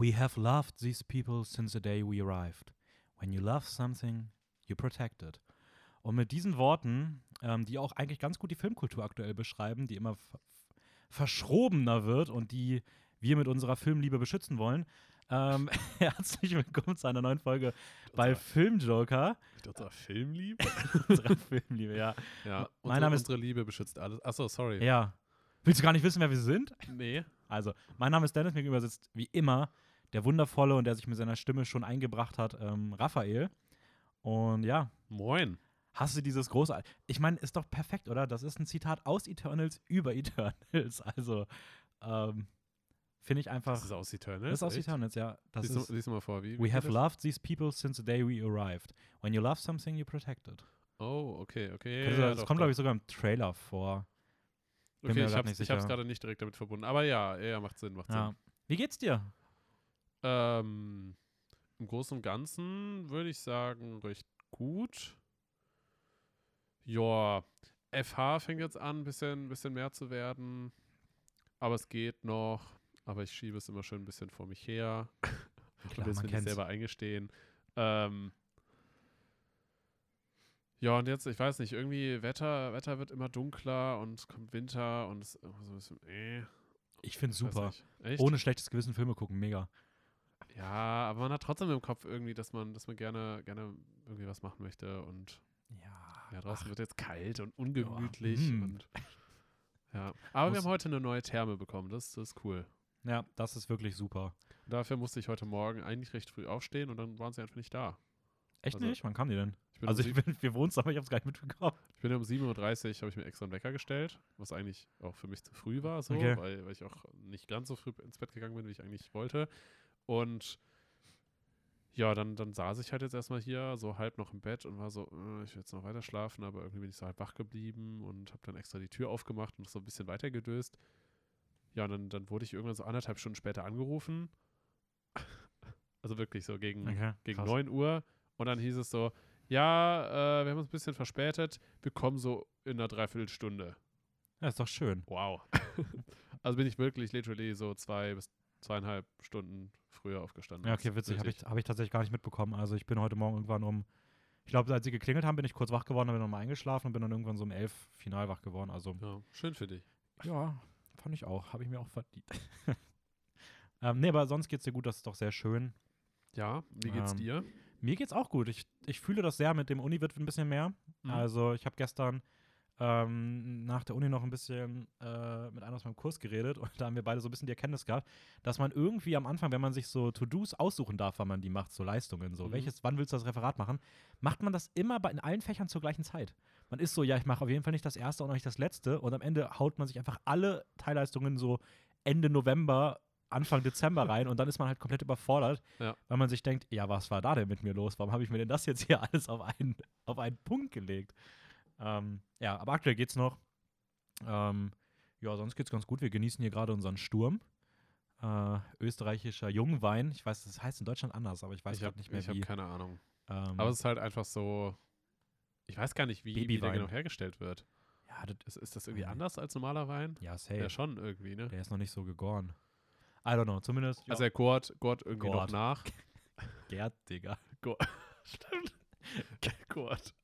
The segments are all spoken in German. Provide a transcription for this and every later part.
We have loved these people since the day we arrived. When you love something, you protect it. Und mit diesen Worten, ähm, die auch eigentlich ganz gut die Filmkultur aktuell beschreiben, die immer verschrobener wird und die wir mit unserer Filmliebe beschützen wollen, ähm, herzlich willkommen zu einer neuen Folge bei Filmjoker. Mit unserer Filmliebe? unserer Filmliebe, ja. Ja, mein unsere, Name ist- unsere Liebe beschützt alles. Achso, sorry. Ja. Willst du gar nicht wissen, wer wir sind? Nee. Also, mein Name ist Dennis, mir gegenüber sitzt wie immer der wundervolle und der sich mit seiner Stimme schon eingebracht hat, ähm, Raphael. Und ja, Moin. hast du dieses große. Ich meine, ist doch perfekt, oder? Das ist ein Zitat aus Eternals über Eternals. Also, ähm, finde ich einfach. Das ist aus Eternal. Das ist aus Eternals, ja. Das Lies, ist, lies mal vor, wie. We have das? loved these people since the day we arrived. When you love something, you protect it. Oh, okay, okay. Du das? das kommt, glaube ich, sogar im Trailer vor. bin Okay, ich hab's, hab's sicher. gerade nicht direkt damit verbunden. Aber ja, ja, macht Sinn, macht Ja. Sinn. Wie geht's dir? Ähm, Im Großen und Ganzen würde ich sagen, recht gut. Ja, FH fängt jetzt an, ein bisschen, bisschen mehr zu werden. Aber es geht noch. Aber ich schiebe es immer schön ein bisschen vor mich her. Klar, und will es man mir nicht kennt's. selber eingestehen. Ähm, ja, und jetzt, ich weiß nicht, irgendwie Wetter, Wetter wird immer dunkler und es kommt Winter und es ist so ein bisschen, äh, Ich finde ich weiß super. Ohne schlechtes Gewissen Filme gucken, mega. Ja, aber man hat trotzdem im Kopf irgendwie, dass man, dass man gerne, gerne irgendwie was machen möchte und Ja. ja, draußen wird jetzt kalt und ungemütlich hm. und ja. Aber Muss- wir haben heute eine neue Therme bekommen, das, das ist cool. Ja, das ist wirklich super. Dafür musste ich heute Morgen eigentlich recht früh aufstehen und dann waren sie einfach nicht da. Echt Also, nicht? Wann kam die denn? Ich bin, Also um, ich bin, wir wohnen es, aber ich habe es gar nicht mitbekommen. ich bin um 7.30 Uhr, habe ich mir extra einen Wecker gestellt, was eigentlich auch für mich zu früh war, so, Okay. weil, weil ich auch nicht ganz so früh ins Bett gegangen bin, wie ich eigentlich wollte. Und ja, dann, dann saß ich halt jetzt erstmal hier, so halb noch im Bett und war so, äh, ich will jetzt noch weiter schlafen, aber irgendwie bin ich so halb wach geblieben und habe dann extra die Tür aufgemacht und so ein bisschen weiter gedöst. Ja, und dann, dann wurde ich irgendwann so anderthalb Stunden später angerufen. Also wirklich so gegen, Okay, gegen krass. 9 Uhr. Und dann hieß es so, ja, äh, wir haben uns ein bisschen verspätet, wir kommen so in einer Dreiviertelstunde. Ja, ist doch schön. Wow. also bin ich wirklich literally so zwei bis zweieinhalb Stunden früher aufgestanden. Ja, okay, witzig. Habe ich, hab ich tatsächlich gar nicht mitbekommen. Also ich bin heute Morgen irgendwann um, ich glaube, als sie geklingelt haben, bin ich kurz wach geworden, bin nochmal eingeschlafen und bin dann irgendwann so um elf final wach geworden. Also Ja, schön für dich. ja, fand ich auch. Habe ich mir auch verdient. ähm, nee, aber sonst geht's dir gut. Das ist doch sehr schön. Ja, wie geht's Ähm, dir? Mir geht's auch gut. Ich, ich fühle das sehr. Mit dem Uni wird ein bisschen mehr. Mhm. Also ich habe gestern ähm, nach der Uni noch ein bisschen äh, mit einem aus meinem Kurs geredet und da haben wir beide so ein bisschen die Erkenntnis gehabt, dass man irgendwie am Anfang, wenn man sich so To-Dos aussuchen darf, wann man die macht, so Leistungen, so Mhm. welches, wann willst du das Referat machen, macht man das immer bei, in allen Fächern zur gleichen Zeit. Man ist so, ja, ich mache auf jeden Fall nicht das erste und auch nicht das letzte und am Ende haut man sich einfach alle Teilleistungen so Ende November Anfang Dezember rein und dann ist man halt komplett überfordert, Ja. weil man sich denkt, ja, was war da denn mit mir los? Warum habe ich mir denn das jetzt hier alles auf einen, auf einen Punkt gelegt? Ähm, ja, aber aktuell geht's noch. Ähm, ja, sonst geht's ganz gut. Wir genießen hier gerade unseren Sturm. Äh, österreichischer Jungwein. Ich weiß, das heißt in Deutschland anders, aber ich weiß ich habe nicht mehr hab wie. keine Ahnung. Ähm, Aber es ist halt einfach so, ich weiß gar nicht, wie, wie der Babywein. genau hergestellt wird. ja, das, Ist, ist das irgendwie anders als normaler Wein? ja, safe. Ja, schon irgendwie, ne? Der ist noch nicht so gegoren. I don't know. Zumindest ja, Also er gurt, gurt irgendwie Gurt. noch nach. Gerd, Digga. Stimmt. Gurt.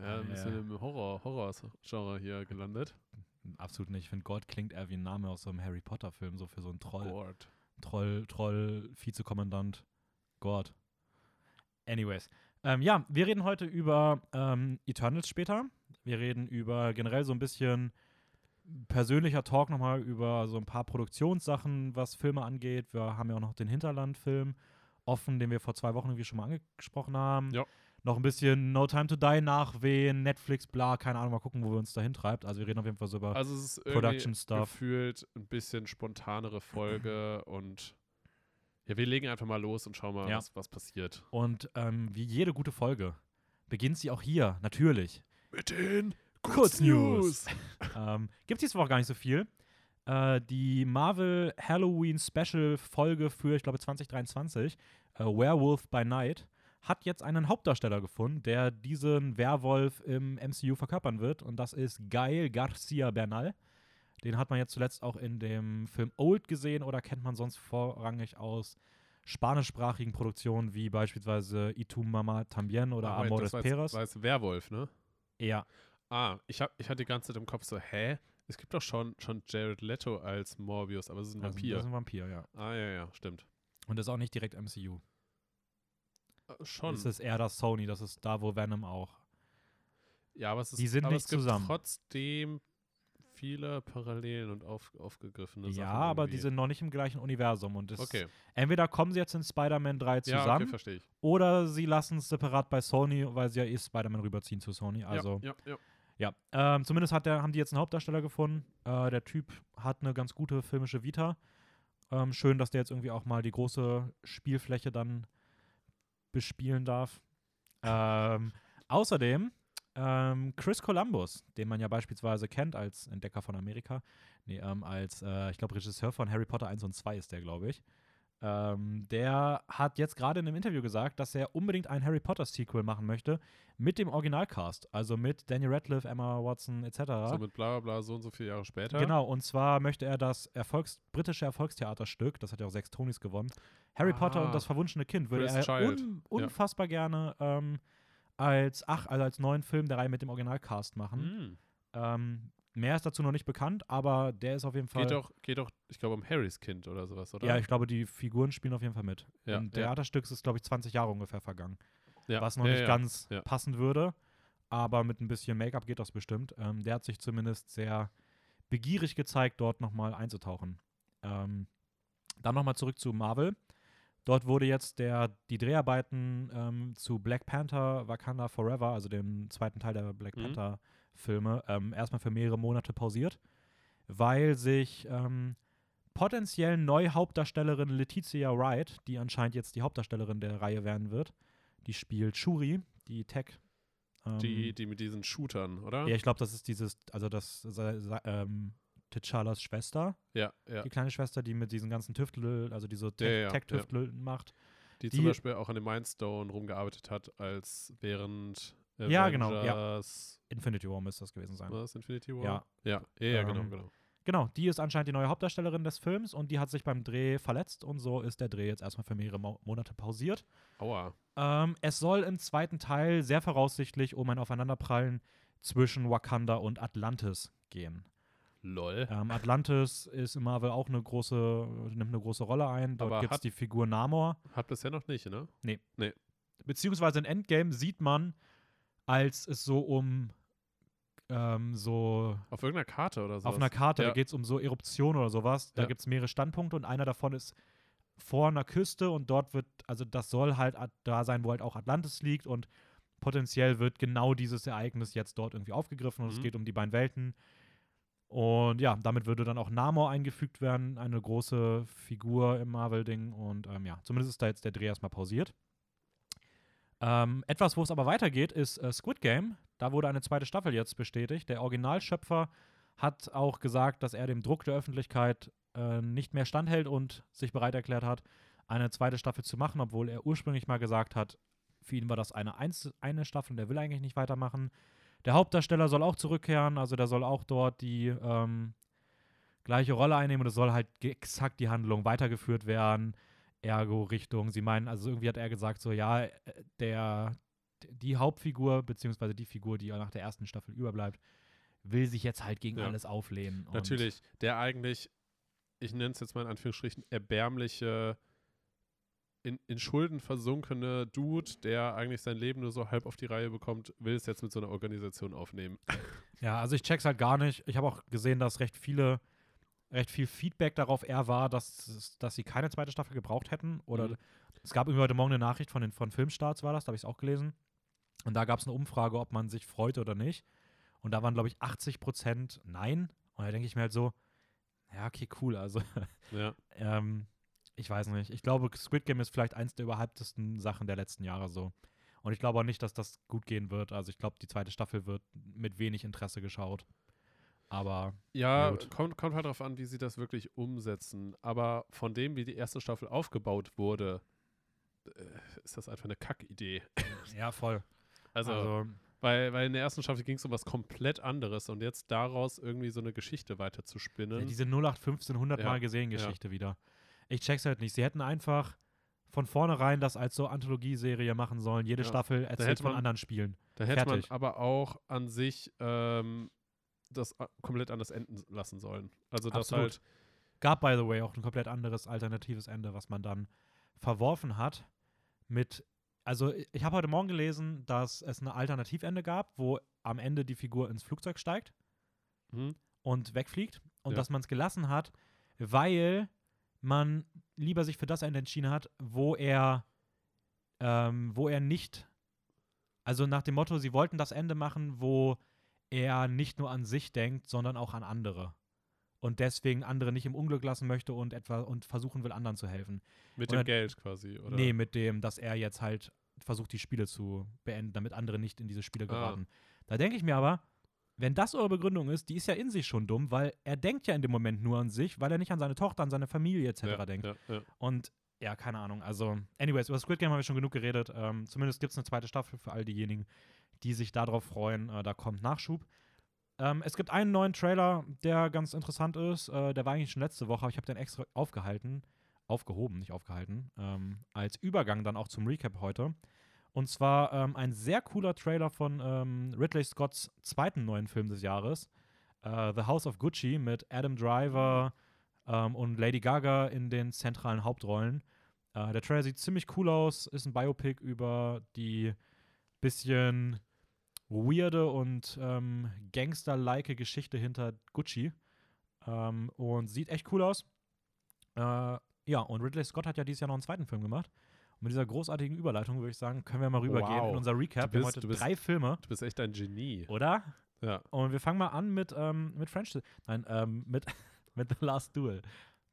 Ja, ein Ja. bisschen im Horror, Horror-Genre hier gelandet. Absolut nicht. Ich finde, Gord klingt eher wie ein Name aus so einem Harry Potter-Film, so für so einen Troll. Gurt. Troll, Troll, Vizekommandant, Gord. Anyways. Ähm, ja, wir reden heute über ähm, Eternals später. Wir reden über generell so ein bisschen persönlicher Talk nochmal über so ein paar Produktionssachen, was Filme angeht. Wir haben ja auch noch den Hinterland-Film offen, den wir vor zwei Wochen irgendwie schon mal angesprochen haben. Ja. Noch ein bisschen No Time to Die nachwehen, Netflix, bla, keine Ahnung, mal gucken, wo wir uns dahin treibt. Also wir reden auf jeden Fall so über Also es ist Production Stuff. gefühlt ein bisschen spontanere Folge und ja, wir legen einfach mal los und schauen mal, Ja. was, was passiert. Und ähm, wie jede gute Folge beginnt sie auch hier, natürlich. Mit den Kurznews. ähm, Gibt es diese Woche gar nicht so viel. Äh, die Marvel Halloween Special Folge für, ich glaube, 2023, äh, Werewolf by Night, hat jetzt einen Hauptdarsteller gefunden, der diesen Werwolf im MCU verkörpern wird. Und das ist Gael Garcia Bernal. Den hat man jetzt zuletzt auch in dem Film Old gesehen oder kennt man sonst vorrangig aus spanischsprachigen Produktionen wie beispielsweise Y tu Mama Tambien oder Ah, wait, Amores das Perros. jetzt, war Werwolf, ne? Ja, Ah, ich, hab, ich hatte die ganze Zeit im Kopf so, hä? Es gibt doch schon, schon Jared Leto als Morbius, aber es ist ein das ist- Vampir. Das ist ein Vampir, ja. ah, ja, ja, stimmt. Und das ist auch nicht direkt MCU. Äh, schon. Es ist eher das Sony, das ist da, wo Venom auch. ja, aber es ist, die sind aber nicht es gibt zusammen. trotzdem viele Parallelen und auf, aufgegriffene Sachen. ja, aber die sind noch nicht im gleichen Universum. Und Okay, entweder kommen sie jetzt in Spider-Man 3 ja, okay, zusammen verstehe ich. oder sie lassen es separat bei Sony, weil sie ja eh Spider-Man rüberziehen zu Sony. Also, ja, ja, ja. ja. Ähm, zumindest hat der, haben die jetzt einen Hauptdarsteller gefunden. Äh, der Typ hat eine ganz gute filmische Vita. Ähm, schön, dass der jetzt irgendwie auch mal die große Spielfläche dann bespielen darf. Ähm, außerdem ähm, Chris Columbus, den man ja beispielsweise kennt als Entdecker von Amerika. Nee, ähm, als, äh, ich glaube, Regisseur von Harry Potter 1 und 2 ist der, glaube ich. Ähm, der hat jetzt gerade in einem Interview gesagt, dass er unbedingt ein Harry Potter Sequel machen möchte mit dem Originalcast, also mit Daniel Radcliffe, Emma Watson etc. So mit bla bla bla so und so viele Jahre später. Genau, und zwar möchte er das Erfolgs britische Erfolgstheaterstück, das hat ja auch sechs Tonys gewonnen, Harry Potter Ah. und das verwunschene Kind, würde er un unfassbar gerne ähm, als, ach, also als neuen Film der Reihe mit dem Originalcast machen. Hm. Ähm, mehr ist dazu noch nicht bekannt, aber der ist auf jeden Fall. Geht doch, geht doch, ich glaube, um Harrys Kind oder sowas, oder? ja, ich glaube, die Figuren spielen auf jeden Fall mit. Ja, Im ja. Theaterstück ist, glaube ich, 20 Jahre ungefähr vergangen. ja. was noch ja, nicht ja. ganz ja. passen würde. Aber mit ein bisschen Make-up geht das bestimmt. Ähm, der hat sich zumindest sehr begierig gezeigt, dort nochmal einzutauchen. Ähm, dann nochmal zurück zu Marvel. Dort wurde jetzt der, die Dreharbeiten ähm, zu Black Panther Wakanda Forever, also dem zweiten Teil der Black Mhm. Filme, ähm, erstmal für mehrere Monate pausiert, weil sich ähm, potenziell neue Hauptdarstellerin Letizia Wright, die anscheinend jetzt die Hauptdarstellerin der Reihe werden wird, die spielt Shuri, die Tech. Ähm, Die, die mit diesen Shootern, oder? ja, ich glaube, das ist dieses, also das ähm, T'Challas Schwester, Ja, ja. die kleine Schwester, die mit diesen ganzen Tüftel, also diese Ja, ja, ja, Tech-Tüftel macht. Die, Die- zum Beispiel auch an dem Mindstone rumgearbeitet hat, als während Ja, genau, ja. Avengers- Infinity War müsste das gewesen sein. Was, Infinity War? Ja. Ja, ja, ja genau, Ähm, genau. Genau, die ist anscheinend die neue Hauptdarstellerin des Films und die hat sich beim Dreh verletzt und so ist der Dreh jetzt erstmal für mehrere Mo Monate pausiert. Aua. Ähm, es soll im zweiten Teil sehr voraussichtlich um ein Aufeinanderprallen zwischen Wakanda und Atlantis gehen. Lol. Ähm, Atlantis ist in Marvel auch eine große, nimmt eine große Rolle ein. Dort gibt es die Figur Namor. Hat bisher noch nicht, ne? Beziehungsweise in Endgame sieht man, als es so um ähm, so Auf irgendeiner Karte oder so. auf einer Karte, Ja. da geht es um so Eruptionen oder sowas. Da Ja. gibt es mehrere Standpunkte und einer davon ist vor einer Küste und dort wird, also das soll halt da sein, wo halt auch Atlantis liegt und potenziell wird genau dieses Ereignis jetzt dort irgendwie aufgegriffen und es Mhm. geht um die beiden Welten. Und ja, damit würde dann auch Namor eingefügt werden, eine große Figur im Marvel-Ding. Und ähm, ja, zumindest ist da jetzt der Dreh erstmal pausiert. Ähm, etwas, wo es aber weitergeht, ist äh, Squid Game. Da wurde eine zweite Staffel jetzt bestätigt. Der Originalschöpfer hat auch gesagt, dass er dem Druck der Öffentlichkeit äh, nicht mehr standhält und sich bereit erklärt hat, eine zweite Staffel zu machen, obwohl er ursprünglich mal gesagt hat, für ihn war das eine, Einz eine Staffel und er will eigentlich nicht weitermachen. Der Hauptdarsteller soll auch zurückkehren, also der soll auch dort die ähm, gleiche Rolle einnehmen und es soll halt exakt die Handlung weitergeführt werden. Ergo Richtung, sie meinen, also irgendwie hat er gesagt, so ja, äh, der, die Hauptfigur, beziehungsweise die Figur, die nach der ersten Staffel überbleibt, will sich jetzt halt gegen Ja. alles auflehnen. Natürlich, der eigentlich, ich nenne es jetzt mal in Anführungsstrichen, erbärmliche, in, in Schulden versunkene Dude, der eigentlich sein Leben nur so halb auf die Reihe bekommt, will es jetzt mit so einer Organisation aufnehmen. Ja, also ich check's halt gar nicht. Ich habe auch gesehen, dass recht viele, recht viel Feedback darauf eher war, dass, dass sie keine zweite Staffel gebraucht hätten. Oder Mhm. es gab irgendwie heute Morgen eine Nachricht von den von Filmstarts, war das, da habe ich es auch gelesen. Und da gab es eine Umfrage, ob man sich freut oder nicht. Und da waren, glaube ich, 80 Prozent Nein. Und da denke ich mir halt so, ja, okay, cool. Also, Ja. ähm, ich weiß nicht. Ich glaube, Squid Game ist vielleicht eins der überhyptesten Sachen der letzten Jahre so. Und ich glaube auch nicht, dass das gut gehen wird. Also ich glaube, die zweite Staffel wird mit wenig Interesse geschaut. Aber Ja, Gut. kommt, kommt halt darauf an, wie sie das wirklich umsetzen. Aber von dem, wie die erste Staffel aufgebaut wurde, äh, ist das einfach eine Kackidee. ja, voll. Also, Also, Weil, weil in der ersten Staffel ging es um was komplett anderes und jetzt daraus irgendwie so eine Geschichte weiter zu spinnen. Ja, diese 0815 100 Ja, Mal gesehen Geschichte wieder. Ich check's halt nicht. Sie hätten einfach von vornherein das als so Anthologieserie machen sollen. Jede Ja, Staffel erzählt hätte von man- anderen Spielen. da hätte fertig. man aber auch an sich ähm, das komplett anders enden lassen sollen. Also das halt, Gab, by the way, auch ein komplett anderes alternatives Ende, was man dann verworfen hat mit. Also, ich habe heute Morgen gelesen, dass es ein Alternativende gab, wo am Ende die Figur ins Flugzeug steigt hm, und wegfliegt und Ja. dass man es gelassen hat, weil man lieber sich für das Ende entschieden hat, wo er, ähm, wo er nicht, also nach dem Motto, sie wollten das Ende machen, wo er nicht nur an sich denkt, sondern auch an andere. Und deswegen andere nicht im Unglück lassen möchte und etwa und versuchen will, anderen zu helfen. mit Oder- dem Geld quasi, oder? Nee, mit dem, dass er jetzt halt versucht, die Spiele zu beenden, damit andere nicht in diese Spiele Ah. geraten. Da denke ich mir aber, wenn das eure Begründung ist, die ist ja in sich schon dumm, weil er denkt ja in dem Moment nur an sich, weil er nicht an seine Tochter, an seine Familie etc. ja, denkt. Ja, ja. Und ja, keine Ahnung. Also, anyways, über Squid Game haben wir schon genug geredet. Ähm, zumindest gibt es eine zweite Staffel für all diejenigen, die sich darauf freuen. Äh, da kommt Nachschub. Ähm, es gibt einen neuen Trailer, der ganz interessant ist. Äh, der war eigentlich schon letzte Woche, aber ich habe den extra aufgehalten. Aufgehoben, nicht aufgehalten. Ähm, als Übergang dann auch zum Recap heute. Und zwar ähm, ein sehr cooler Trailer von ähm, Ridley Scotts zweiten neuen Film des Jahres. Äh, The House of Gucci mit Adam Driver ähm, und Lady Gaga in den zentralen Hauptrollen. Äh, der Trailer sieht ziemlich cool aus, ist ein Biopic über die bisschen weirde und ähm, gangster-like Geschichte hinter Gucci. Ähm, und sieht echt cool aus. Äh, ja, und Ridley Scott hat ja dieses Jahr noch einen zweiten Film gemacht. Und mit dieser großartigen Überleitung würde ich sagen, können wir mal rübergehen Wow. in unser Recap. Du wir haben bist- heute bist- drei Filme, Du bist echt ein Genie. oder? Ja. Und wir fangen mal an mit, ähm, mit French. Nein, ähm, mit, mit The Last Duel.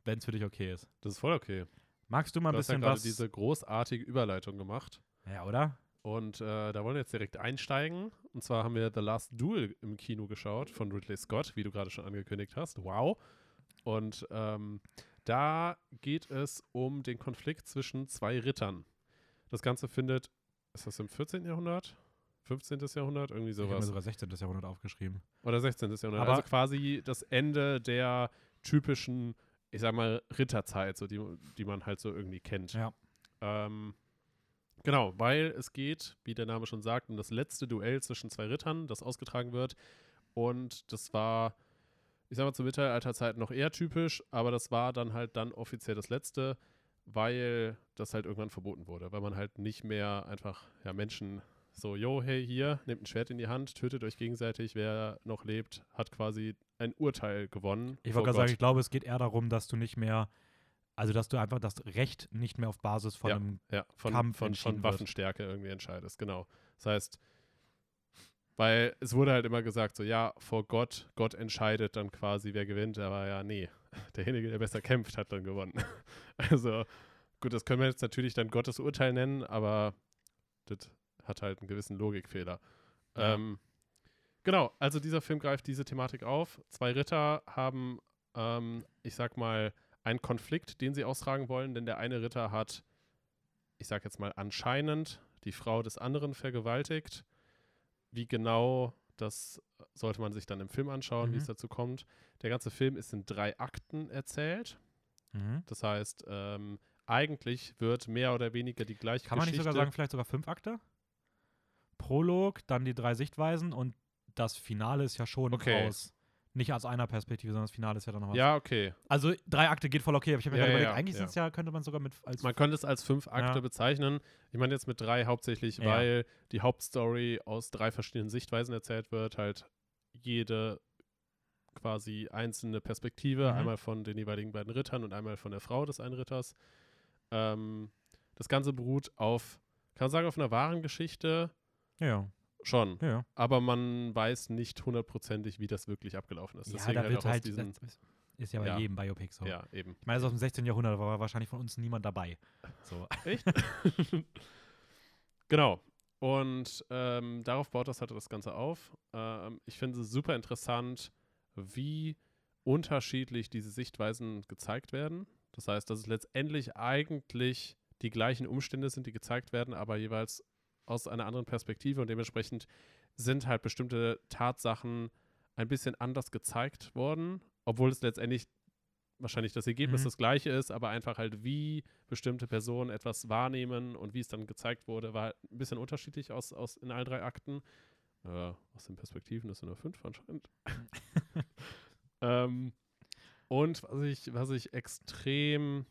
Wenn es für dich okay ist. Das ist voll okay. Magst du mal ein Du hast ja bisschen gerade was? diese großartige Überleitung gemacht. ja, oder? Und äh, da wollen wir jetzt direkt einsteigen. Und zwar haben wir The Last Duel im Kino geschaut von Ridley Scott, wie du gerade schon angekündigt hast. Wow. Und ähm, da geht es um den Konflikt zwischen zwei Rittern. Das Ganze findet, ist das im 14. Jahrhundert? 15. Jahrhundert? Irgendwie Ich habe mir sowas. sogar 16. Jahrhundert aufgeschrieben. Oder 16. Jahrhundert. Aber- also quasi das Ende der typischen, ich sag mal, Ritterzeit, so die, die man halt so irgendwie kennt. Ja. Ähm, genau, weil es geht, wie der Name schon sagt, um das letzte Duell zwischen zwei Rittern, das ausgetragen wird. Und das war, ich sag mal, zur Mittelalterzeit noch eher typisch, aber das war dann halt dann offiziell das letzte, weil das halt irgendwann verboten wurde, weil man halt nicht mehr einfach ja, Menschen so, yo, hey, hier, nehmt ein Schwert in die Hand, tötet euch gegenseitig, wer noch lebt, hat quasi ein Urteil gewonnen. Ich wollte gerade Gott. sagen, ich glaube, es geht eher darum, dass du nicht mehr, also dass du einfach das Recht nicht mehr auf Basis von Ja. einem ja, von, Kampf von, von wird. Waffenstärke irgendwie entscheidest, genau. Das heißt, weil es wurde halt immer gesagt, so ja, vor Gott, Gott entscheidet dann quasi, wer gewinnt, aber ja, nee, derjenige, der besser kämpft, hat dann gewonnen. Also, gut, das können wir jetzt natürlich dann Gottes Urteil nennen, aber das hat halt einen gewissen Logikfehler. Ja. Ähm, genau, also dieser Film greift diese Thematik auf. Zwei Ritter haben, ähm, ich sag mal, einen Konflikt, den sie austragen wollen, denn der eine Ritter hat, ich sag jetzt mal, anscheinend die Frau des anderen vergewaltigt. Wie genau, das sollte man sich dann im Film anschauen, wie Mhm. es dazu kommt. Der ganze Film ist in drei Akten erzählt. Mhm. Das heißt, ähm, eigentlich wird mehr oder weniger die gleiche Kann man nicht Geschichte. sogar sagen, vielleicht sogar fünf Akte? Prolog, dann die drei Sichtweisen und das Finale ist ja schon Okay. aus, nicht aus einer Perspektive, sondern das Finale ist ja dann noch was. ja, okay. Also drei Akte geht voll okay, aber ich habe mir Ja, gerade ja, überlegt, eigentlich ja. ja, könnte man sogar mit als Man könnte es als fünf Akte bezeichnen. Ich meine jetzt mit drei hauptsächlich, weil die Hauptstory aus drei verschiedenen Sichtweisen erzählt wird. Halt jede quasi einzelne Perspektive, Mhm. einmal von den jeweiligen beiden Rittern und einmal von der Frau des einen Ritters. Ähm, das Ganze beruht auf, kann man sagen, auf einer wahren Geschichte ja, schon. ja. Aber man weiß nicht hundertprozentig, wie das wirklich abgelaufen ist. ja, Deswegen da halt wird auch aus halt, diesen, das ist- ja bei Ja. jedem Biopic so. ja, eben. Ich meine, das ist aus dem 16. Jahrhundert, war wahrscheinlich von uns niemand dabei. So. Echt? genau. Und ähm, darauf baut das halt das Ganze auf. Ähm, ich finde es super interessant, wie unterschiedlich diese Sichtweisen gezeigt werden. Das heißt, dass es letztendlich eigentlich die gleichen Umstände sind, die gezeigt werden, aber jeweils aus einer anderen Perspektive und dementsprechend sind halt bestimmte Tatsachen ein bisschen anders gezeigt worden, obwohl es letztendlich wahrscheinlich das Ergebnis Mhm. das gleiche ist, aber einfach halt, wie bestimmte Personen etwas wahrnehmen und wie es dann gezeigt wurde, war halt ein bisschen unterschiedlich aus, aus in allen drei Akten. Äh, aus den Perspektiven ist nur fünf anscheinend. ähm, und was ich, was ich extrem,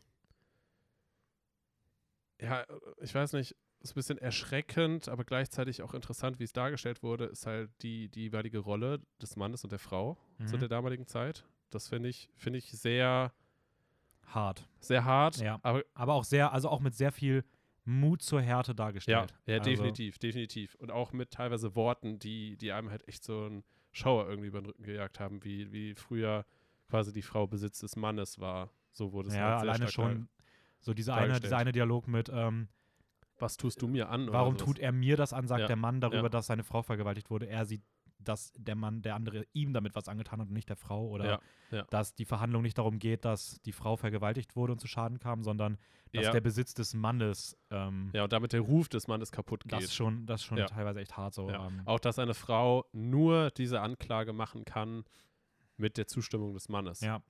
ja, ich weiß nicht, ist ein bisschen erschreckend, aber gleichzeitig auch interessant, wie es dargestellt wurde, ist halt die, die jeweilige Rolle des Mannes und der Frau zu Mhm. der damaligen Zeit. Das finde ich, finde ich sehr, Hart. sehr hart. Ja. Aber Aber auch sehr, also auch mit sehr viel Mut zur Härte ja, dargestellt. ja, also, definitiv, definitiv. Und auch mit teilweise Worten, die, die einem halt echt so einen Schauer irgendwie über den Rücken gejagt haben, wie, wie früher quasi die Frau Besitz des Mannes war. So wurde es Ja, halt sehr alleine schon so dieser eine, dieser eine Dialog mit, ähm, Was tust du mir an? warum tut er mir das an, sagt Ja, der Mann darüber, ja. dass seine Frau vergewaltigt wurde. Er sieht, dass der Mann, der andere ihm damit was angetan hat und nicht der Frau. Oder Ja, dass die Verhandlung nicht darum geht, dass die Frau vergewaltigt wurde und zu Schaden kam, sondern dass der Besitz des Mannes, ähm, Ja, und damit der Ruf des Mannes kaputt das geht. ist schon, das ist schon teilweise echt hart so. Ähm, Auch, dass eine Frau nur diese Anklage machen kann mit der Zustimmung des Mannes. ja.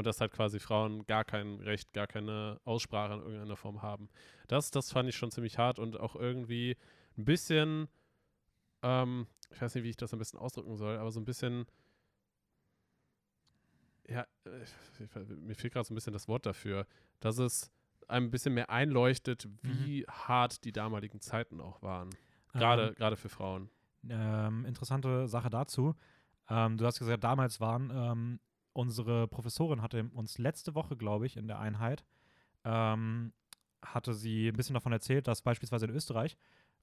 Und dass halt quasi Frauen gar kein Recht, gar keine Aussprache in irgendeiner Form haben. Das, das fand ich schon ziemlich hart und auch irgendwie ein bisschen, ähm, ich weiß nicht, wie ich das am besten ausdrücken soll, aber so ein bisschen, ja, äh, ich- mir fehlt gerade so ein bisschen das Wort dafür, dass es einem ein bisschen mehr einleuchtet, wie hart die damaligen Zeiten auch waren. Gerade, Ähm, gerade für Frauen. Ähm, interessante Sache dazu. Ähm, du hast gesagt, damals waren ähm, unsere Professorin hatte uns letzte Woche, glaube ich, in der Einheit, ähm, hatte sie ein bisschen davon erzählt, dass beispielsweise in Österreich,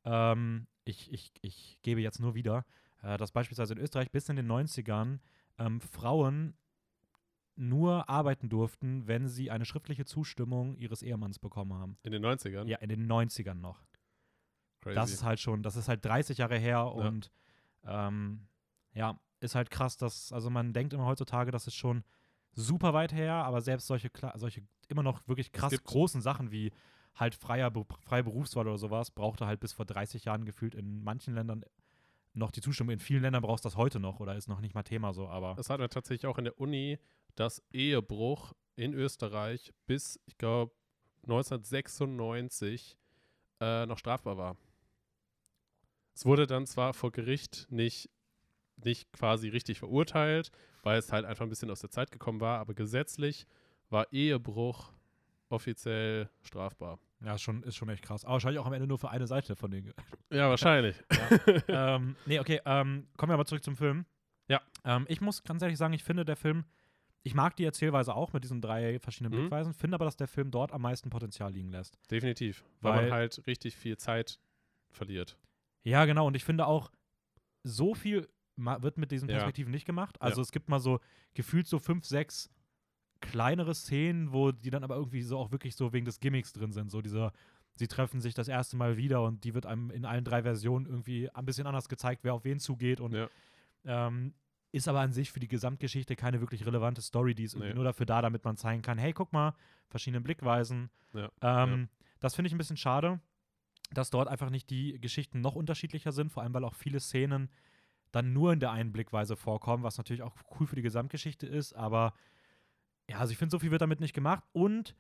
ähm, ich, ich, ich gebe jetzt nur wieder, äh, dass beispielsweise in Österreich bis in den 90ern ähm, Frauen nur arbeiten durften, wenn sie eine schriftliche Zustimmung ihres Ehemanns bekommen haben. In den 90ern. Ja, in den 90ern noch. Crazy. Das ist halt schon, das ist halt 30 Jahre her und ähm, ja, ist halt krass, dass, also man denkt immer heutzutage, das ist schon super weit her, aber selbst solche, solche immer noch wirklich krass großen Sachen wie halt freier, freie Berufswahl oder sowas, brauchte halt bis vor 30 Jahren gefühlt in manchen Ländern noch die Zustimmung. In vielen Ländern brauchst du das heute noch oder ist noch nicht mal Thema so, aber Es hat man tatsächlich auch in der Uni, dass Ehebruch in Österreich bis, ich glaube, 1996 äh, noch strafbar war. Es wurde dann zwar vor Gericht nicht, nicht quasi richtig verurteilt, weil es halt einfach ein bisschen aus der Zeit gekommen war, aber gesetzlich war Ehebruch offiziell strafbar. ja, ist schon, ist schon echt krass. Aber wahrscheinlich auch am Ende nur für eine Seite von denen. Ja, wahrscheinlich. ähm, nee, okay, ähm, kommen wir aber zurück zum Film. Ja. Ähm, ich muss ganz ehrlich sagen, ich finde, der Film, ich mag die Erzählweise auch mit diesen drei verschiedenen Mhm. Blickweisen, finde aber, dass der Film dort am meisten Potenzial liegen lässt. Definitiv. Weil, Weil- man halt richtig viel Zeit verliert. Ja, genau, und ich finde auch, so viel wird mit diesen Ja. Perspektiven nicht gemacht. Also Ja. es gibt mal so gefühlt so fünf, sechs kleinere Szenen, wo die dann aber irgendwie so auch wirklich so wegen des Gimmicks drin sind. So dieser, sie treffen sich das erste Mal wieder und die wird einem in allen drei Versionen irgendwie ein bisschen anders gezeigt, wer auf wen zugeht und Ja. ähm, ist aber an sich für die Gesamtgeschichte keine wirklich relevante Story, die ist irgendwie Nee. nur dafür da, damit man zeigen kann, hey, guck mal, verschiedene Blickweisen. Ja, Ähm, Das finde ich ein bisschen schade, dass dort einfach nicht die Geschichten noch unterschiedlicher sind, vor allem weil auch viele Szenen dann nur in der einen Blickweise vorkommen, was natürlich auch cool für die Gesamtgeschichte ist, aber ja, also ich finde, so viel wird damit nicht gemacht. Und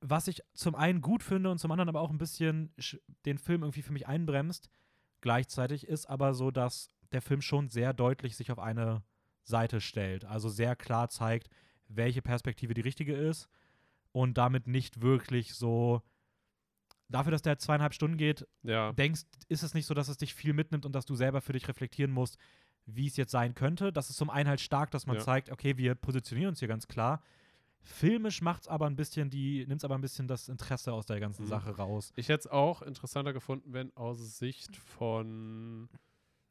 was ich zum einen gut finde und zum anderen aber auch ein bisschen sch- den Film irgendwie für mich einbremst, gleichzeitig ist aber so, dass der Film schon sehr deutlich sich auf eine Seite stellt, also sehr klar zeigt, welche Perspektive die richtige ist und damit nicht wirklich so dafür, dass der zweieinhalb Stunden geht, Ja. denkst, ist es nicht so, dass es dich viel mitnimmt und dass du selber für dich reflektieren musst, wie es jetzt sein könnte. Das ist zum einen halt stark, dass man Ja. zeigt, okay, wir positionieren uns hier ganz klar. Filmisch macht es aber ein bisschen die, nimmt es aber ein bisschen das Interesse aus der ganzen Mhm. Sache raus. Ich hätte es auch interessanter gefunden, wenn aus Sicht von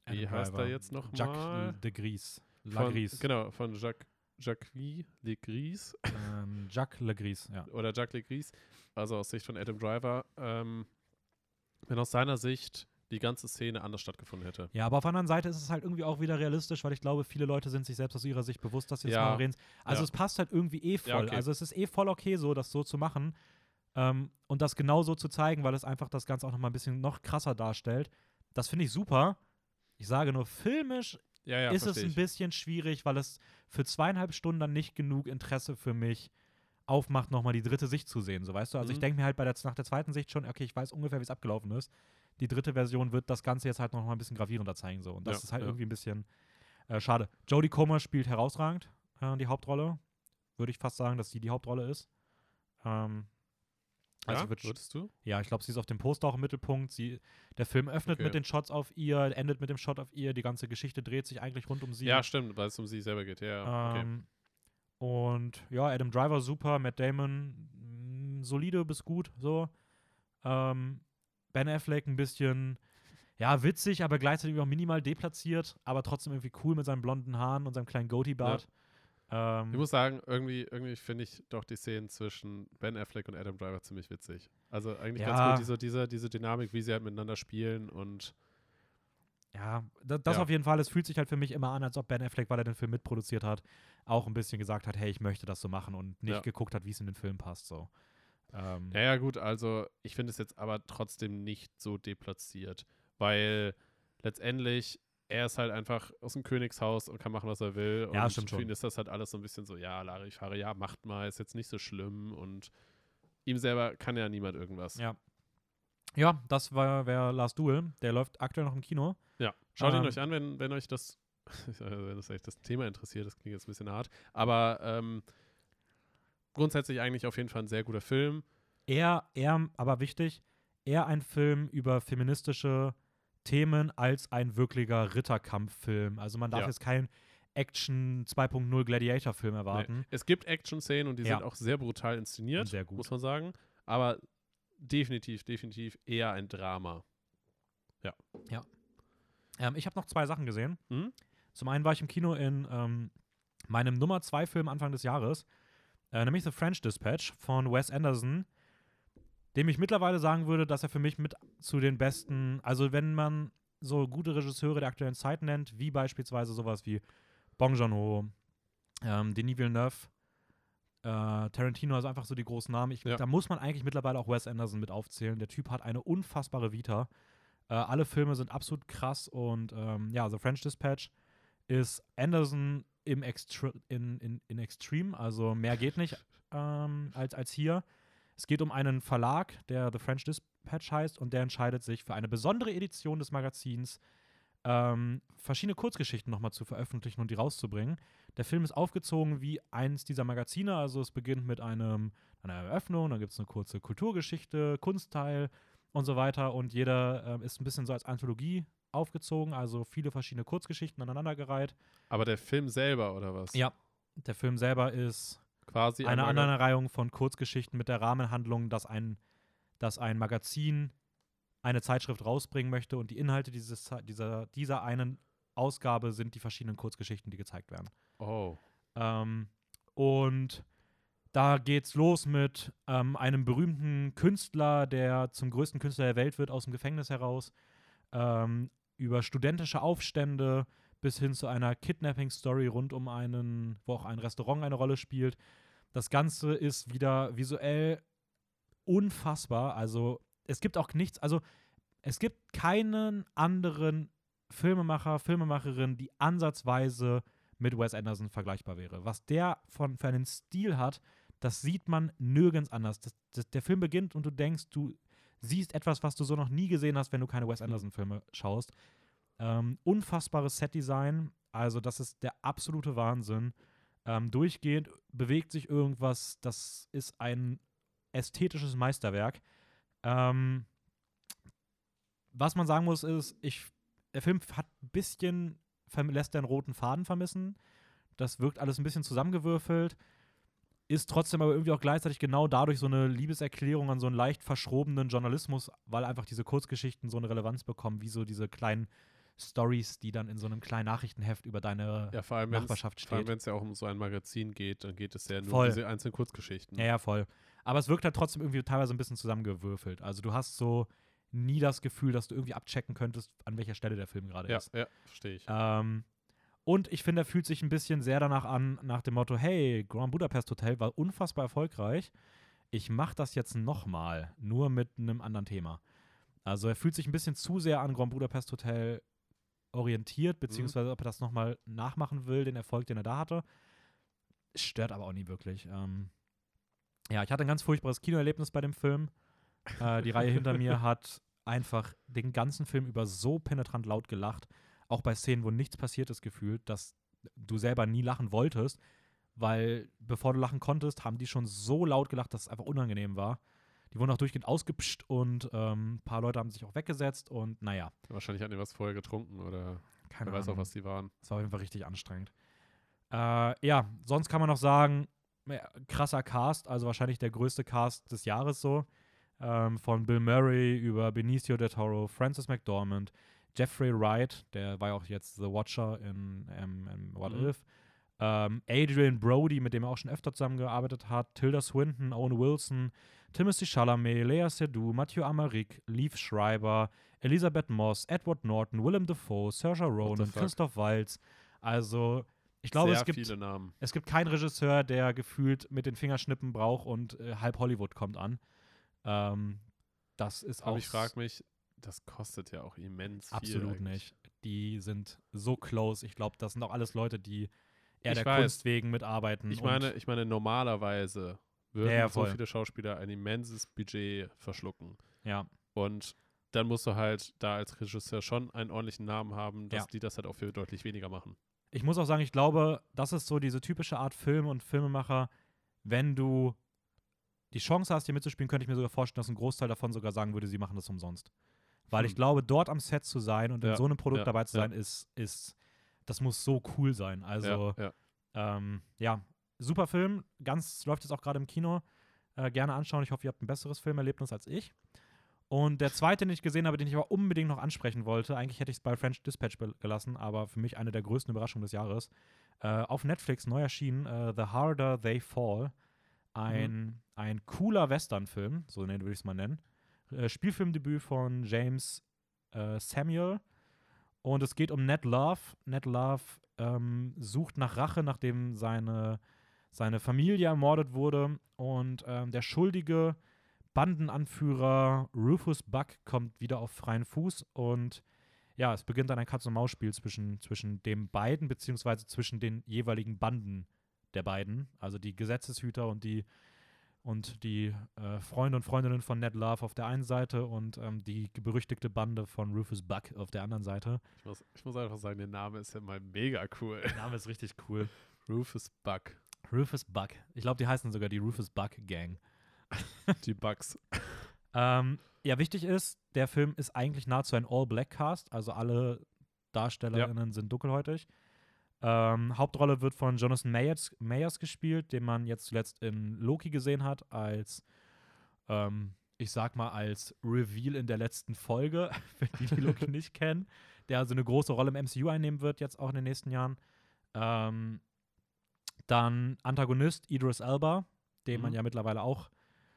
Wie Adam heißt er jetzt noch mal? Jacques de Gris. von, Lagris. Genau, von Jacques, Jacques Legris Ähm, Jacques Legris, ja. oder Jacques Legris, also aus Sicht von Adam Driver, ähm, wenn aus seiner Sicht die ganze Szene anders stattgefunden hätte. Ja, aber auf der anderen Seite ist es halt irgendwie auch wieder realistisch, weil ich glaube, viele Leute sind sich selbst aus ihrer Sicht bewusst, dass sie jetzt Ja. mal reden. Also Ja. es passt halt irgendwie eh voll. Ja, okay. Also es ist eh voll okay, so das so zu machen ähm, und das genau so zu zeigen, weil es einfach das Ganze auch noch mal ein bisschen noch krasser darstellt. Das finde ich super. Ich sage nur, filmisch Ja, ja, ist es ein ich. bisschen schwierig, weil es für zweieinhalb Stunden dann nicht genug Interesse für mich aufmacht, nochmal die dritte Sicht zu sehen. So weißt du? Also ich Mhm. denke mir halt bei der, nach der zweiten Sicht schon, okay, ich weiß ungefähr, wie es abgelaufen ist. Die dritte Version wird das Ganze jetzt halt noch mal ein bisschen gravierender zeigen. So. Und das Ja, ist halt irgendwie ein bisschen äh, schade. Jodie Comer spielt herausragend äh, die Hauptrolle. Würde ich fast sagen, dass sie die Hauptrolle ist. Ähm, also ja, wird würdest du? ja, ich glaube, sie ist auf dem Poster auch im Mittelpunkt. Sie, der Film öffnet Okay. mit den Shots auf ihr, endet mit dem Shot auf ihr. Die ganze Geschichte dreht sich eigentlich rund um sie. Ja, stimmt, weil es um sie selber geht. Ja, ja, okay. Ähm, Und ja, Adam Driver super, Matt Damon mh, solide bis gut, so. Ähm, ben Affleck ein bisschen, ja, witzig, aber gleichzeitig auch minimal deplatziert, aber trotzdem irgendwie cool mit seinen blonden Haaren und seinem kleinen Goatee-Bart. Ähm, Ich muss sagen, irgendwie, irgendwie finde ich doch die Szenen zwischen Ben Affleck und Adam Driver ziemlich witzig. Also eigentlich Ja. ganz gut, diese, diese, diese Dynamik, wie sie halt miteinander spielen und Ja, da, das Ja. auf jeden Fall. Es fühlt sich halt für mich immer an, als ob Ben Affleck, weil er den Film mitproduziert hat, auch ein bisschen gesagt hat, hey, ich möchte das so machen und nicht Ja. geguckt hat, wie es in den Film passt. So. Ähm, Ja, ja, gut, also ich finde es jetzt aber trotzdem nicht so deplatziert, weil letztendlich er ist halt einfach aus dem Königshaus und kann machen, was er will. Ja, und stimmt für schon. ihn ist das halt alles so ein bisschen so, ja, Larifare, ja, macht mal, ist jetzt nicht so schlimm und ihm selber kann ja niemand irgendwas. Ja. Ja, das war wäre Last Duel. Der läuft aktuell noch im Kino. Ja, schaut ihn Ähm, euch an, wenn, wenn euch das, wenn das, euch das Thema interessiert. Das klingt jetzt ein bisschen hart. Aber ähm, grundsätzlich eigentlich auf jeden Fall ein sehr guter Film. Eher, eher, aber wichtig, eher ein Film über feministische Themen als ein wirklicher Ritterkampffilm. Also man darf Ja. jetzt keinen Action 2.0 Gladiator-Film erwarten. Nee. Es gibt Action-Szenen und die Ja. sind auch sehr brutal inszeniert, Und sehr gut. muss man sagen. Aber definitiv, definitiv eher ein Drama. Ähm, ich habe noch zwei Sachen gesehen. Mhm. Zum einen war ich im Kino in ähm, meinem Nummer 2 Film Anfang des Jahres, äh, nämlich The French Dispatch von Wes Anderson, dem ich mittlerweile sagen würde, dass er für mich mit zu den besten, also wenn man so gute Regisseure der aktuellen Zeit nennt, wie beispielsweise sowas wie Bong Joon-ho, ähm, Denis Villeneuve, äh, Tarantino, also einfach so die großen Namen. Ich, Ja. Da muss man eigentlich mittlerweile auch Wes Anderson mit aufzählen. Der Typ hat eine unfassbare Vita. Äh, alle Filme sind absolut krass und ähm, ja, The French Dispatch ist Anderson im Extre in, in, in Extreme, also mehr geht nicht ähm, als, als hier. Es geht um einen Verlag, der The French Dispatch heißt und der entscheidet sich für eine besondere Edition des Magazins ähm, verschiedene Kurzgeschichten nochmal zu veröffentlichen und die rauszubringen. Der Film ist aufgezogen wie eins dieser Magazine, also es beginnt mit einem, einer Eröffnung, dann gibt es eine kurze Kulturgeschichte, Kunstteil und so weiter und jeder ähm, ist ein bisschen so als Anthologie aufgezogen, also viele verschiedene Kurzgeschichten aneinandergereiht. Aber der Film selber, oder was? Ja. Der Film selber ist Quasi eine Aneinanderreihung von Kurzgeschichten mit der Rahmenhandlung, dass ein, dass ein Magazin eine Zeitschrift rausbringen möchte und die Inhalte dieses, dieser, dieser einen Ausgabe sind die verschiedenen Kurzgeschichten, die gezeigt werden. Oh. Ähm, und da geht's los mit ähm, einem berühmten Künstler, der zum größten Künstler der Welt wird, aus dem Gefängnis heraus, ähm, über studentische Aufstände bis hin zu einer Kidnapping-Story rund um einen, wo auch ein Restaurant eine Rolle spielt. Das Ganze ist wieder visuell unfassbar. Also es gibt auch nichts, also es gibt keinen anderen Filmemacher, Filmemacherin, die ansatzweise mit Wes Anderson vergleichbar wäre. Was der von, für einen Stil hat, das sieht man nirgends anders. Das, das, der Film beginnt und du denkst, du siehst etwas, was du so noch nie gesehen hast, wenn du keine Wes Anderson-Filme schaust. Ähm, unfassbares Setdesign, also das ist der absolute Wahnsinn. Ähm, durchgehend bewegt sich irgendwas, das ist ein ästhetisches Meisterwerk. Ähm, was man sagen muss, ist, ich, der Film hat ein bisschen, lässt den roten Faden vermissen. Das wirkt alles ein bisschen zusammengewürfelt. Ist trotzdem aber irgendwie auch gleichzeitig genau dadurch so eine Liebeserklärung an so einen leicht verschrobenen Journalismus, weil einfach diese Kurzgeschichten so eine Relevanz bekommen, wie so diese kleinen Stories, die dann in so einem kleinen Nachrichtenheft über deine Ja, vor allem, wenn Nachbarschaft es vor allem, steht. wenn's ja auch um so ein Magazin geht, dann geht es ja nur Voll. um diese einzelnen Kurzgeschichten. Ja, ja, voll. Aber es wirkt halt trotzdem irgendwie teilweise ein bisschen zusammengewürfelt. Also du hast so nie das Gefühl, dass du irgendwie abchecken könntest, an welcher Stelle der Film gerade ja, ist. ja verstehe ich. Ähm, und ich finde, er fühlt sich ein bisschen sehr danach an, nach dem Motto, hey, Grand Budapest Hotel war unfassbar erfolgreich. Ich mache das jetzt nochmal, nur mit einem anderen Thema. Also er fühlt sich ein bisschen zu sehr an Grand Budapest Hotel orientiert, beziehungsweise ob er das nochmal nachmachen will, den Erfolg, den er da hatte. Stört aber auch nie wirklich. Ähm, ja, ich hatte ein ganz furchtbares Kinoerlebnis bei dem Film. Äh, die Reihe hinter mir hat einfach den ganzen Film über so penetrant laut gelacht, auch bei Szenen, wo nichts passiert ist, gefühlt, dass du selber nie lachen wolltest, weil bevor du lachen konntest, haben die schon so laut gelacht, dass es einfach unangenehm war. Die wurden auch durchgehend ausgepscht und ähm, ein paar Leute haben sich auch weggesetzt und naja. Wahrscheinlich hatten die was vorher getrunken oder Keine wer weiß Ahnung. auch, was die waren. Das war auf jeden Fall richtig anstrengend. Äh, ja, sonst kann man noch sagen, ja, krasser Cast, also wahrscheinlich der größte Cast des Jahres so. Ähm, von Bill Murray über Benicio del Toro, Francis McDormand, Jeffrey Wright, der war ja auch jetzt The Watcher in, ähm, in What Mhm. If. Ähm, Adrian Brody, mit dem er auch schon öfter zusammengearbeitet hat, Tilda Swinton, Owen Wilson, Timothy Chalamet, Lea Seydoux, Mathieu Amalric, Leaf Schreiber, Elisabeth Moss, Edward Norton, Willem Dafoe, Saoirse Ronan? Christoph Waltz. Also, ich glaube, Sehr es gibt, viele Namen. es gibt keinen Regisseur, der gefühlt mit den Fingerschnippen braucht und äh, halb Hollywood kommt an. Ähm, das ist Aber auch ich frage mich, das kostet ja auch immens viel. absolut eigentlich. nicht. Die sind so close. Ich glaube, das sind auch alles Leute, die eher Ich der weiß. Kunst wegen mitarbeiten. Ich meine, ich meine, normalerweise würden Ja, ja, so viele Schauspieler ein immenses Budget verschlucken. ja, Und dann musst du halt da als Regisseur schon einen ordentlichen Namen haben, dass Ja. die das halt auch für deutlich weniger machen. ich muss auch sagen, ich glaube, das ist so diese typische Art Film und Filmemacher, wenn du die Chance hast, hier mitzuspielen, könnte ich mir sogar vorstellen, dass ein Großteil davon sogar sagen würde, sie machen das umsonst. Weil ich Hm. glaube, dort am Set zu sein und in Ja, so einem Produkt ja, dabei zu sein, ist, ist, das muss so cool sein. Also, ja, ja. ähm, ja, super Film. Ganz läuft jetzt auch gerade im Kino. Äh, gerne anschauen. Ich hoffe, ihr habt ein besseres Filmerlebnis als ich. Und der zweite, den ich gesehen habe, den ich aber unbedingt noch ansprechen wollte, eigentlich hätte ich es bei French Dispatch gelassen, aber für mich eine der größten Überraschungen des Jahres. Äh, auf Netflix neu erschienen, äh, The Harder They Fall. Ein, ein cooler Western-Film, so würde ich es mal nennen. Äh, Spielfilmdebüt von James äh, Samuel. Und es geht um Ned Love. Ned Love ähm, sucht nach Rache, nachdem seine, seine Familie ermordet wurde. Und ähm, der schuldige Bandenanführer Rufus Buck kommt wieder auf freien Fuß. Und ja, es beginnt dann ein Katz-und-Maus-Spiel zwischen, zwischen den beiden, beziehungsweise zwischen den jeweiligen Banden der beiden. Also die Gesetzeshüter und die und die äh, Freunde und Freundinnen von Ned Love auf der einen Seite und ähm, die berüchtigte Bande von Rufus Buck auf der anderen Seite. Ich, muss, ich muss einfach sagen, der Name ist ja mal mega cool. Der Name ist richtig cool. Rufus Buck. Rufus Buck. Ich glaube, die heißen sogar die Rufus Buck Gang. Die Bugs. Ähm, ja, wichtig ist, der Film ist eigentlich nahezu ein All-Black-Cast, also alle DarstellerInnen sind dunkelhäutig. Ähm, Hauptrolle wird von Jonathan Mayers, Mayers gespielt, den man jetzt zuletzt in Loki gesehen hat, als, ähm, ich sag mal, als Reveal in der letzten Folge, für die, die Loki nicht kennen, der also eine große Rolle im MCU einnehmen wird, jetzt auch in den nächsten Jahren. Ähm, dann Antagonist Idris Elba, den man Mhm. ja mittlerweile auch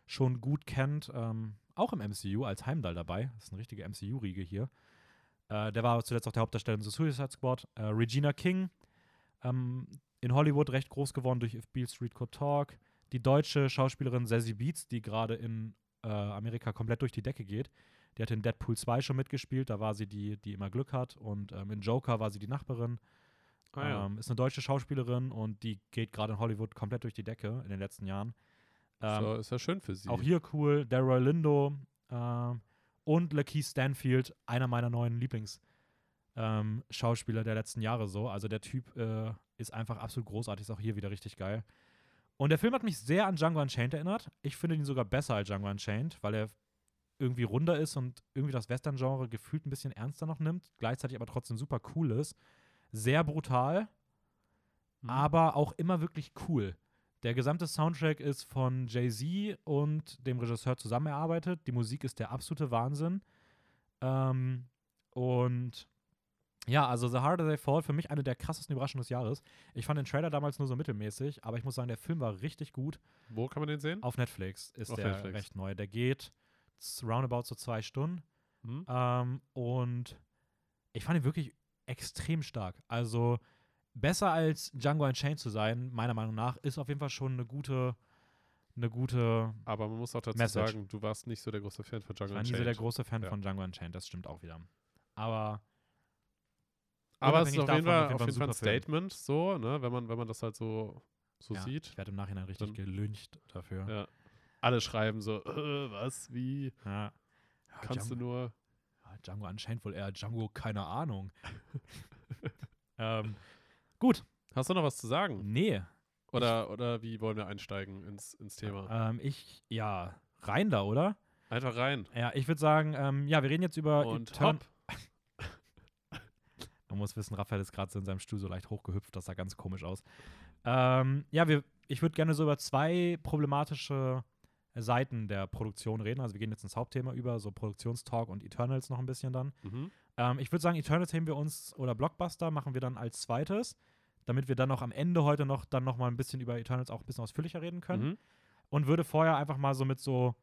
schon gut kennt, ähm, auch im MCU als Heimdall dabei. Das ist eine richtige MCU-Riege hier. Äh, der war zuletzt auch der Hauptdarsteller in The Suicide Squad. Äh, Regina King, ähm, in Hollywood recht groß geworden durch If Beale Street Could Talk. Die deutsche Schauspielerin Sassy Beats, die gerade in äh, Amerika komplett durch die Decke geht. Die hat in Deadpool 2 schon mitgespielt, da war sie die, die immer Glück hat. Und ähm, in Joker war sie die Nachbarin. Ah, ja. ähm, ist eine deutsche Schauspielerin und die geht gerade in Hollywood komplett durch die Decke in den letzten Jahren. Ähm, so, ist ja schön für sie. auch hier cool, Delroy Lindo ähm, und Lakeith Stanfield, einer meiner neuen Lieblings- ähm, Schauspieler der letzten Jahre so. Also der Typ äh, ist einfach absolut großartig, ist auch hier wieder richtig geil. Und der Film hat mich sehr an Django Unchained erinnert. Ich finde ihn sogar besser als Django Unchained, weil er irgendwie runder ist und irgendwie das Western-Genre gefühlt ein bisschen ernster noch nimmt, gleichzeitig aber trotzdem super cool ist. Sehr brutal, Mhm. aber auch immer wirklich cool. Der gesamte Soundtrack ist von Jay-Z und dem Regisseur zusammen erarbeitet. Die Musik ist der absolute Wahnsinn. Ähm, und ja, also The Harder They Fall, für mich eine der krassesten Überraschungen des Jahres. Ich fand den Trailer damals nur so mittelmäßig, aber ich muss sagen, der Film war richtig gut. Wo kann man den sehen? Auf Netflix ist Auf der Netflix. recht neu. Der geht roundabout so zwei Stunden. Mhm. Ähm, und ich fand ihn wirklich extrem stark. Also besser als Django Unchained zu sein, meiner Meinung nach, ist auf jeden Fall schon eine gute, eine gute. Aber man muss auch dazu Message. sagen, du warst nicht so der große Fan von Ich Django war nie so der Unchained. große Fan Ja. von Django Unchained, das stimmt auch wieder. Aber Aber es ist auf jeden Fall, auf jeden Fall ein Film. Statement, so, ne? wenn, man, wenn man das halt so, so Ja, sieht. Ich werde im Nachhinein richtig gelyncht dafür. Ja. Alle schreiben so, äh, was, wie, Ja. Kannst du Django, nur. Ja, Django anscheinend wohl eher Django, keine Ahnung. ähm, gut, Hast du noch was zu sagen? nee. Oder, oder wie wollen wir einsteigen ins, ins Thema? Ähm, ich, ja, rein da, oder? Einfach rein. Ja, ich würde sagen, ähm, ja, wir reden jetzt über Und Etern- hopp. Man muss wissen, Raphael ist gerade so in seinem Stuhl so leicht hochgehüpft, das sah ganz komisch aus. Ähm, ja, wir, ich würde gerne so über zwei problematische Seiten der Produktion reden. Also wir gehen jetzt ins Hauptthema über, so Produktionstalk und Eternals noch ein bisschen dann. Mhm. Ähm, ich würde sagen, Eternals heben wir uns oder Blockbuster machen wir dann als zweites, damit wir dann noch am Ende heute noch dann noch mal ein bisschen über Eternals auch ein bisschen ausführlicher reden können. Mhm. Und würde vorher einfach mal so mit so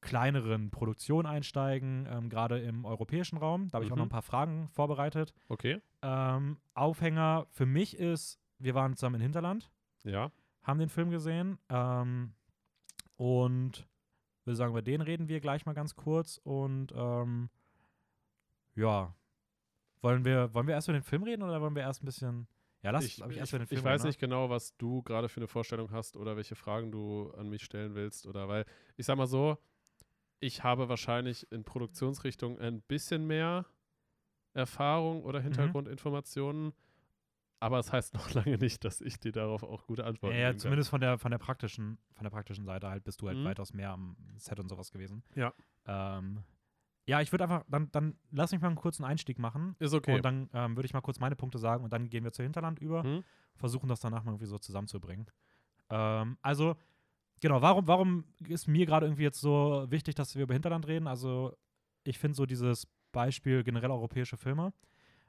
kleineren Produktionen einsteigen, ähm, gerade im europäischen Raum. Da habe ich auch Mhm. noch ein paar Fragen vorbereitet. Okay. Ähm, Aufhänger für mich ist, wir waren zusammen in Hinterland, Ja. haben den Film gesehen ähm, und würde sagen, über den reden wir gleich mal ganz kurz und ähm, ja, wollen wir, wollen wir erst über den Film reden oder wollen wir erst ein bisschen, ja, lass, Ich, ich, ich, erst über den ich Film weiß reden, ne? nicht genau, was du gerade für eine Vorstellung hast oder welche Fragen du an mich stellen willst oder weil ich sag mal so, ich habe wahrscheinlich in Produktionsrichtung ein bisschen mehr Erfahrung oder Mhm. Aber es heißt noch lange nicht, dass ich dir darauf auch gute Antworten Ja, ja, geben zumindest von der, von der praktischen, von der praktischen Seite halt bist du halt Mhm. weitaus mehr am Set und sowas gewesen. Ja. Ähm, ja, ich würde einfach, dann, dann lass mich mal einen kurzen Einstieg machen. Ist okay. Und dann ähm, würde ich mal kurz meine Punkte sagen und dann gehen wir zu Hinterland über, Mhm. versuchen das danach mal irgendwie so zusammenzubringen. Ähm, also, genau, warum, warum ist mir gerade irgendwie jetzt so wichtig, dass wir über Hinterland reden? Also, ich finde so dieses Beispiel generell europäische Filme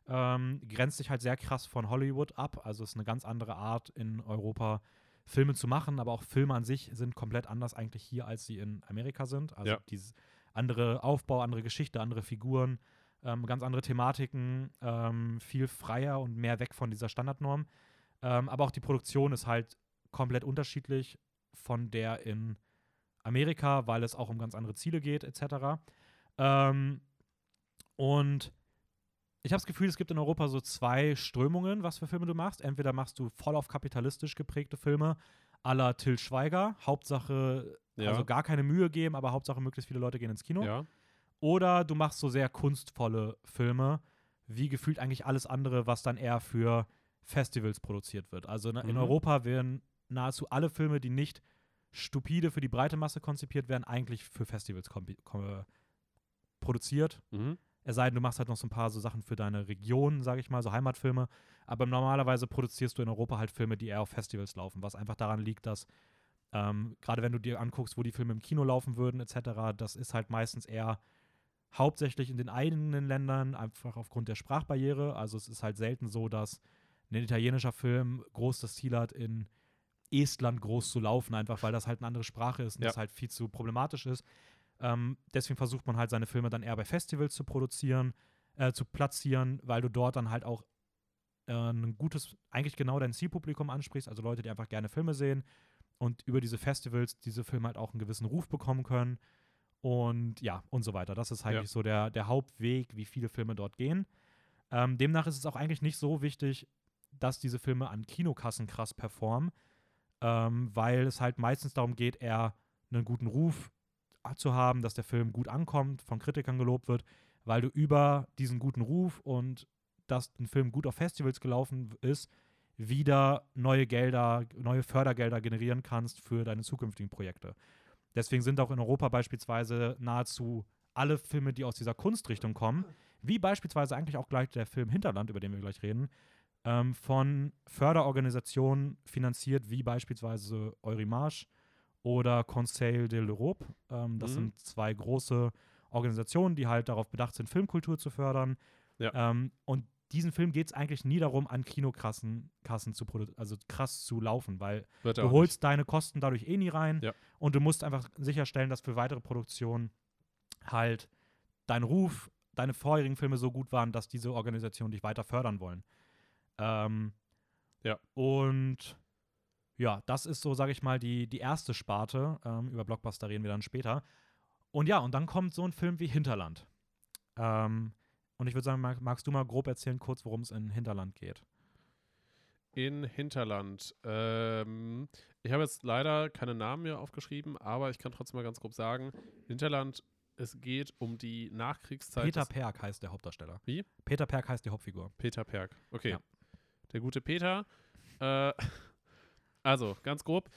ähm, grenzt sich halt sehr krass von Hollywood ab. Also, es ist eine ganz andere Art in Europa. Filme zu machen, aber auch Filme an sich sind komplett anders eigentlich hier, als sie in Amerika sind. Also Ja. dieses andere Aufbau, andere Geschichte, andere Figuren, ähm, ganz andere Thematiken, ähm, viel freier und mehr weg von dieser Standardnorm. Ähm, aber auch die Produktion ist halt komplett unterschiedlich von der in Amerika, weil es auch um ganz andere Ziele geht, etc. Ähm, und ich habe das Gefühl, es gibt in Europa so zwei Strömungen, was für Filme du machst. Entweder machst du voll auf kapitalistisch geprägte Filme la Till Schweiger, Hauptsache, Ja. also gar keine Mühe geben, aber Hauptsache möglichst viele Leute gehen ins Kino. ja. Oder du machst so sehr kunstvolle Filme, wie gefühlt eigentlich alles andere, was dann eher für Festivals produziert wird. Also na- in Mhm. Europa werden nahezu alle Filme, die nicht stupide für die breite Masse konzipiert werden, eigentlich für Festivals produziert. Mhm. Es sei denn, du machst halt noch so ein paar so Sachen für deine Region, sage ich mal, so Heimatfilme. Aber normalerweise produzierst du in Europa halt Filme, die eher auf Festivals laufen, was einfach daran liegt, dass ähm, gerade wenn du dir anguckst, wo die Filme im Kino laufen würden, etc., das ist halt meistens eher hauptsächlich in den eigenen Ländern, einfach aufgrund der Sprachbarriere. Also es ist halt selten so, dass ein italienischer Film groß das Ziel hat, in Estland groß zu laufen, einfach weil das halt eine andere Sprache ist und Ja. das halt viel zu problematisch ist. Ähm, deswegen versucht man halt seine Filme dann eher bei Festivals zu produzieren, äh, zu platzieren, weil du dort dann halt auch äh, ein gutes, eigentlich genau dein Zielpublikum ansprichst, also Leute, die einfach gerne Filme sehen und über diese Festivals diese Filme halt auch einen gewissen Ruf bekommen können und ja, und so weiter. Das ist eigentlich so der, der Hauptweg, wie viele Filme dort gehen. Ähm, demnach ist es auch eigentlich nicht so wichtig, dass diese Filme an Kinokassen krass performen, ähm, weil es halt meistens darum geht, eher einen guten Ruf zu haben, dass der Film gut ankommt, von Kritikern gelobt wird, weil du über diesen guten Ruf und dass ein Film gut auf Festivals gelaufen ist, wieder neue Gelder, neue Fördergelder generieren kannst für deine zukünftigen Projekte. Deswegen sind auch in Europa beispielsweise nahezu alle Filme, die aus dieser Kunstrichtung kommen, wie beispielsweise eigentlich auch gleich der Film Hinterland, über den wir gleich reden, ähm, von Förderorganisationen finanziert, wie beispielsweise Eurimage oder Conseil de l'Europe. Ähm, das Mhm. sind zwei große Organisationen, die halt darauf bedacht sind, Filmkultur zu fördern. Ja. Ähm, und diesen Film geht es eigentlich nie darum, an Kinokassen Kassen zu also krass zu laufen, weil du holst deine Kosten dadurch eh nie rein Ja. und du musst einfach sicherstellen, dass für weitere Produktionen halt dein Ruf, deine vorherigen Filme so gut waren, dass diese Organisationen dich weiter fördern wollen. Ähm, Ja. Und ja, das ist so, sage ich mal, die, die erste Sparte. Ähm, über Blockbuster reden wir dann später. Und ja, und dann kommt so ein Film wie Hinterland. Ähm, Und ich würde sagen, mag, magst du mal grob erzählen, kurz, worum es in Hinterland geht? In Hinterland. Ähm, ich habe jetzt leider keine Namen mehr aufgeschrieben, aber ich kann trotzdem mal ganz grob sagen: Hinterland, es geht um die Nachkriegszeit. Peter Perk heißt der Hauptdarsteller. Wie? Peter Perk heißt die Hauptfigur. Peter Perk. Okay. Ja. Der gute Peter. Äh, also, ganz grob.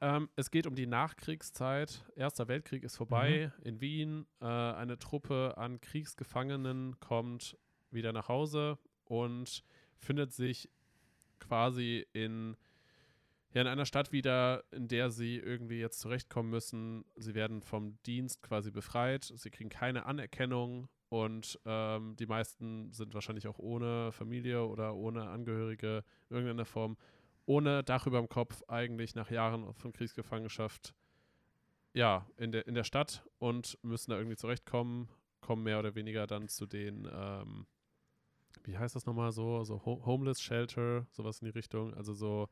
Ähm, es geht um die Nachkriegszeit. Erster Weltkrieg ist vorbei in Wien. Äh, eine Truppe an Kriegsgefangenen kommt wieder nach Hause und findet sich quasi in, ja, in einer Stadt wieder, in der sie irgendwie jetzt zurechtkommen müssen. Sie werden vom Dienst quasi befreit. Sie kriegen keine Anerkennung und ähm, die meisten sind wahrscheinlich auch ohne Familie oder ohne Angehörige in irgendeiner Form, ohne Dach über dem Kopf, eigentlich nach Jahren von Kriegsgefangenschaft, ja, in der, in der Stadt und müssen da irgendwie zurechtkommen, kommen mehr oder weniger dann zu den, ähm, wie heißt das nochmal so, so Ho Homeless Shelter, sowas in die Richtung, also so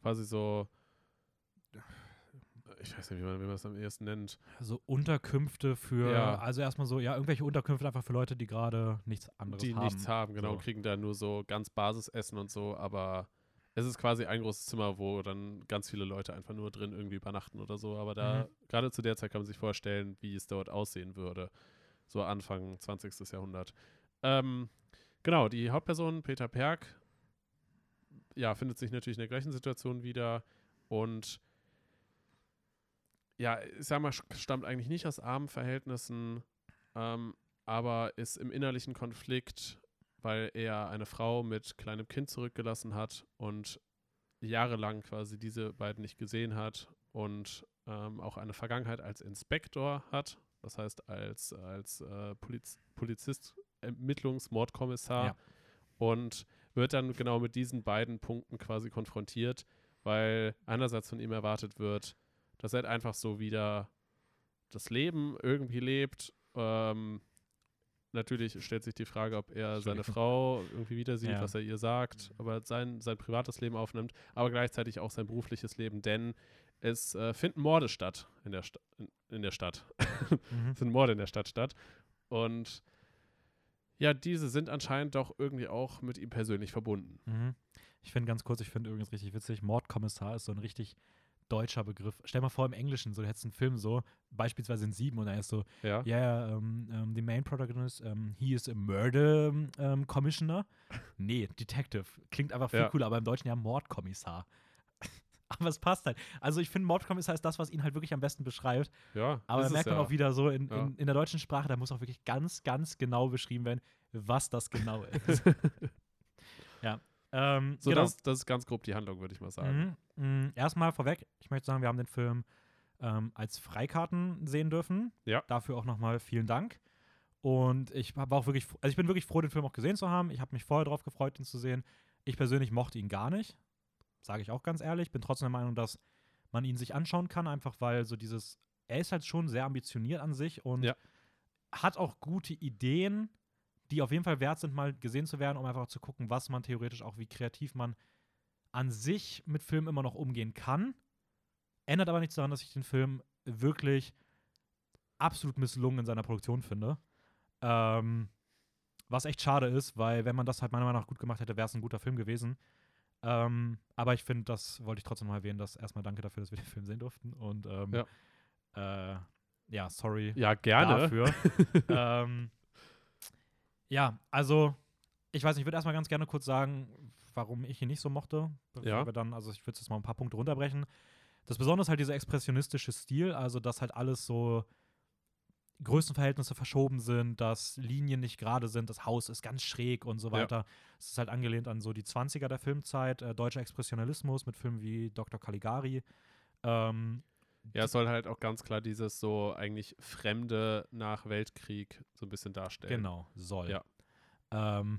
quasi so, ich weiß nicht, wie man, wie man das am ehesten nennt. So Unterkünfte für, Ja. also erstmal so, ja, irgendwelche Unterkünfte einfach für Leute, die gerade nichts anderes die haben. nichts haben, genau, So. kriegen da nur so ganz Basisessen und so, aber es ist quasi ein großes Zimmer, wo dann ganz viele Leute einfach nur drin irgendwie übernachten oder so, aber da, Mhm. gerade zu der Zeit kann man sich vorstellen, wie es dort aussehen würde, so Anfang 20. Jahrhundert. Ähm, genau, die Hauptperson, Peter Perk, ja, findet sich natürlich in der gleichen Situation wieder und ja, ich sag mal, stammt eigentlich nicht aus armen Verhältnissen, ähm, aber ist im innerlichen Konflikt, weil er eine Frau mit kleinem Kind zurückgelassen hat und jahrelang quasi diese beiden nicht gesehen hat und ähm, auch eine Vergangenheit als Inspektor hat, das heißt als, als äh, Poliz Polizist, Ermittlungsmordkommissar Ja. und wird dann genau mit diesen beiden Punkten quasi konfrontiert, weil einerseits von ihm erwartet wird, dass er halt einfach so wieder das Leben irgendwie lebt. Ähm, natürlich stellt sich die Frage, ob er seine Entschuldigung. Frau irgendwie wieder sieht, Ja. was er ihr sagt, aber sein, sein privates Leben aufnimmt, aber gleichzeitig auch sein berufliches Leben, denn es äh, finden Morde statt in der, Sta in, in der Stadt. Mhm. es sind Morde in der Stadt statt. Und ja, diese sind anscheinend doch irgendwie auch mit ihm persönlich verbunden. Mhm. Ich finde ganz kurz, ich finde übrigens richtig witzig, Mordkommissar ist so ein richtig deutscher Begriff. Stell mal vor, im Englischen, so, du hättest einen Film so, beispielsweise in Sieben und er ist so, Ja. ja, yeah, um, um, the main protagonist, um, he is a murder um, commissioner. Nee, Detective. Klingt einfach viel Ja. cooler, aber im Deutschen ja Mordkommissar. aber es passt halt. Also ich finde, Mordkommissar ist das, was ihn halt wirklich am besten beschreibt. Ja, Aber da merkt man ja. auch wieder so, in, Ja. in, in der deutschen Sprache, da muss auch wirklich ganz, ganz genau beschrieben werden, was das genau ist. ja. Ähm, So, genau. das, das ist ganz grob die Handlung, würde ich mal sagen. Mhm. Mhm. Erstmal vorweg, ich möchte sagen, wir haben den Film ähm, als Freikarten sehen dürfen. Ja. Dafür auch nochmal vielen Dank. Und ich habe auch wirklich, also ich bin wirklich froh, den Film auch gesehen zu haben. Ich habe mich vorher darauf gefreut, ihn zu sehen. Ich persönlich mochte ihn gar nicht. Sage ich auch ganz ehrlich. Bin trotzdem der Meinung, dass man ihn sich anschauen kann, einfach weil so dieses, er ist halt schon sehr ambitioniert an sich und Ja. hat auch gute Ideen, die auf jeden Fall wert sind, mal gesehen zu werden, um einfach zu gucken, was man theoretisch auch, wie kreativ man an sich mit Filmen immer noch umgehen kann. Ändert aber nichts daran, dass ich den Film wirklich absolut misslungen in seiner Produktion finde. Ähm, was echt schade ist, weil wenn man das halt meiner Meinung nach gut gemacht hätte, wäre es ein guter Film gewesen. Ähm, aber ich finde, das wollte ich trotzdem noch erwähnen, dass erstmal danke dafür, dass wir den Film sehen durften. Und ähm, ja. Äh, ja, sorry Ja, gerne. dafür. ähm, ja, also ich weiß nicht, ich würde erstmal ganz gerne kurz sagen, warum ich ihn nicht so mochte. Bevor Ja. wir dann, also ich würde jetzt mal ein paar Punkte runterbrechen. Das Besondere ist halt dieser expressionistische Stil, also dass halt alles so Größenverhältnisse verschoben sind, dass Linien nicht gerade sind, das Haus ist ganz schräg und so Ja. weiter. Es ist halt angelehnt an so die 20er der Filmzeit, äh, deutscher Expressionismus mit Filmen wie Dr. Caligari. Ähm, Ja, es soll halt auch ganz klar dieses so eigentlich Fremde nach Weltkrieg so ein bisschen darstellen. Genau, soll. Ja. Ähm,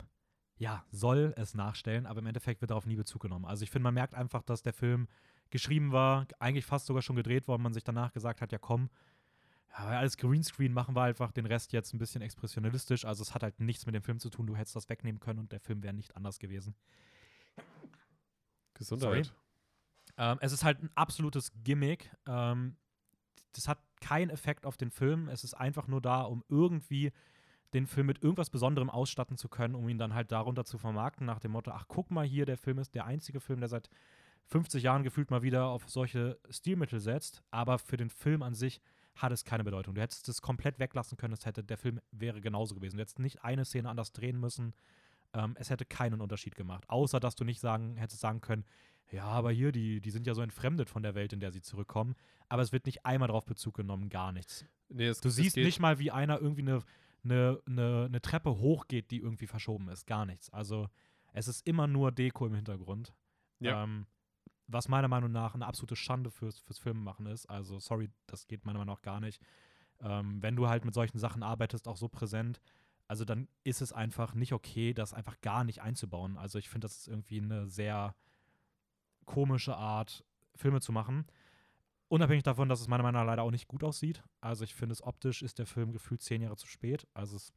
ja, soll es nachstellen, aber im Endeffekt wird darauf nie Bezug genommen. Also ich finde, man merkt einfach, dass der Film geschrieben war, eigentlich fast sogar schon gedreht worden, man sich danach gesagt hat, ja komm, ja, alles Greenscreen machen wir einfach den Rest jetzt ein bisschen expressionistisch. Also es hat halt nichts mit dem Film zu tun, du hättest das wegnehmen können und der Film wäre nicht anders gewesen. Gesundheit. Ähm, es ist halt ein absolutes Gimmick. Ähm, das hat keinen Effekt auf den Film. Es ist einfach nur da, um irgendwie den Film mit irgendwas Besonderem ausstatten zu können, um ihn dann halt darunter zu vermarkten, nach dem Motto, ach guck mal hier, der Film ist der einzige Film, der seit 50 Jahren gefühlt mal wieder auf solche Stilmittel setzt, aber für den Film an sich hat es keine Bedeutung. Du hättest es komplett weglassen können, es hätte, der Film wäre genauso gewesen. Du hättest nicht eine Szene anders drehen müssen. Ähm, es hätte keinen Unterschied gemacht. Außer dass du nicht sagen, hättest sagen können, ja, aber hier, die, die sind ja so entfremdet von der Welt, in der sie zurückkommen. Aber es wird nicht einmal darauf Bezug genommen, gar nichts. Nee, es, Du es siehst geht- nicht mal, wie einer irgendwie eine, eine, eine, eine Treppe hochgeht, die irgendwie verschoben ist. Gar nichts. Also es ist immer nur Deko im Hintergrund. Ja. Ähm, was meiner Meinung nach eine absolute Schande fürs, fürs Filmemachen ist. Also, sorry, das geht meiner Meinung nach gar nicht. Ähm, wenn du halt mit solchen Sachen arbeitest, auch so präsent, also dann ist es einfach nicht okay, das einfach gar nicht einzubauen. Also ich finde, das ist irgendwie eine sehr komische Art, Filme zu machen. Unabhängig davon, dass es meiner Meinung nach leider auch nicht gut aussieht. Also ich finde es optisch ist der Film gefühlt zehn Jahre zu spät. Also es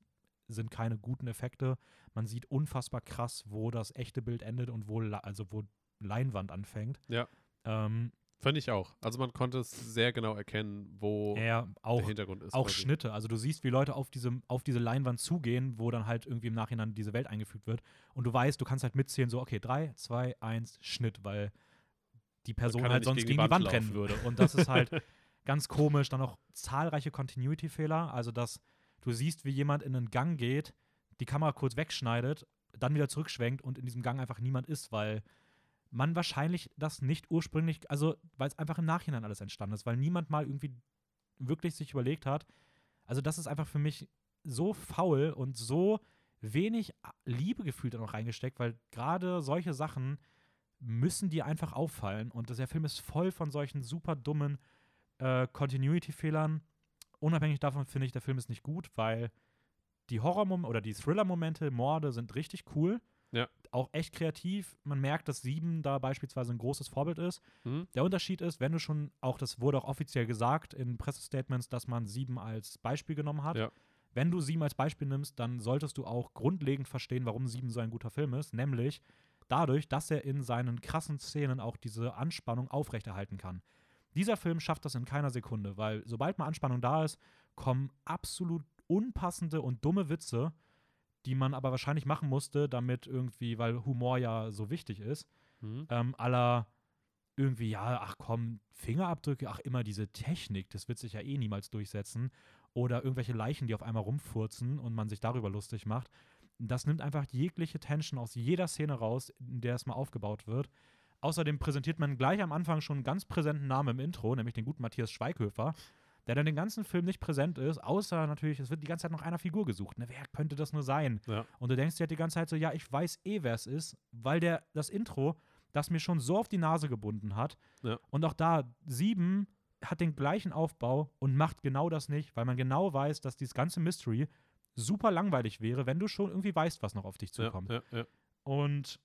sind keine guten Effekte. Man sieht unfassbar krass, wo das echte Bild endet und wo, also wo Leinwand anfängt. Ja. Ähm, Fand ich auch. Also man konnte es sehr genau erkennen, wo ja, auch der Hintergrund ist. auch quasi. Schnitte. Also du siehst, wie Leute auf diese, auf diese Leinwand zugehen, wo dann halt irgendwie im Nachhinein diese Welt eingefügt wird. Und du weißt, du kannst halt mitzählen, so, okay, 3, 2, 1, Schnitt, weil die Person er halt nicht sonst gegen die die Wand Wand rennen würde. Und das ist halt ganz komisch. Dann auch zahlreiche Continuity-Fehler. Also, dass du siehst, wie jemand in einen Gang geht, die Kamera kurz wegschneidet, dann wieder zurückschwenkt und in diesem Gang einfach niemand ist, weil man wahrscheinlich das nicht ursprünglich, also weil es einfach im Nachhinein alles entstanden ist, weil niemand mal irgendwie wirklich sich überlegt hat. Also das ist einfach für mich so faul und so wenig Liebe gefühlt da noch reingesteckt, weil gerade solche Sachen müssen dir einfach auffallen und der Film ist voll von solchen super dummen äh, Continuity-Fehlern. Unabhängig davon finde ich, der Film ist nicht gut, weil die Horror- oder die Thriller-Momente, Morde sind richtig cool. Ja. Auch echt kreativ. Man merkt, dass Sieben da beispielsweise ein großes Vorbild ist. Mhm. Der Unterschied ist, wenn du schon, auch das wurde auch offiziell gesagt in Pressestatements, dass man Sieben als Beispiel genommen hat. Ja. Wenn du Sieben als Beispiel nimmst, dann solltest du auch grundlegend verstehen, warum Sieben so ein guter Film ist. Nämlich dadurch, dass er in seinen krassen Szenen auch diese Anspannung aufrechterhalten kann. Dieser Film schafft das in keiner Sekunde, weil sobald mal Anspannung da ist, kommen absolut unpassende und dumme Witze, die man aber wahrscheinlich machen musste, damit irgendwie, weil Humor ja so wichtig ist, Mhm. ähm, aller irgendwie, ja, ach komm, Fingerabdrücke, ach immer diese Technik, das wird sich ja eh niemals durchsetzen. Oder irgendwelche Leichen, die auf einmal rumfurzen und man sich darüber lustig macht. Das nimmt einfach jegliche Tension aus jeder Szene raus, in der es mal aufgebaut wird. Außerdem präsentiert man gleich am Anfang schon einen ganz präsenten Namen im Intro, nämlich den guten Matthias Schweighöfer, der dann den ganzen Film nicht präsent ist, außer natürlich, es wird die ganze Zeit nach einer Figur gesucht. Ne, wer könnte das nur sein? Ja. Und du denkst dir halt die ganze Zeit so, ja, ich weiß eh, wer es ist, weil der das Intro, das mir schon so auf die Nase gebunden hat. Ja. Und auch da, sieben hat den gleichen Aufbau und macht genau das nicht, weil man genau weiß, dass dieses ganze Mystery super langweilig wäre, wenn du schon irgendwie weißt, was noch auf dich zukommt. ja, ja. Und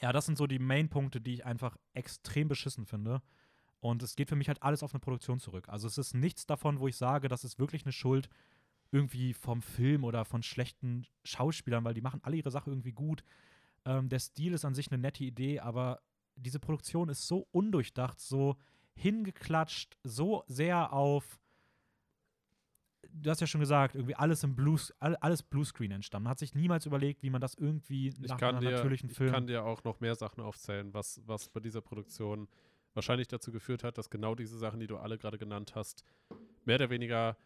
ja, das sind so die Main-Punkte, die ich einfach extrem beschissen finde. Und es geht für mich halt alles auf eine Produktion zurück. Also es ist nichts davon, wo ich sage, das ist wirklich eine Schuld irgendwie vom Film oder von schlechten Schauspielern, weil die machen alle ihre Sache irgendwie gut. Ähm, der Stil ist an sich eine nette Idee, aber diese Produktion ist so undurchdacht, so hingeklatscht, so sehr auf du hast ja schon gesagt, irgendwie alles im Blues, all, alles Bluescreen entstanden. Man hat sich niemals überlegt, wie man das irgendwie Ich, nach kann einem dir, natürlichen ich Film. kann dir auch noch mehr Sachen aufzählen, was, was bei dieser Produktion wahrscheinlich dazu geführt hat, dass genau diese Sachen, die du alle gerade genannt hast, mehr oder weniger,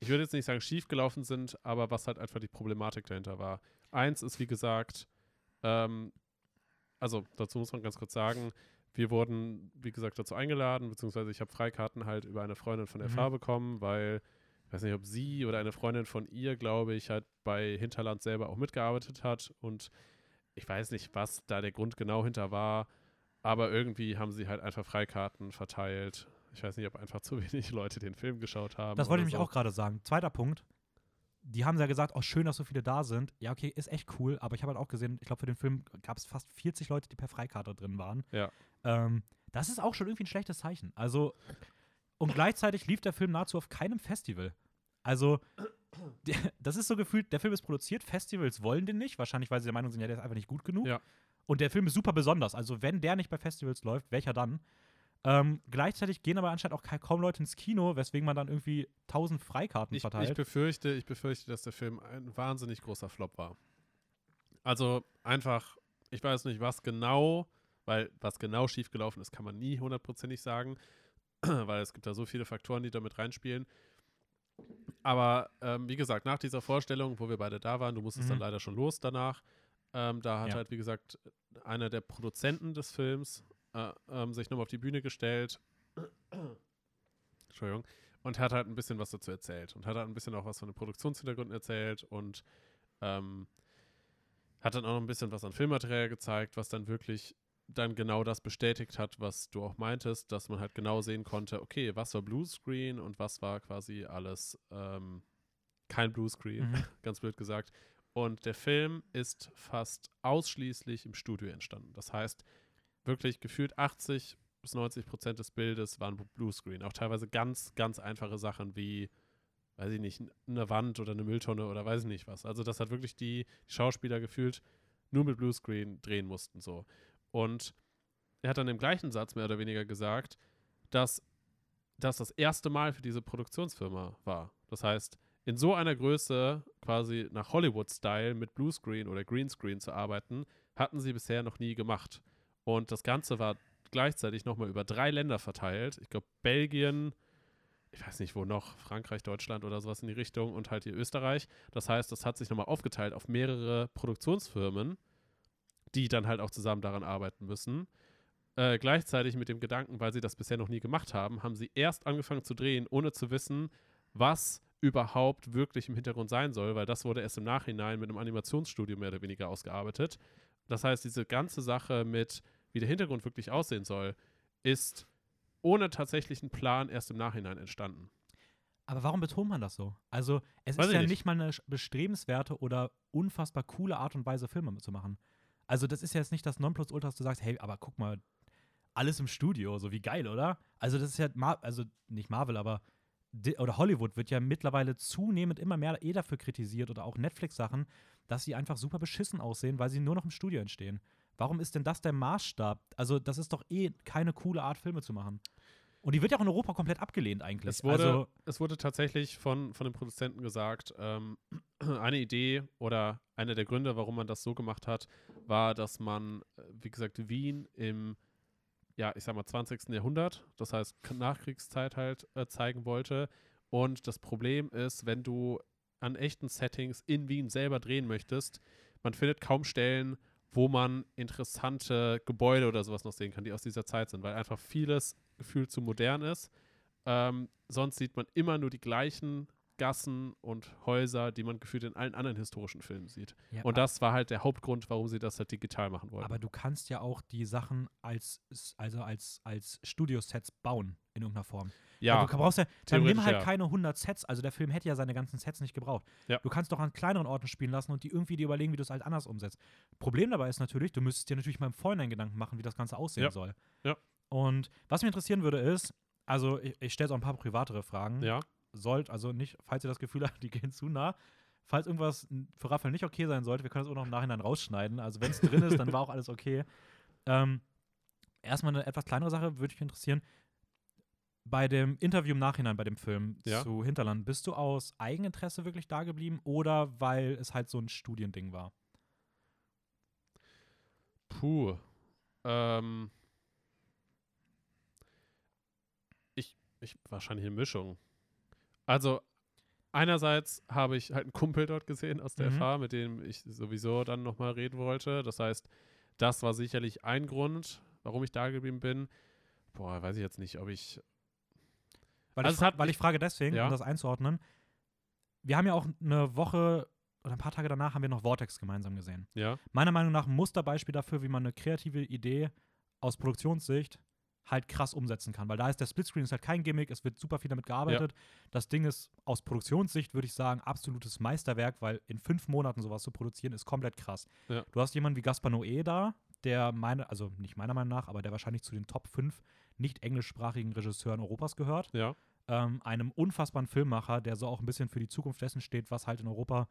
ich würde jetzt nicht sagen schief gelaufen sind, aber was halt einfach die Problematik dahinter war. Eins ist, wie gesagt, ähm, also dazu muss man ganz kurz sagen, wir wurden, wie gesagt, dazu eingeladen, beziehungsweise ich habe Freikarten halt über eine Freundin von Mhm. FH bekommen, weil, ich weiß nicht, ob sie oder eine Freundin von ihr, glaube ich, halt bei Hinterland selber auch mitgearbeitet hat und ich weiß nicht, was da der Grund genau hinter war, aber irgendwie haben sie halt einfach Freikarten verteilt. Ich weiß nicht, ob einfach zu wenig Leute den Film geschaut haben. Das wollte ich mich so. auch gerade sagen. Zweiter Punkt. Die haben ja gesagt, oh, schön, dass so viele da sind. Ja, okay, ist echt cool, aber ich habe halt auch gesehen, ich glaube, für den Film gab es fast 40 Leute, die per Freikarte drin waren. Ja. Ähm, das ist auch schon irgendwie ein schlechtes Zeichen. Also, und gleichzeitig lief der Film nahezu auf keinem Festival. Also, das ist so gefühlt, der Film ist produziert, Festivals wollen den nicht, wahrscheinlich, weil sie der Meinung sind, ja, der ist einfach nicht gut genug. Ja. Und der Film ist super besonders. Also, wenn der nicht bei Festivals läuft, welcher dann? Ähm, gleichzeitig gehen aber anscheinend auch ka- kaum Leute ins Kino, weswegen man dann irgendwie 1000 Freikarten Ich, ich verteilt. befürchte, ich befürchte, dass der Film ein wahnsinnig großer Flop war. Also einfach, ich weiß nicht, was genau, weil was genau schiefgelaufen ist, kann man nie hundertprozentig sagen, weil es gibt da so viele Faktoren, die da mit reinspielen. Aber ähm, wie gesagt, nach dieser Vorstellung, wo wir beide da waren, du musstest dann Mhm. leider schon los danach, ähm, da hat Ja. halt, wie gesagt, einer der Produzenten des Films äh, ähm, sich nochmal auf die Bühne gestellt. Entschuldigung. Und hat halt ein bisschen was dazu erzählt. Und hat halt ein bisschen auch was von den Produktionshintergründen erzählt und ähm, hat dann auch noch ein bisschen was an Filmmaterial gezeigt, was dann wirklich dann genau das bestätigt hat, was du auch meintest, dass man halt genau sehen konnte, okay, was war Bluescreen und was war quasi alles ähm, kein Bluescreen, Mhm. ganz blöd gesagt. Und der Film ist fast ausschließlich im Studio entstanden. Das heißt, wirklich gefühlt 80 bis 90 Prozent des Bildes waren Bluescreen. Auch teilweise ganz, ganz einfache Sachen wie, weiß ich nicht, eine Wand oder eine Mülltonne oder weiß ich nicht was. Also, das hat wirklich die Schauspieler gefühlt nur mit Bluescreen drehen mussten so. Und er hat dann im gleichen Satz mehr oder weniger gesagt, dass das das erste Mal für diese Produktionsfirma war. Das heißt, in so einer Größe, quasi nach Hollywood-Style mit Bluescreen oder Greenscreen zu arbeiten, hatten sie bisher noch nie gemacht. Und das Ganze war gleichzeitig nochmal über drei Länder verteilt. Ich glaube, Belgien, ich weiß nicht wo noch, Frankreich, Deutschland oder sowas in die Richtung und halt hier Österreich. Das heißt, das hat sich nochmal aufgeteilt auf mehrere Produktionsfirmen, die dann halt auch zusammen daran arbeiten müssen. Äh, gleichzeitig mit dem Gedanken, weil sie das bisher noch nie gemacht haben, haben sie erst angefangen zu drehen, ohne zu wissen, was überhaupt wirklich im Hintergrund sein soll, weil das wurde erst im Nachhinein mit einem Animationsstudio mehr oder weniger ausgearbeitet. Das heißt, diese ganze Sache mit, wie der Hintergrund wirklich aussehen soll, ist ohne tatsächlichen Plan erst im Nachhinein entstanden. Aber warum betont man das so? Also, es Weiß ist ja nicht. nicht. mal eine bestrebenswerte oder unfassbar coole Art und Weise, Filme zu machen. Also, das ist ja jetzt nicht das Nonplusultra, dass du sagst, hey, aber guck mal, alles im Studio, so wie geil, oder? Also, das ist ja, Mar also nicht Marvel, aber oder Hollywood wird ja mittlerweile zunehmend immer mehr eh dafür kritisiert oder auch Netflix-Sachen, dass sie einfach super beschissen aussehen, weil sie nur noch im Studio entstehen. Warum ist denn das der Maßstab? Also, das ist doch eh keine coole Art, Filme zu machen. Und die wird ja auch in Europa komplett abgelehnt eigentlich. Es wurde, also, es wurde tatsächlich von, von den Produzenten gesagt, ähm, eine Idee oder einer der Gründe, warum man das so gemacht hat, war, dass man, äh, wie gesagt, Wien im, ja, ich sag mal, 20. Jahrhundert, das heißt Nachkriegszeit halt, äh, zeigen wollte. Und das Problem ist, wenn du an echten Settings in Wien selber drehen möchtest, man findet kaum Stellen, wo man interessante Gebäude oder sowas noch sehen kann, die aus dieser Zeit sind, weil einfach vieles gefühlt zu modern ist. Ähm, sonst sieht man immer nur die gleichen Gassen und Häuser, die man gefühlt in allen anderen historischen Filmen sieht. ja, Und das war halt der Hauptgrund, warum sie das halt digital machen wollten. Aber du kannst ja auch die Sachen als, also als, als Studiosets bauen in irgendeiner Form. ja, Weil du brauchst ja, dann nimm halt ja. keine 100 Sets. Also der Film hätte ja seine ganzen Sets nicht gebraucht. Ja. Du kannst doch an kleineren Orten spielen lassen und die irgendwie dir überlegen, wie du es halt anders umsetzt. Problem dabei ist natürlich, du müsstest dir natürlich mal im Vorhinein Gedanken machen, wie das Ganze aussehen Ja. soll. Ja. Und was mich interessieren würde ist, also ich, ich stelle jetzt auch ein paar privatere Fragen. ja, Sollt, also nicht, falls ihr das Gefühl habt, die gehen zu nah. Falls irgendwas für Raphael nicht okay sein sollte, wir können das auch noch im Nachhinein rausschneiden. Also wenn es drin ist, dann war auch alles okay. Ähm, erstmal eine etwas kleinere Sache, würde mich interessieren. Bei dem Interview im Nachhinein bei dem Film Ja. zu Hinterland, bist du aus Eigeninteresse wirklich da geblieben oder weil es halt so ein Studiending war? puh. Ähm, ich, ich, wahrscheinlich eine Mischung. Also, einerseits habe ich halt einen Kumpel dort gesehen aus der Mhm. FH, mit dem ich sowieso dann nochmal reden wollte. Das heißt, das war sicherlich ein Grund, warum ich da geblieben bin. Boah, weiß ich jetzt nicht, ob ich. Weil, Also ich, hat weil ich frage deswegen, Ja. um das einzuordnen. Wir haben ja auch eine Woche oder ein paar Tage danach haben wir noch Vortex gemeinsam gesehen. Ja, meiner Meinung nach ein Musterbeispiel dafür, wie man eine kreative Idee aus Produktionssicht halt krass umsetzen kann. Weil da ist der Splitscreen ist halt kein Gimmick, es wird super viel damit gearbeitet. Das Ding ist aus Produktionssicht, würde ich sagen, absolutes Meisterwerk, weil in fünf Monaten sowas zu produzieren, ist komplett krass. Ja. Du hast jemanden wie Gaspar Noé da, der meine, also nicht meiner Meinung nach, aber der wahrscheinlich zu den Top 5 nicht englischsprachigen Regisseuren Europas gehört ja, ähm, einem unfassbaren Filmmacher, der so auch ein bisschen für die Zukunft dessen steht, was halt in Europa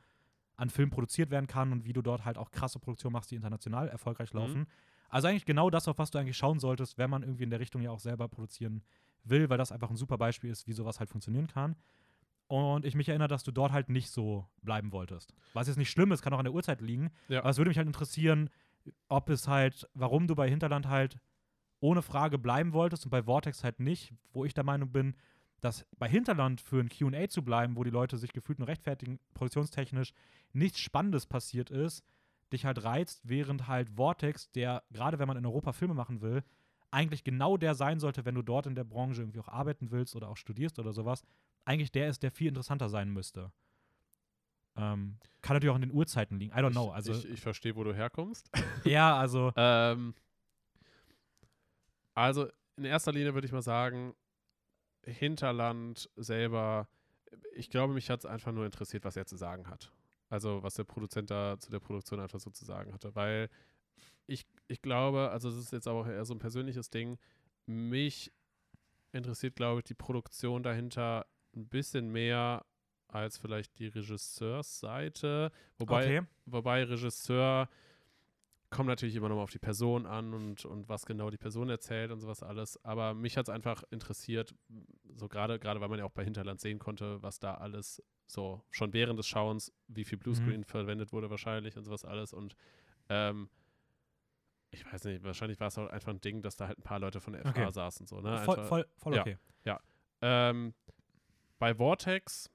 an Filmen produziert werden kann und wie du dort halt auch krasse Produktionen machst, die international erfolgreich Mhm. Also eigentlich genau das, auf was du eigentlich schauen solltest, wenn man irgendwie in der Richtung ja auch selber produzieren will, weil das einfach ein super Beispiel ist, wie sowas halt funktionieren kann. Und ich mich erinnere, dass du dort halt nicht so bleiben wolltest. Was jetzt nicht schlimm ist, kann auch an der Uhrzeit liegen. Ja. Aber es würde mich halt interessieren, ob es halt, warum du bei Hinterland halt ohne Frage bleiben wolltest und bei Vortex halt nicht, wo ich der Meinung bin, dass bei Hinterland für ein QA zu bleiben, wo die Leute sich gefühlt nur rechtfertigen, produktionstechnisch nichts Spannendes passiert ist, dich halt reizt, während halt Vortex, der gerade wenn man in Europa Filme machen will, eigentlich genau der sein sollte, wenn du dort in der Branche irgendwie auch arbeiten willst oder auch studierst oder sowas, eigentlich der ist, der viel interessanter sein müsste. Ähm, kann natürlich auch in den Uhrzeiten liegen. I don't know. Also, ich, ich verstehe, wo du herkommst. ja, also. ähm, also in erster Linie würde ich mal sagen, Hinterland selber, ich glaube, mich hat es einfach nur interessiert, was er zu sagen hat. Also was der Produzent da zu der Produktion einfach so zu sagen hatte. Weil ich, ich glaube, also es ist jetzt auch eher so ein persönliches Ding, mich interessiert, glaube ich, die Produktion dahinter ein bisschen mehr als vielleicht die Regisseursseite. Wobei, okay. wobei Regisseur kommt natürlich immer noch mal auf die Person an und, und was genau die Person erzählt und sowas alles. Aber mich hat es einfach interessiert, so gerade, gerade weil man ja auch bei Hinterland sehen konnte, was da alles so schon während des Schauens, wie viel Bluescreen Mhm. verwendet wurde wahrscheinlich und sowas alles. Und ähm, ich weiß nicht, wahrscheinlich war es auch einfach ein Ding, dass da halt ein paar Leute von der FH Okay. saßen. So, ne? voll, Einfach- voll, voll ja. okay. ähm, bei Vortex,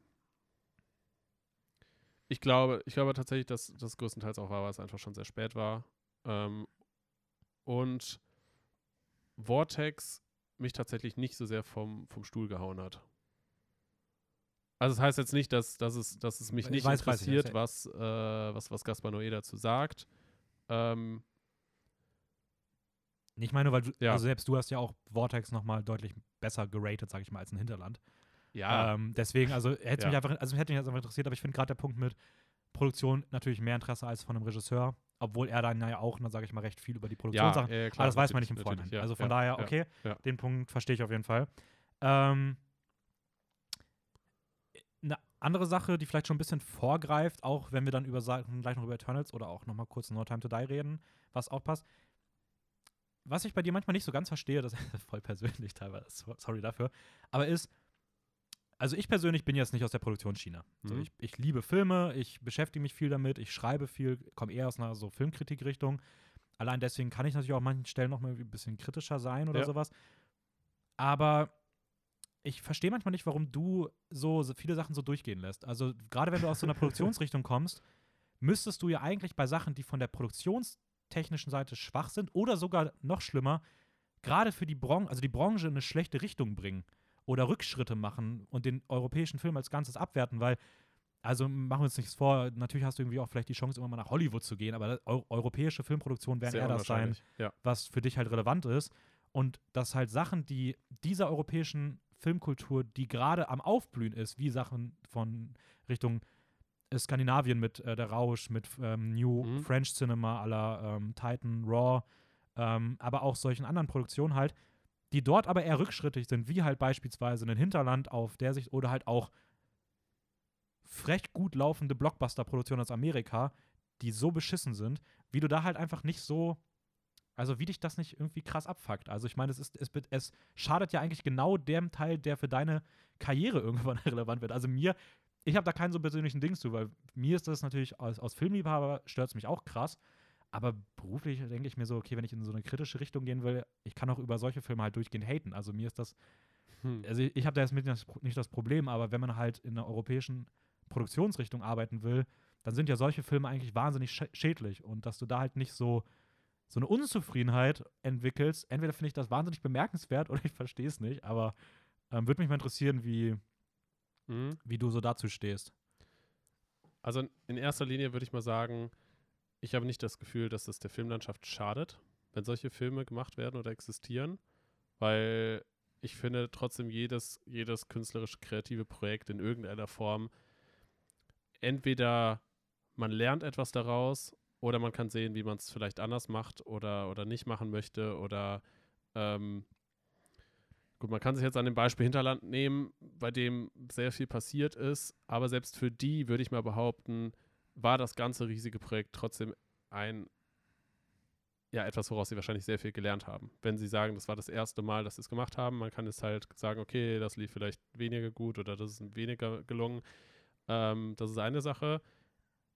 ich glaube, ich glaube tatsächlich, dass das größtenteils auch war, weil es einfach schon sehr spät war. Ähm, und Vortex mich tatsächlich nicht so sehr vom, vom Stuhl gehauen hat. Also das heißt jetzt nicht, dass, dass, es, dass es mich Ich nicht weiß, weiß ich, interessiert, ja. was, äh, was, was Gaspar Noé dazu sagt. Ähm, Ich meine, weil du, Ja. also selbst du hast ja auch Vortex nochmal deutlich besser geratet, sag ich mal, als ein Hinterland. ja, Ähm, deswegen, also hätte Ja. mich einfach, also hätte mich jetzt einfach interessiert, aber ich finde gerade der Punkt mit Produktion natürlich mehr Interesse als von einem Regisseur, obwohl er dann ja auch, sag ich mal, recht viel über die Produktion ja, ja, ja, Aber klar, das weiß man nicht im Vorhinein. ja, also von ja, daher, okay, den Punkt verstehe ich auf jeden Fall. Ähm, eine andere Sache, die vielleicht schon ein bisschen vorgreift, auch wenn wir dann über gleich noch über Eternals oder auch nochmal kurz No Time to Die reden, was auch passt. Was ich bei dir manchmal nicht so ganz verstehe, das ist voll persönlich teilweise, so- sorry dafür, aber ist, also ich persönlich bin jetzt nicht aus der Produktionsschiene. So, Mhm. ich, ich liebe Filme, ich beschäftige mich viel damit, ich schreibe viel, komme eher aus einer so Filmkritikrichtung. Allein deswegen kann ich natürlich auch an manchen Stellen noch mal ein bisschen kritischer sein oder Ja. sowas. Aber ich verstehe manchmal nicht, warum du so, so viele Sachen so durchgehen lässt. Also gerade wenn du aus so einer Produktionsrichtung kommst, müsstest du ja eigentlich bei Sachen, die von der produktionstechnischen Seite schwach sind oder sogar noch schlimmer, gerade für die Branche, also die Branche in eine schlechte Richtung bringen oder Rückschritte machen und den europäischen Film als Ganzes abwerten, weil also machen wir uns nichts vor, natürlich hast du irgendwie auch vielleicht die Chance, irgendwann mal nach Hollywood zu gehen, aber eu europäische Filmproduktionen werden sehr eher das sein. Ja. was für dich halt relevant ist. Und dass halt Sachen, die dieser europäischen Filmkultur, die gerade am Aufblühen ist, wie Sachen von Richtung äh, Skandinavien mit äh, Der Rausch, mit ähm, New Mhm. French Cinema à la ähm, Titan, Raw, ähm, aber auch solchen anderen Produktionen halt, die dort aber eher rückschrittig sind, wie halt beispielsweise ein Hinterland auf der Sicht oder halt auch frech gut laufende Blockbuster-Produktionen aus Amerika, die so beschissen sind, wie du da halt einfach nicht so, also wie dich das nicht irgendwie krass abfuckt. Also ich meine, es ist, es, es schadet ja eigentlich genau dem Teil, der für deine Karriere irgendwann relevant wird. Also mir, ich habe da keinen so persönlichen Dings zu, weil mir ist das natürlich aus, aus Filmliebhaber stört es mich auch krass. Aber beruflich denke ich mir so, okay, wenn ich in so eine kritische Richtung gehen will, ich kann auch über solche Filme halt durchgehend haten. Also mir ist das, Hm. also ich habe da jetzt mit das, nicht das Problem, aber wenn man halt in einer europäischen Produktionsrichtung arbeiten will, dann sind ja solche Filme eigentlich wahnsinnig schä- schädlich. Und dass du da halt nicht so, so eine Unzufriedenheit entwickelst, entweder finde ich das wahnsinnig bemerkenswert oder ich verstehe es nicht, aber ähm, würde mich mal interessieren, wie, Mhm. wie du so dazu stehst. Also in erster Linie würde ich mal sagen, ich habe nicht das Gefühl, dass es der Filmlandschaft schadet, wenn solche Filme gemacht werden oder existieren, weil ich finde trotzdem jedes, jedes künstlerische kreative Projekt in irgendeiner Form entweder man lernt etwas daraus oder man kann sehen, wie man es vielleicht anders macht oder, oder nicht machen möchte oder ähm, Gut, man kann sich jetzt an dem Beispiel Hinterland nehmen, bei dem sehr viel passiert ist, aber selbst für die würde ich mal behaupten, war das ganze riesige Projekt trotzdem ein ja etwas, woraus sie wahrscheinlich sehr viel gelernt haben. Wenn sie sagen, das war das erste Mal, dass sie es gemacht haben, man kann es halt sagen, okay, das lief vielleicht weniger gut oder das ist weniger gelungen. Ähm, das ist eine Sache.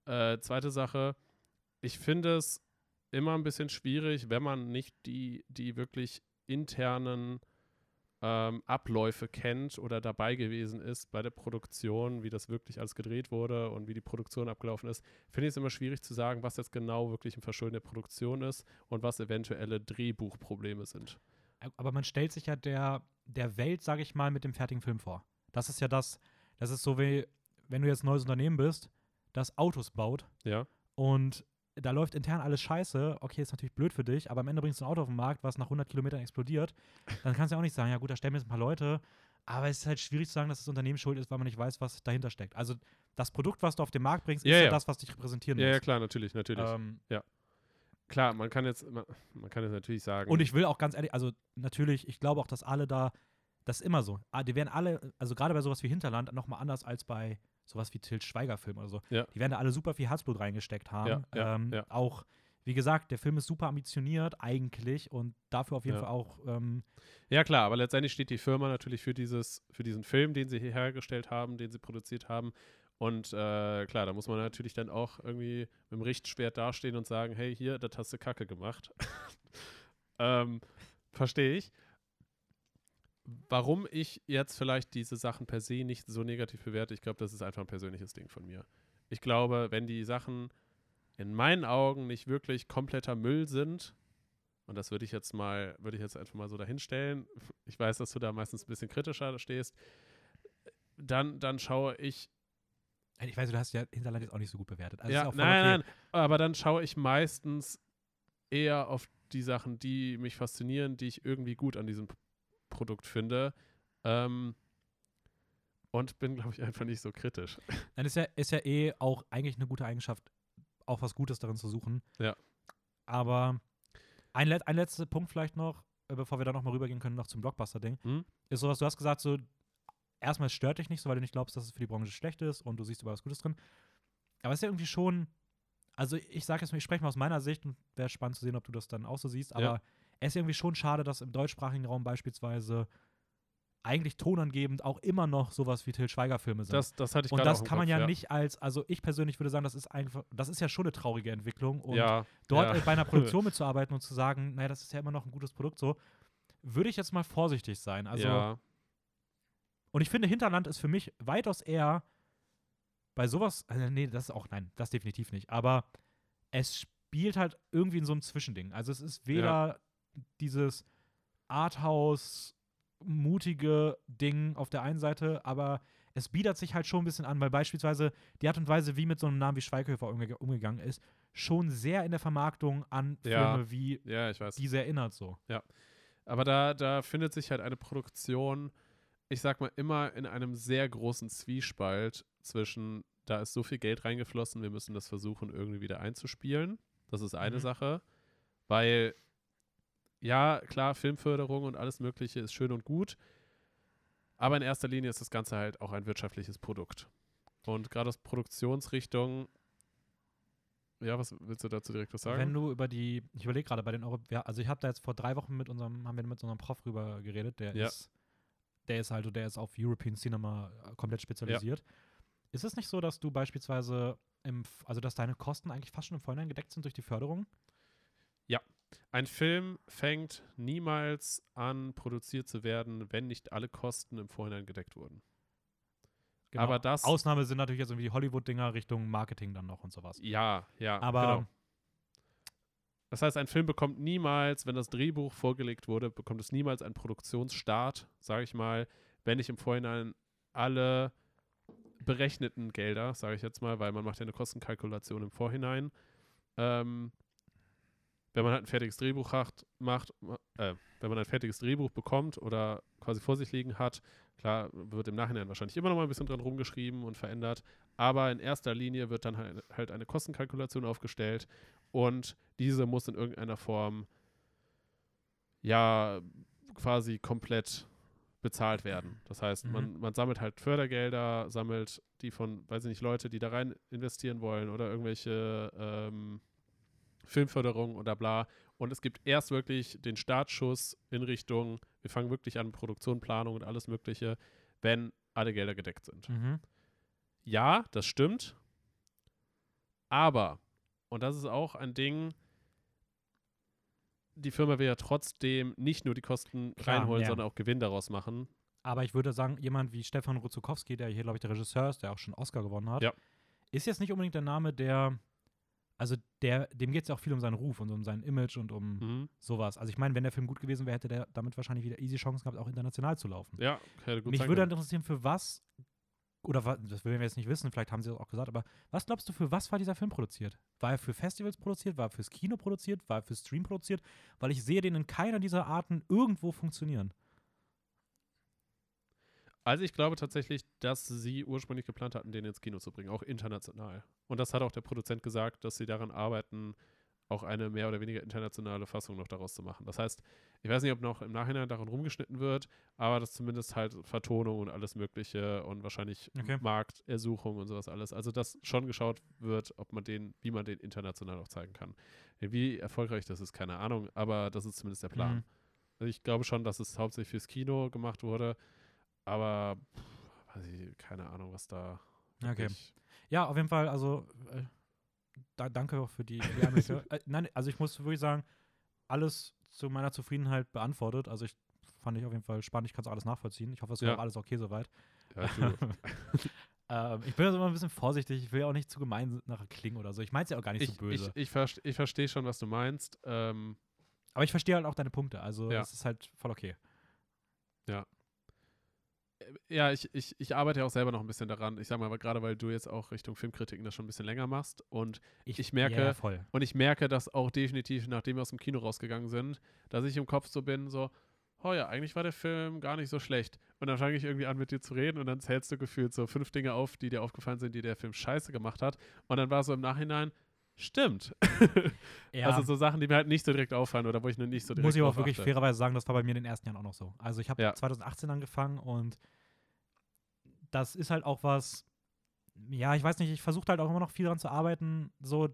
Äh, zweite Sache, ich finde es immer ein bisschen schwierig, wenn man nicht die, die wirklich internen ähm, Abläufe kennt oder dabei gewesen ist bei der Produktion, wie das wirklich alles gedreht wurde und wie die Produktion abgelaufen ist, finde ich es immer schwierig zu sagen, was jetzt genau wirklich ein Verschulden der Produktion ist und was eventuelle Drehbuchprobleme sind. Aber man stellt sich ja der, der Welt, sage ich mal, mit dem fertigen Film vor. Das ist ja das, das ist so wie, wenn du jetzt ein neues Unternehmen bist, das Autos baut Ja. und da läuft intern alles scheiße, okay, ist natürlich blöd für dich, aber am Ende bringst du ein Auto auf den Markt, was nach 100 Kilometern explodiert, dann kannst du ja auch nicht sagen, ja gut, da stellen wir jetzt ein paar Leute, aber es ist halt schwierig zu sagen, dass das Unternehmen schuld ist, weil man nicht weiß, was dahinter steckt. Also das Produkt, was du auf den Markt bringst, ist Ja, ja, ja. das, was dich repräsentieren Ja, ja, muss. klar, natürlich, natürlich. Ähm, Klar, man kann jetzt, man, man kann jetzt natürlich sagen. und ich will auch ganz ehrlich, also natürlich, ich glaube auch, dass alle da, das ist immer so, ah, die werden alle, also gerade bei sowas wie Hinterland, nochmal anders als bei sowas wie Til Schweiger-Film oder so. Ja. Die werden da alle super viel Herzblut reingesteckt haben. Ja, ähm. Auch, wie gesagt, der Film ist super ambitioniert eigentlich und dafür auf jeden Ja. Fall auch ähm, Ja, klar, aber letztendlich steht die Firma natürlich für dieses, für diesen Film, den sie hier hergestellt haben, den sie produziert haben. Und äh, klar, da muss man natürlich dann auch irgendwie mit dem Richtschwert dastehen und sagen, hey, hier, das hast du Kacke gemacht. ähm, Verstehe ich. Warum ich jetzt vielleicht diese Sachen per se nicht so negativ bewerte, ich glaube, das ist einfach ein persönliches Ding von mir. Ich glaube, wenn die Sachen in meinen Augen nicht wirklich kompletter Müll sind, und das würde ich jetzt mal, würde ich jetzt einfach mal so dahinstellen, ich weiß, dass du da meistens ein bisschen kritischer stehst, dann, dann schaue ich, ich weiß, du hast ja Hinterland jetzt auch nicht so gut bewertet. Also ja, nein, okay. nein, aber dann schaue ich meistens eher auf die Sachen, die mich faszinieren, die ich irgendwie gut an diesem Produkt finde. Ähm, und bin, glaube ich, einfach nicht so kritisch. Dann ist ja, ist ja eh auch eigentlich eine gute Eigenschaft, auch was Gutes darin zu suchen. Ja. Aber ein, ein letzter Punkt vielleicht noch, äh, bevor wir da nochmal rübergehen können, noch zum Blockbuster-Ding. Hm? Ist sowas, du hast gesagt, so, erstmal stört dich nicht so, weil du nicht glaubst, dass es für die Branche schlecht ist und du siehst überall was Gutes drin. Aber es ist ja irgendwie schon, also ich sage jetzt mal, ich spreche mal aus meiner Sicht und wäre spannend zu sehen, ob du das dann auch so siehst, aber Ja. Es ist irgendwie schon schade, dass im deutschsprachigen Raum beispielsweise eigentlich tonangebend auch immer noch sowas wie Til Schweiger-Filme sind. Das, das hatte ich und das kann man Kopf, ja, nicht als, also ich persönlich würde sagen, das ist einfach, das ist ja schon eine traurige Entwicklung. Und ja, dort ja. bei einer Produktion mitzuarbeiten und zu sagen, naja, das ist ja immer noch ein gutes Produkt, so, würde ich jetzt mal vorsichtig sein. Also, ja, und ich finde, Hinterland ist für mich weitaus eher bei sowas, also nee, das ist auch, nein, das definitiv nicht, aber es spielt halt irgendwie in so einem Zwischending. Also es ist weder dieses Arthouse mutige Ding auf der einen Seite, aber es bietet sich halt schon ein bisschen an, weil beispielsweise die Art und Weise, wie mit so einem Namen wie Schweighöfer umge umgegangen ist, schon sehr in der Vermarktung an Ja. Filme wie ja, diese erinnert so. Aber da, da findet sich halt eine Produktion, ich sag mal, immer in einem sehr großen Zwiespalt zwischen, da ist so viel Geld reingeflossen, wir müssen das versuchen, irgendwie wieder einzuspielen. Das ist eine Mhm. Sache. Weil, ja, klar, Filmförderung und alles Mögliche ist schön und gut. Aber in erster Linie ist das Ganze halt auch ein wirtschaftliches Produkt. Und gerade aus Produktionsrichtung, ja, was willst du dazu direkt was sagen? Wenn du über die, ich überlege gerade bei den Euro, ja, also ich habe da jetzt vor drei Wochen mit unserem, haben wir mit unserem Prof rüber geredet, der Ja. ist, der ist halt, der ist auf European Cinema äh, komplett spezialisiert. Ist es nicht so, dass du beispielsweise im, also dass deine Kosten eigentlich fast schon im Vorhinein gedeckt sind durch die Förderung? Ein Film fängt niemals an, produziert zu werden, wenn nicht alle Kosten im Vorhinein gedeckt wurden. Aber das- Genau. Ausnahme sind natürlich jetzt irgendwie die Hollywood-Dinger Richtung Marketing dann noch und sowas. Ja, ja. Aber genau. Das heißt, ein Film bekommt niemals, wenn das Drehbuch vorgelegt wurde, bekommt es niemals einen Produktionsstart, sage ich mal, wenn nicht im Vorhinein alle berechneten Gelder, sage ich jetzt mal, weil man macht ja eine Kostenkalkulation im Vorhinein. Ähm, wenn man halt ein fertiges Drehbuch hat, macht, äh, wenn man ein fertiges Drehbuch bekommt oder quasi vor sich liegen hat, klar, wird im Nachhinein wahrscheinlich immer noch mal ein bisschen dran rumgeschrieben und verändert, aber in erster Linie wird dann halt, halt eine Kostenkalkulation aufgestellt und diese muss in irgendeiner Form ja quasi komplett bezahlt werden. Das heißt, Mhm. man, man sammelt halt Fördergelder, sammelt die von, weiß ich nicht, Leute, die da rein investieren wollen oder irgendwelche ähm, Filmförderung oder bla. Und es gibt erst wirklich den Startschuss in Richtung, wir fangen wirklich an, Produktion, Planung und alles Mögliche, wenn alle Gelder gedeckt sind. Mhm. Ja, das stimmt. Aber, und das ist auch ein Ding, die Firma will ja trotzdem nicht nur die Kosten Klar, reinholen, ja. sondern auch Gewinn daraus machen. Aber ich würde sagen, jemand wie Stefan Ruzukowski, der hier, glaube ich, der Regisseur ist, der auch schon Oscar gewonnen hat, Ja. ist jetzt nicht unbedingt der Name, der, also der, dem geht es ja auch viel um seinen Ruf und um sein Image und um Mhm. sowas. Also ich meine, wenn der Film gut gewesen wäre, hätte der damit wahrscheinlich wieder easy Chancen gehabt, auch international zu laufen. Ja, hätte gut Mich würde dann interessieren, für was, oder das werden wir jetzt nicht wissen, vielleicht haben sie es auch gesagt, aber was glaubst du, für was war dieser Film produziert? War er für Festivals produziert? War er fürs Kino produziert? War er für Stream produziert? Weil ich sehe den in keiner dieser Arten irgendwo funktionieren. Also ich glaube tatsächlich, dass sie ursprünglich geplant hatten, den ins Kino zu bringen, auch international. Und das hat auch der Produzent gesagt, dass sie daran arbeiten, auch eine mehr oder weniger internationale Fassung noch daraus zu machen. Das heißt, ich weiß nicht, ob noch im Nachhinein daran rumgeschnitten wird, aber dass zumindest halt Vertonung und alles Mögliche und wahrscheinlich Okay. Marktersuchung und sowas alles. Also dass schon geschaut wird, ob man den, wie man den international auch zeigen kann. Wie erfolgreich das ist, keine Ahnung, aber das ist zumindest der Plan. Mhm. Also ich glaube schon, dass es hauptsächlich fürs Kino gemacht wurde, aber pff, weiß ich, keine Ahnung, was da. Okay. Ja, auf jeden Fall, also äh, da, danke auch für die, die äh, nein, also ich muss wirklich sagen, alles zu meiner Zufriedenheit beantwortet. Also ich fand ich auf jeden Fall spannend, ich kann es alles nachvollziehen. Ich hoffe, es war Ja. auch alles okay soweit. Ja, ähm, ich bin also immer ein bisschen vorsichtig, ich will ja auch nicht zu gemein nachher klingen oder so. Ich meine es ja auch gar nicht ich, so böse. ich, ich, verste, ich verstehe schon, was du meinst. Ähm, Aber ich verstehe halt auch deine Punkte, also Ja. es ist halt voll okay. ja, ich, ich, ich arbeite ja auch selber noch ein bisschen daran. Ich sag mal, aber gerade weil du jetzt auch Richtung Filmkritiken das schon ein bisschen länger machst und Ich merke- Ja, ja, voll. Und ich merke das auch definitiv, nachdem wir aus dem Kino rausgegangen sind, dass ich im Kopf so bin, so, oh ja, eigentlich war der Film gar nicht so schlecht. Und dann fange ich irgendwie an, mit dir zu reden und dann zählst du gefühlt so fünf Dinge auf, die dir aufgefallen sind, die der Film scheiße gemacht hat. Und dann war so im Nachhinein, stimmt. Ja. Also so Sachen, die mir halt nicht so direkt auffallen oder wo ich nur nicht so direkt Muss ich aber auch wirklich achte. fairerweise sagen, das war bei mir in den ersten Jahren auch noch so. Also ich habe Ja. 2018 angefangen und das ist halt auch was, ja, ich weiß nicht, ich versuche halt auch immer noch viel daran zu arbeiten, so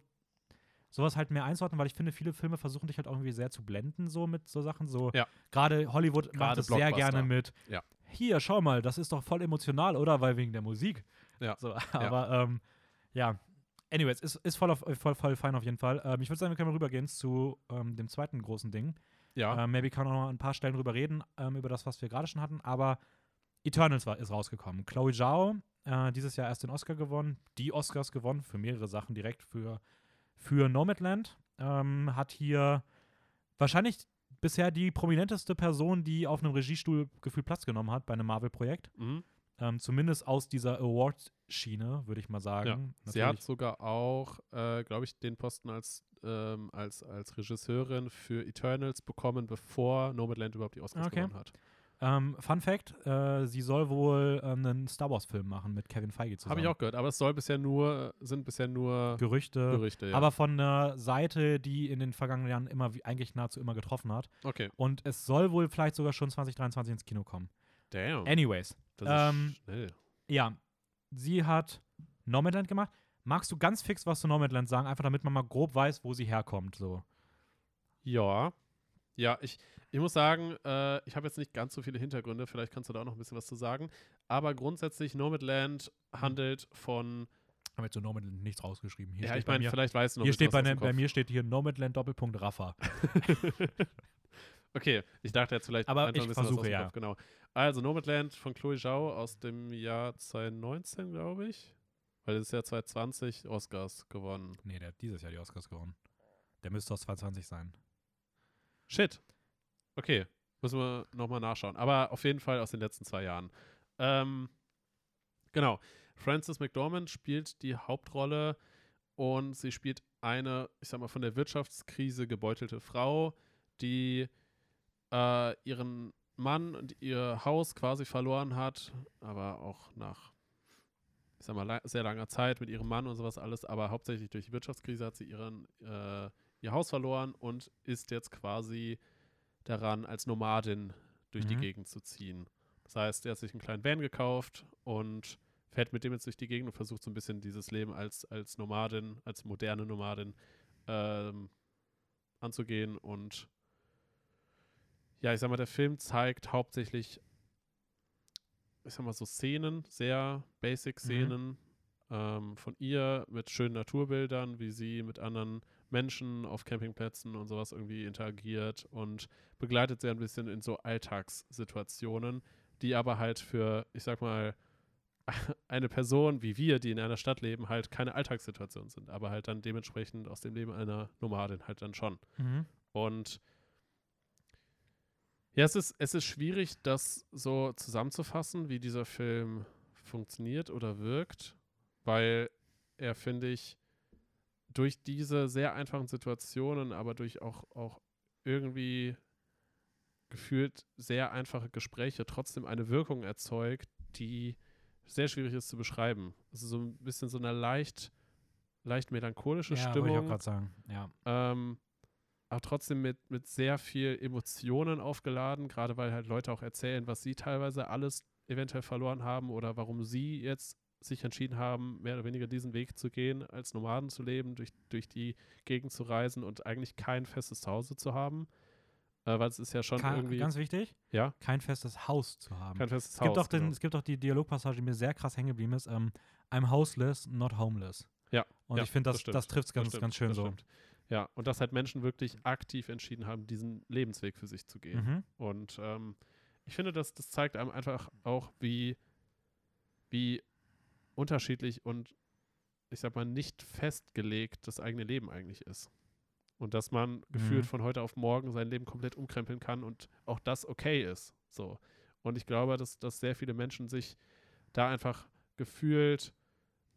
sowas halt mehr einzuordnen, weil ich finde, viele Filme versuchen dich halt auch irgendwie sehr zu blenden, so mit so Sachen. So Ja. gerade Hollywood macht Gerade es sehr gerne mit, Ja. hier, schau mal, das ist doch voll emotional, oder? Weil wegen der Musik. Ja. So, aber ähm, ja. Anyways, ist, ist voll, auf, voll, voll fein auf jeden Fall. Ähm, ich würde sagen, wir können mal rübergehen zu ähm, dem zweiten großen Ding. Ja, Ähm, maybe kann auch noch ein paar Stellen drüber reden, ähm, über das, was wir gerade schon hatten. Aber Eternals war, ist rausgekommen. Chloe Zhao, äh, dieses Jahr erst den Oscar gewonnen, die Oscars gewonnen für mehrere Sachen direkt für, für Nomadland. Ähm, hat hier wahrscheinlich bisher die prominenteste Person, die auf einem Regiestuhl gefühlt Platz genommen hat bei einem Marvel-Projekt. mhm. Ähm, zumindest aus dieser Award-Schiene, würde ich mal sagen. sie hat sogar auch, äh, glaube ich, den Posten als, ähm, als, als Regisseurin für Eternals bekommen, bevor Nomadland überhaupt die Oscars Okay. gewonnen hat. ähm, Fun Fact: äh, Sie soll wohl ähm, einen Star Wars-Film machen mit Kevin Feige zusammen. Habe ich auch gehört, aber es soll bisher nur, sind bisher nur Gerüchte. Gerüchte, ja. Aber von einer Seite, die in den vergangenen Jahren immer, eigentlich nahezu immer getroffen hat. okay. Und es soll wohl vielleicht sogar schon 2023 ins Kino kommen. Damn. Anyways, das ähm, ist schnell. ja, sie hat Nomadland gemacht. Magst du ganz fix was zu Nomadland sagen, einfach damit man mal grob weiß, wo sie herkommt? So. Ja. Ja, ich, ich muss sagen, äh, ich habe jetzt nicht ganz so viele Hintergründe, vielleicht kannst du da auch noch ein bisschen was zu sagen. Aber grundsätzlich, Nomadland handelt von, Haben wir zu Nomadland nichts rausgeschrieben. Hier ja, ich meine, vielleicht weißt du noch hier steht bei, ne, bei mir steht hier Nomadland Doppelpunkt Raffa. Okay, ich dachte jetzt vielleicht Aber ich ein bisschen versuche, ja. Kopf, genau. Also, Nomadland von Chloe Zhao aus dem Jahr 2019, glaube ich. Weil das ist ja 2020 Oscars gewonnen. Nee, der hat dieses Jahr die Oscars gewonnen. Der müsste aus 2020 sein. Shit. Okay, müssen wir nochmal nachschauen. Aber auf jeden Fall aus den letzten zwei Jahren. Ähm, genau. Frances McDormand spielt die Hauptrolle und sie spielt eine, ich sag mal, von der Wirtschaftskrise gebeutelte Frau, die äh, ihren Mann und ihr Haus quasi verloren hat, aber auch nach, ich sag mal, sehr langer Zeit mit ihrem Mann und sowas alles, aber hauptsächlich durch die Wirtschaftskrise hat sie ihren, äh, ihr Haus verloren und ist jetzt quasi daran, als Nomadin durch die Mhm. Gegend zu ziehen. Das heißt, er hat sich einen kleinen Van gekauft und fährt mit dem jetzt durch die Gegend und versucht so ein bisschen dieses Leben als, als Nomadin, als moderne Nomadin ähm, anzugehen und ja, ich sag mal, der Film zeigt hauptsächlich, ich sag mal, so Szenen, sehr basic Szenen ähm, von ihr mit schönen Naturbildern, wie sie mit anderen Menschen auf Campingplätzen und sowas irgendwie interagiert und begleitet sie ein bisschen in so Alltagssituationen, die aber halt für, ich sag mal, eine Person wie wir, die in einer Stadt leben, halt keine Alltagssituation sind, aber halt dann dementsprechend aus dem Leben einer Nomadin halt dann schon. Mhm. Und ja, es ist, es ist schwierig, das so zusammenzufassen, wie dieser Film funktioniert oder wirkt, weil er, finde ich, durch diese sehr einfachen Situationen, aber durch auch, auch irgendwie gefühlt sehr einfache Gespräche trotzdem eine Wirkung erzeugt, die sehr schwierig ist zu beschreiben. Also so ein bisschen so eine leicht, leicht melancholische Ja, wollte Stimmung. ich auch gerade sagen. Ja. Ähm, aber trotzdem mit, mit sehr viel Emotionen aufgeladen, gerade weil halt Leute auch erzählen, was sie teilweise alles eventuell verloren haben oder warum sie jetzt sich entschieden haben, mehr oder weniger diesen Weg zu gehen, als Nomaden zu leben, durch, durch die Gegend zu reisen und eigentlich kein festes Zuhause zu haben. Äh, weil es ist ja schon Ka- irgendwie Ganz wichtig, ja, kein festes Haus zu haben. kein festes es, gibt Haus. auch den, genau. es gibt auch die Dialogpassage, die mir sehr krass hängen geblieben ist. Ähm, I'm houseless, not homeless. Ja, Und ja, ich finde, das, stimmt, das trifft es ganz, ganz schön das so. stimmt. Ja, und dass halt Menschen wirklich aktiv entschieden haben, diesen Lebensweg für sich zu gehen. Mhm. Und ähm, ich finde, das, das zeigt einem einfach auch, wie, wie unterschiedlich und ich sag mal nicht festgelegt das eigene Leben eigentlich ist. Und dass man gefühlt Mhm. von heute auf morgen sein Leben komplett umkrempeln kann und auch das okay ist. So. Und ich glaube, dass, dass sehr viele Menschen sich da einfach gefühlt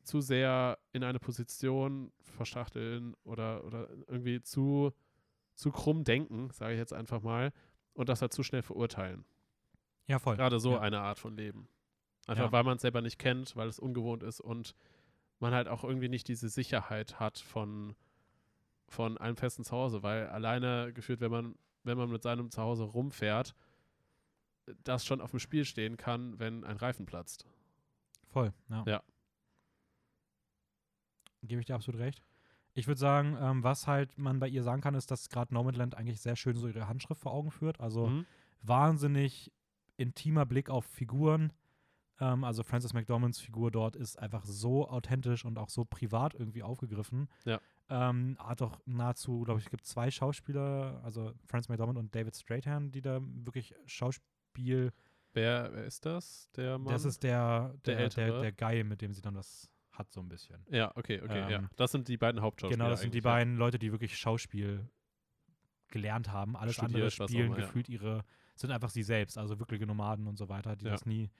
zu sehr in eine Position verschachteln oder, oder irgendwie zu, zu krumm denken, sage ich jetzt einfach mal, und das halt zu schnell verurteilen. Ja, voll. Gerade so ja. eine Art von Leben. Einfach Ja. weil man es selber nicht kennt, weil es ungewohnt ist und man halt auch irgendwie nicht diese Sicherheit hat von, von einem festen Zuhause, weil alleine gefühlt, wenn man, wenn man mit seinem Zuhause rumfährt, das schon auf dem Spiel stehen kann, wenn ein Reifen platzt. Voll, ja. Ja. Gebe ich dir absolut recht. Ich würde sagen, ähm, was halt man bei ihr sagen kann, ist, dass gerade Nomadland eigentlich sehr schön so ihre Handschrift vor Augen führt. Also Mhm. wahnsinnig intimer Blick auf Figuren. Ähm, also Frances McDormands Figur dort ist einfach so authentisch und auch so privat irgendwie aufgegriffen. Ja. Ähm, hat auch nahezu, glaube ich, es gibt zwei Schauspieler, also Frances McDormand und David Strahan, die da wirklich Schauspiel. Wer, wer ist das? Der Mann? Das ist der, Der der, der, der Guy, mit dem sie dann was hat, so ein bisschen. ja, okay, okay, ja. Ähm, Das sind die beiden Hauptschauspieler. Genau, das sind die eigentlich, ja. beiden Leute, die wirklich Schauspiel gelernt haben. Alles andere Studiert, spielen ja. gefühlt ihre, sind einfach sie selbst, also wirkliche Nomaden und so weiter, die Ja. das nie,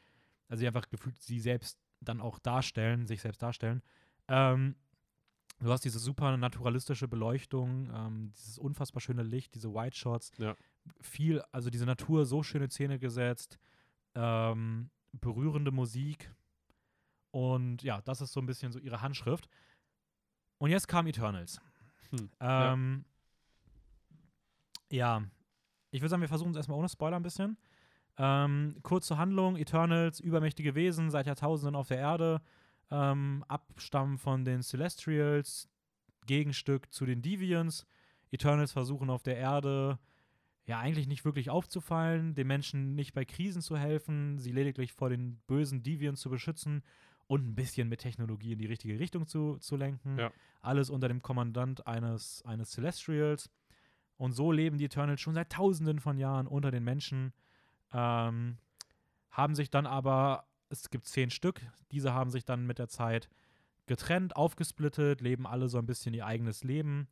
also die einfach gefühlt sie selbst dann auch darstellen, sich selbst darstellen. Ähm, du hast diese super naturalistische Beleuchtung, ähm, dieses unfassbar schöne Licht, diese White Shots, Ja. viel, also diese Natur so schöne Szene gesetzt, ähm, berührende Musik und ja, das ist so ein bisschen so ihre Handschrift. Und jetzt kam Eternals. Hm, ja. Ähm, ja. ich würde sagen, wir versuchen es erstmal ohne Spoiler ein bisschen. Ähm, kurze Handlung: Eternals, übermächtige Wesen seit Jahrtausenden auf der Erde, ähm, Abstamm von den Celestials, Gegenstück zu den Deviants. Eternals versuchen auf der Erde ja eigentlich nicht wirklich aufzufallen, den Menschen nicht bei Krisen zu helfen, sie lediglich vor den bösen Deviants zu beschützen und ein bisschen mit Technologie in die richtige Richtung zu, zu lenken. Ja. Alles unter dem Kommandant eines, eines Celestials. Und so leben die Eternals schon seit tausenden von Jahren unter den Menschen. Ähm, haben sich dann aber, es gibt zehn Stück, diese haben sich dann mit der Zeit getrennt, aufgesplittet, leben alle so ein bisschen ihr eigenes Leben.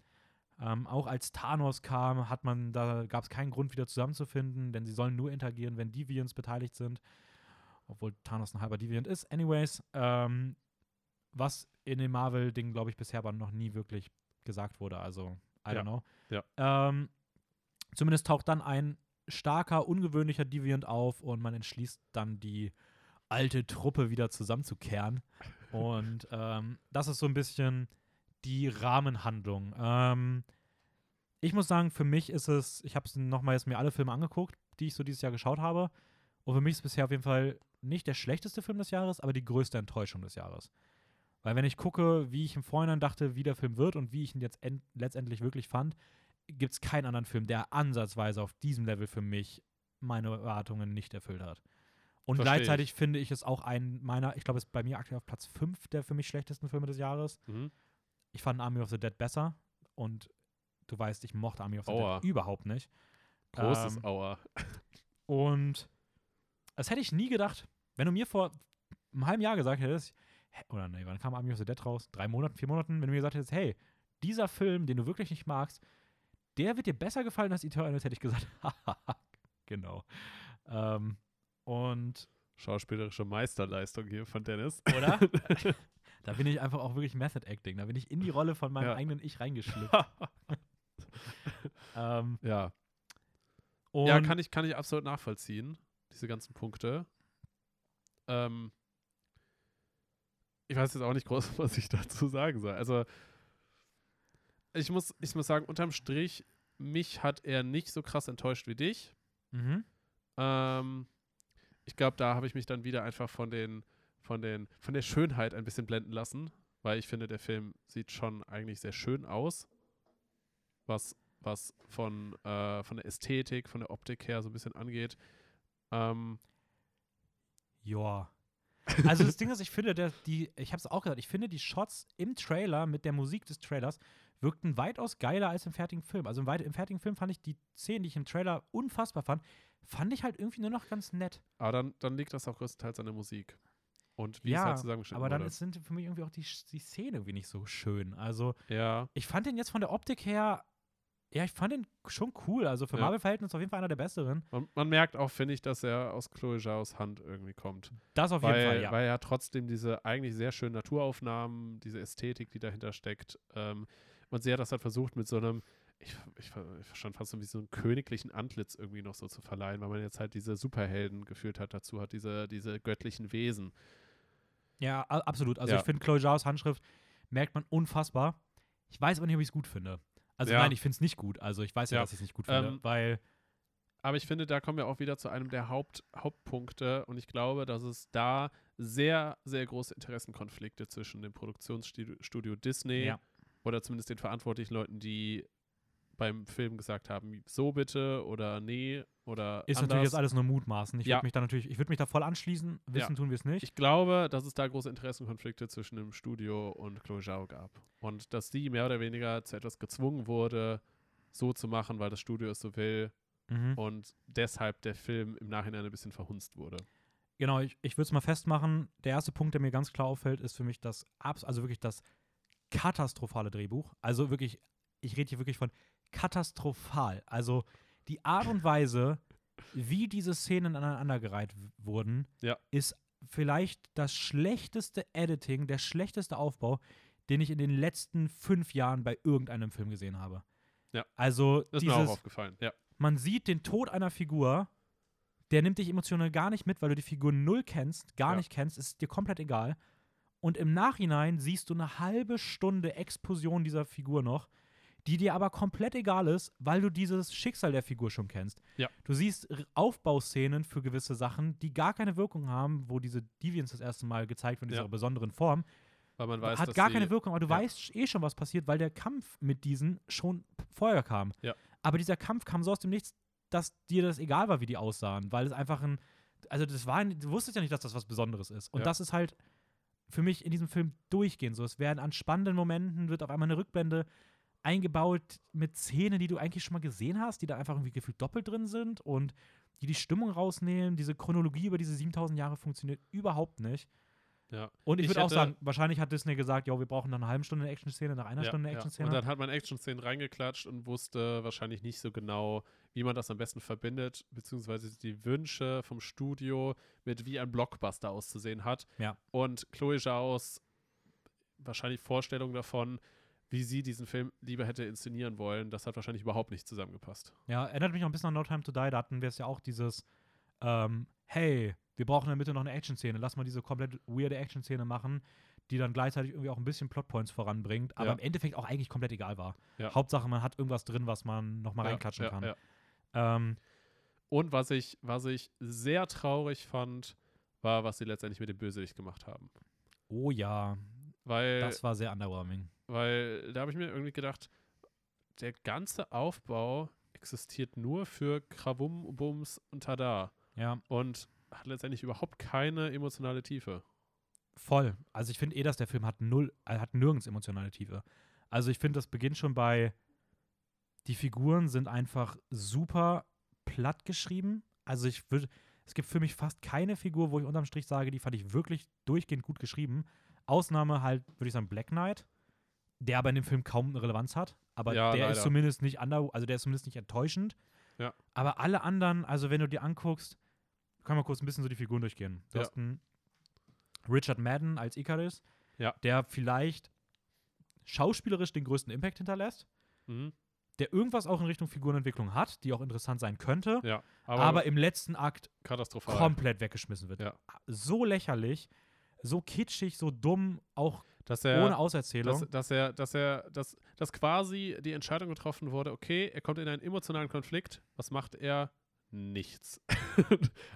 Ähm, auch als Thanos kam, hat man, da gab es keinen Grund, wieder zusammenzufinden, denn sie sollen nur interagieren, wenn Deviants beteiligt sind. Obwohl Thanos ein halber Deviant ist. Anyways, ähm, was in dem Marvel-Ding, glaube ich, bisher aber noch nie wirklich gesagt wurde. Also, I Ja, don't know. ja. Ähm, zumindest taucht dann ein starker, ungewöhnlicher Deviant auf und man entschließt dann die alte Truppe wieder zusammenzukehren. Und ähm, das ist so ein bisschen die Rahmenhandlung. Ähm, ich muss sagen, für mich ist es, ich habe es nochmal jetzt mir alle Filme angeguckt, die ich so dieses Jahr geschaut habe. Und für mich ist es bisher auf jeden Fall nicht der schlechteste Film des Jahres, aber die größte Enttäuschung des Jahres. Weil wenn ich gucke, wie ich im Vorhinein dachte, wie der Film wird und wie ich ihn jetzt end- letztendlich wirklich fand, gibt es keinen anderen Film, der ansatzweise auf diesem Level für mich meine Erwartungen nicht erfüllt hat. Und Versteh gleichzeitig finde ich es auch einen meiner, ich glaube, es ist bei mir aktuell auf Platz 5 der für mich schlechtesten Filme des Jahres. Mhm. Ich fand Army of the Dead besser und du weißt, ich mochte Army of the Aua. Dead überhaupt nicht. Großes Ähm, Auer. Und das hätte ich nie gedacht, wenn du mir vor einem halben Jahr gesagt hättest, hä, oder nee, wann kam Army of the Dead raus? Drei Monaten, vier Monaten, wenn du mir gesagt hättest, hey, dieser Film, den du wirklich nicht magst, der wird dir besser gefallen als Eternals, hätte ich gesagt, genau. Ähm, und, Schauspielerische Meisterleistung hier von Dennis. oder? da bin ich einfach auch wirklich Method Acting. Da bin ich in die Rolle von meinem Ja. eigenen Ich reingeschlüpft. ähm, ja. und ja, kann ich, kann ich absolut nachvollziehen, diese ganzen Punkte. Ähm, ich weiß jetzt auch nicht groß, was ich dazu sagen soll. Also, ich muss, ich muss sagen, unterm Strich, mich hat er nicht so krass enttäuscht wie dich. Mhm. Ähm, ich glaube, da habe ich mich dann wieder einfach von den, von den, von der Schönheit ein bisschen blenden lassen, weil ich finde, der Film sieht schon eigentlich sehr schön aus, was, was von, äh, von der Ästhetik, von der Optik her so ein bisschen angeht. Ähm, Ja. Also das Ding ist, ich finde, der, die, ich habe es auch gesagt, ich finde die Shots im Trailer mit der Musik des Trailers wirkten weitaus geiler als im fertigen Film. Also im, im fertigen Film fand ich die Szenen, die ich im Trailer unfassbar fand, fand ich halt irgendwie nur noch ganz nett. aber dann, dann liegt das auch größtenteils an der Musik. Und wie es ja, halt zusammengeschnitten aber dann wurde. ist, sind für mich irgendwie auch die, die Szenen irgendwie nicht so schön. Also ja, ich fand den jetzt von der Optik her, ja, ich fand den schon cool. Also für Ja. Marvel-Verhältnisse auf jeden Fall einer der besseren. man, man merkt auch, finde ich, dass er aus Chloe Zhaos Hand irgendwie kommt. Das auf weil, jeden Fall, ja. weil er trotzdem diese eigentlich sehr schönen Naturaufnahmen, diese Ästhetik, die dahinter steckt, ähm, und sie hat das halt versucht mit so einem, ich, ich, ich verstand fast so wie so einem königlichen Antlitz irgendwie noch so zu verleihen, weil man jetzt halt diese Superhelden gefühlt hat dazu, hat diese, diese göttlichen Wesen. Ja, absolut. Also Ja. ich finde Chloe Zhaos Handschrift merkt man unfassbar. Ich weiß aber nicht, ob ich es gut finde. Also Ja. nein, ich finde es nicht gut. Also ich weiß ja, Ja. dass ich es nicht gut finde, Ähm, weil Aber ich finde, da kommen wir auch wieder zu einem der Haupt, Hauptpunkte und ich glaube, dass es da sehr, sehr große Interessenkonflikte zwischen dem Produktionsstudio Studio Disney Ja. oder zumindest den verantwortlichen Leuten, die beim Film gesagt haben, so bitte oder nee oder ist anders. natürlich jetzt alles nur Mutmaßen. Ich Ja. würde mich da natürlich, ich würde mich da voll anschließen. Wissen tun wir es nicht. Ich glaube, dass es da große Interessenkonflikte zwischen dem Studio und Chloe Zhao gab. Und dass die mehr oder weniger zu etwas gezwungen wurde, so zu machen, weil das Studio es so will mhm. und deshalb der Film im Nachhinein ein bisschen verhunzt wurde. Genau, ich, ich würde es mal festmachen. Der erste Punkt, der mir ganz klar auffällt, ist für mich das, also wirklich das katastrophale Drehbuch. Also wirklich, ich rede hier wirklich von katastrophal. Also die Art und Weise, wie diese Szenen aneinandergereiht wurden, Ja. ist vielleicht das schlechteste Editing, der schlechteste Aufbau, den ich in den letzten fünf Jahren bei irgendeinem Film gesehen habe. Ja. Also Das ist mir auch dieses, aufgefallen. Ja. man sieht den Tod einer Figur, der nimmt dich emotional gar nicht mit, weil du die Figur null kennst, gar Ja. nicht kennst, ist dir komplett egal. Und im Nachhinein siehst du eine halbe Stunde Explosion dieser Figur noch, die dir aber komplett egal ist, weil du dieses Schicksal der Figur schon kennst. Ja. Du siehst Aufbauszenen für gewisse Sachen, die gar keine Wirkung haben, wo diese Deviants das erste Mal gezeigt werden in Ja. dieser besonderen Form. Weil man weiß, hat gar keine Wirkung, aber du ja. weißt eh schon, was passiert, weil der Kampf mit diesen schon vorher kam. Ja. Aber dieser Kampf kam so aus dem Nichts, dass dir das egal war, wie die aussahen, weil es einfach ein, also das war, du wusstest ja nicht, dass das was Besonderes ist. Und Ja. das ist halt für mich in diesem Film durchgehend so. Es werden an spannenden Momenten, wird auf einmal eine Rückblende eingebaut mit Szenen, die du eigentlich schon mal gesehen hast, die da einfach irgendwie gefühlt doppelt drin sind und die die Stimmung rausnehmen. Diese Chronologie über diese 7000 Jahre funktioniert überhaupt nicht. Ja. Und ich, Ich würde auch sagen, wahrscheinlich hat Disney gesagt, ja, wir brauchen nach einer halben Stunde eine Action-Szene, nach einer Ja, Stunde eine ja. Action-Szene. Und dann hat man Action-Szenen reingeklatscht und wusste wahrscheinlich nicht so genau, wie man das am besten verbindet, beziehungsweise die Wünsche vom Studio mit wie ein Blockbuster auszusehen hat. Ja. Und Chloe Zhaos wahrscheinlich Vorstellung davon, wie sie diesen Film lieber hätte inszenieren wollen, das hat wahrscheinlich überhaupt nicht zusammengepasst. Ja, erinnert mich auch ein bisschen an No Time to Die. Da hatten wir es ja auch dieses, ähm, hey, wir brauchen in der Mitte noch eine Action-Szene. Lass mal diese komplett weirde Action-Szene machen, die dann gleichzeitig irgendwie auch ein bisschen Plotpoints voranbringt, aber Ja. im Endeffekt auch eigentlich komplett egal war. Ja. Hauptsache, man hat irgendwas drin, was man nochmal reinklatschen ja, kann. Ja. Ähm, Und was ich, was ich sehr traurig fand, war, was sie letztendlich mit dem Bösewicht gemacht haben. oh ja, Weil das war sehr underwhelming. Weil da habe ich mir irgendwie gedacht, der ganze Aufbau existiert nur für Krawum, Bums und Tada Ja, und hat letztendlich überhaupt keine emotionale Tiefe. voll. Also ich finde eh, dass der Film hat null, er hat nirgends emotionale Tiefe. Also ich finde, das beginnt schon bei, die Figuren sind einfach super platt geschrieben. Also ich würde, es gibt für mich fast keine Figur, wo ich unterm Strich sage, die fand ich wirklich durchgehend gut geschrieben. Ausnahme halt, würde ich sagen, Black Knight, der aber in dem Film kaum eine Relevanz hat. Aber Ja, der ist leider. zumindest nicht under, also der ist zumindest nicht enttäuschend. Ja. Aber alle anderen, also wenn du dir anguckst, können wir kurz ein bisschen so die Figuren durchgehen. Du Ja. hast einen Richard Madden als Icarus, Ja. der vielleicht schauspielerisch den größten Impact hinterlässt, Mhm. der irgendwas auch in Richtung Figurenentwicklung hat, die auch interessant sein könnte, Ja, aber, aber, im letzten Akt katastrophal. komplett weggeschmissen wird. Ja. So lächerlich, so kitschig, so dumm, auch dass er, ohne Auserzählung. dass, dass er, dass er, dass, dass quasi die Entscheidung getroffen wurde, okay, er kommt in einen emotionalen Konflikt, was macht er? Nichts.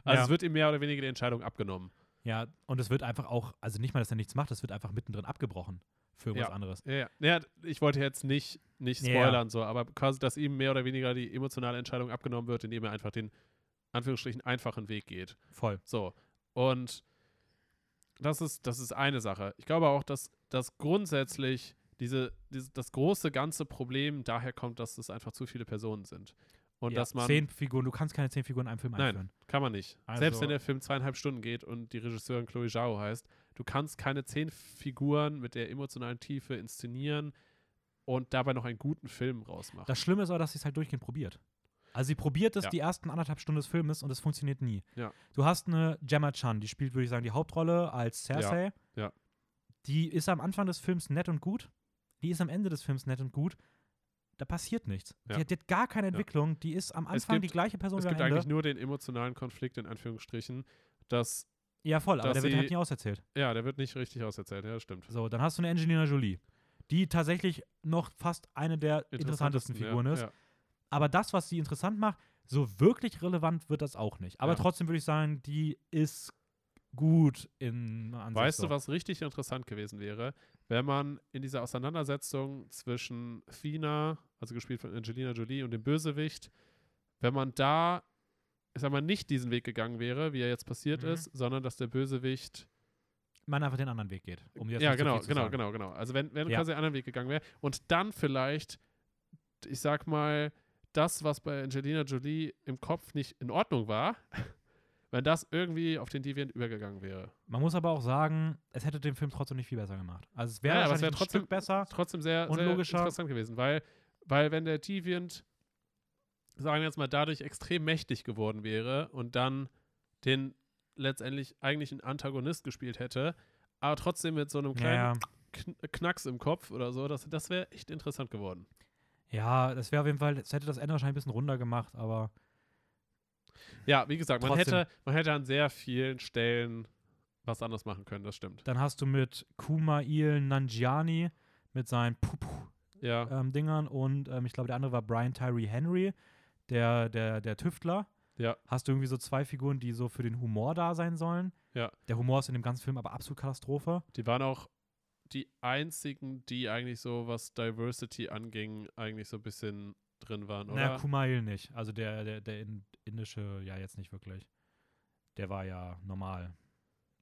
also Ja. es wird ihm mehr oder weniger die Entscheidung abgenommen. ja, und es wird einfach auch, also nicht mal, dass er nichts macht, es wird einfach mittendrin abgebrochen für irgendwas Ja. anderes. Ja, ja. ich wollte jetzt nicht, nicht spoilern, so, aber quasi, dass ihm mehr oder weniger die emotionale Entscheidung abgenommen wird, indem er einfach den, Anführungsstrichen, einfachen Weg geht. Voll. So. Und das ist, das ist eine Sache. Ich glaube auch, dass, dass grundsätzlich diese, diese, das große ganze Problem daher kommt, dass es einfach zu viele Personen sind. Und ja, dass man. zehn Figuren, du kannst keine zehn Figuren in einem Film Nein. einführen. Kann man nicht. Also- Selbst wenn der Film zweieinhalb Stunden geht und die Regisseurin Chloe Zhao heißt, du kannst keine zehn Figuren mit der emotionalen Tiefe inszenieren und dabei noch einen guten Film rausmachen. Das Schlimme ist aber, dass sie es halt durchgehend probiert. Also sie probiert es Ja. die ersten anderthalb Stunden des Filmes und es funktioniert nie. Ja. Du hast eine Gemma Chan, die spielt, würde ich sagen, die Hauptrolle als Cersei. ja. Die ist am Anfang des Films nett und gut. Die ist am Ende des Films nett und gut. Da passiert nichts. Ja. Die, hat, die hat gar keine Entwicklung. Die ist am Anfang gibt- die gleiche Person es wie am gibt Ende. eigentlich nur den emotionalen Konflikt, in Anführungsstrichen, dass, ja, voll, aber dass der wird sie- halt nie auserzählt. ja, der wird nicht richtig auserzählt, ja, das stimmt. So, dann hast du eine Angelina Jolie, die tatsächlich noch fast eine der interessantesten Figuren ja, ist. Aber das, was sie interessant macht, so wirklich relevant wird das auch nicht. Aber Ja. trotzdem würde ich sagen, die ist gut in Ansicht Weißt so. du, was richtig interessant gewesen wäre, wenn man in dieser Auseinandersetzung zwischen Fina, also gespielt von Angelina Jolie, und dem Bösewicht, wenn man da, ich sag mal, nicht diesen Weg gegangen wäre, wie er jetzt passiert Mhm. ist, sondern dass der Bösewicht. Man einfach den anderen Weg geht. Um jetzt ja, genau, zu genau, genau, genau. Also wenn, wenn Ja. quasi einen anderen Weg gegangen wäre und dann vielleicht, ich sag mal, das, was bei Angelina Jolie im Kopf nicht in Ordnung war, wenn das irgendwie auf den Deviant übergegangen wäre. Man muss aber auch sagen, es hätte den Film trotzdem nicht viel besser gemacht. Also es wäre Ja, es wär ein trotzdem- Stück besser. trotzdem sehr, Und sehr logischer. interessant gewesen, weil, weil wenn der Deviant, sagen wir jetzt mal, dadurch extrem mächtig geworden wäre und dann den letztendlich eigentlich einen Antagonist gespielt hätte, aber trotzdem mit so einem kleinen Ja, Kn Knacks im Kopf oder so, das, das wäre echt interessant geworden. Ja, das wäre auf jeden Fall, es hätte das Ende wahrscheinlich ein bisschen runder gemacht, aber Ja, wie gesagt, man hätte, man hätte an sehr vielen Stellen was anderes machen können, das stimmt. dann hast du mit Kumail Nanjiani mit seinen Ja, ähm, Dingern und ähm, ich glaube, der andere war Brian Tyree Henry, der, der, der Tüftler. Ja. Hast du irgendwie so zwei Figuren, die so für den Humor da sein sollen. Ja. Der Humor ist in dem ganzen Film aber absolut Katastrophe. die waren auch die einzigen, die eigentlich so, was Diversity anging, eigentlich so ein bisschen drin waren, oder? Naja, Kumail nicht. Also der, der, der in- indische, ja, jetzt nicht wirklich. Der war ja normal.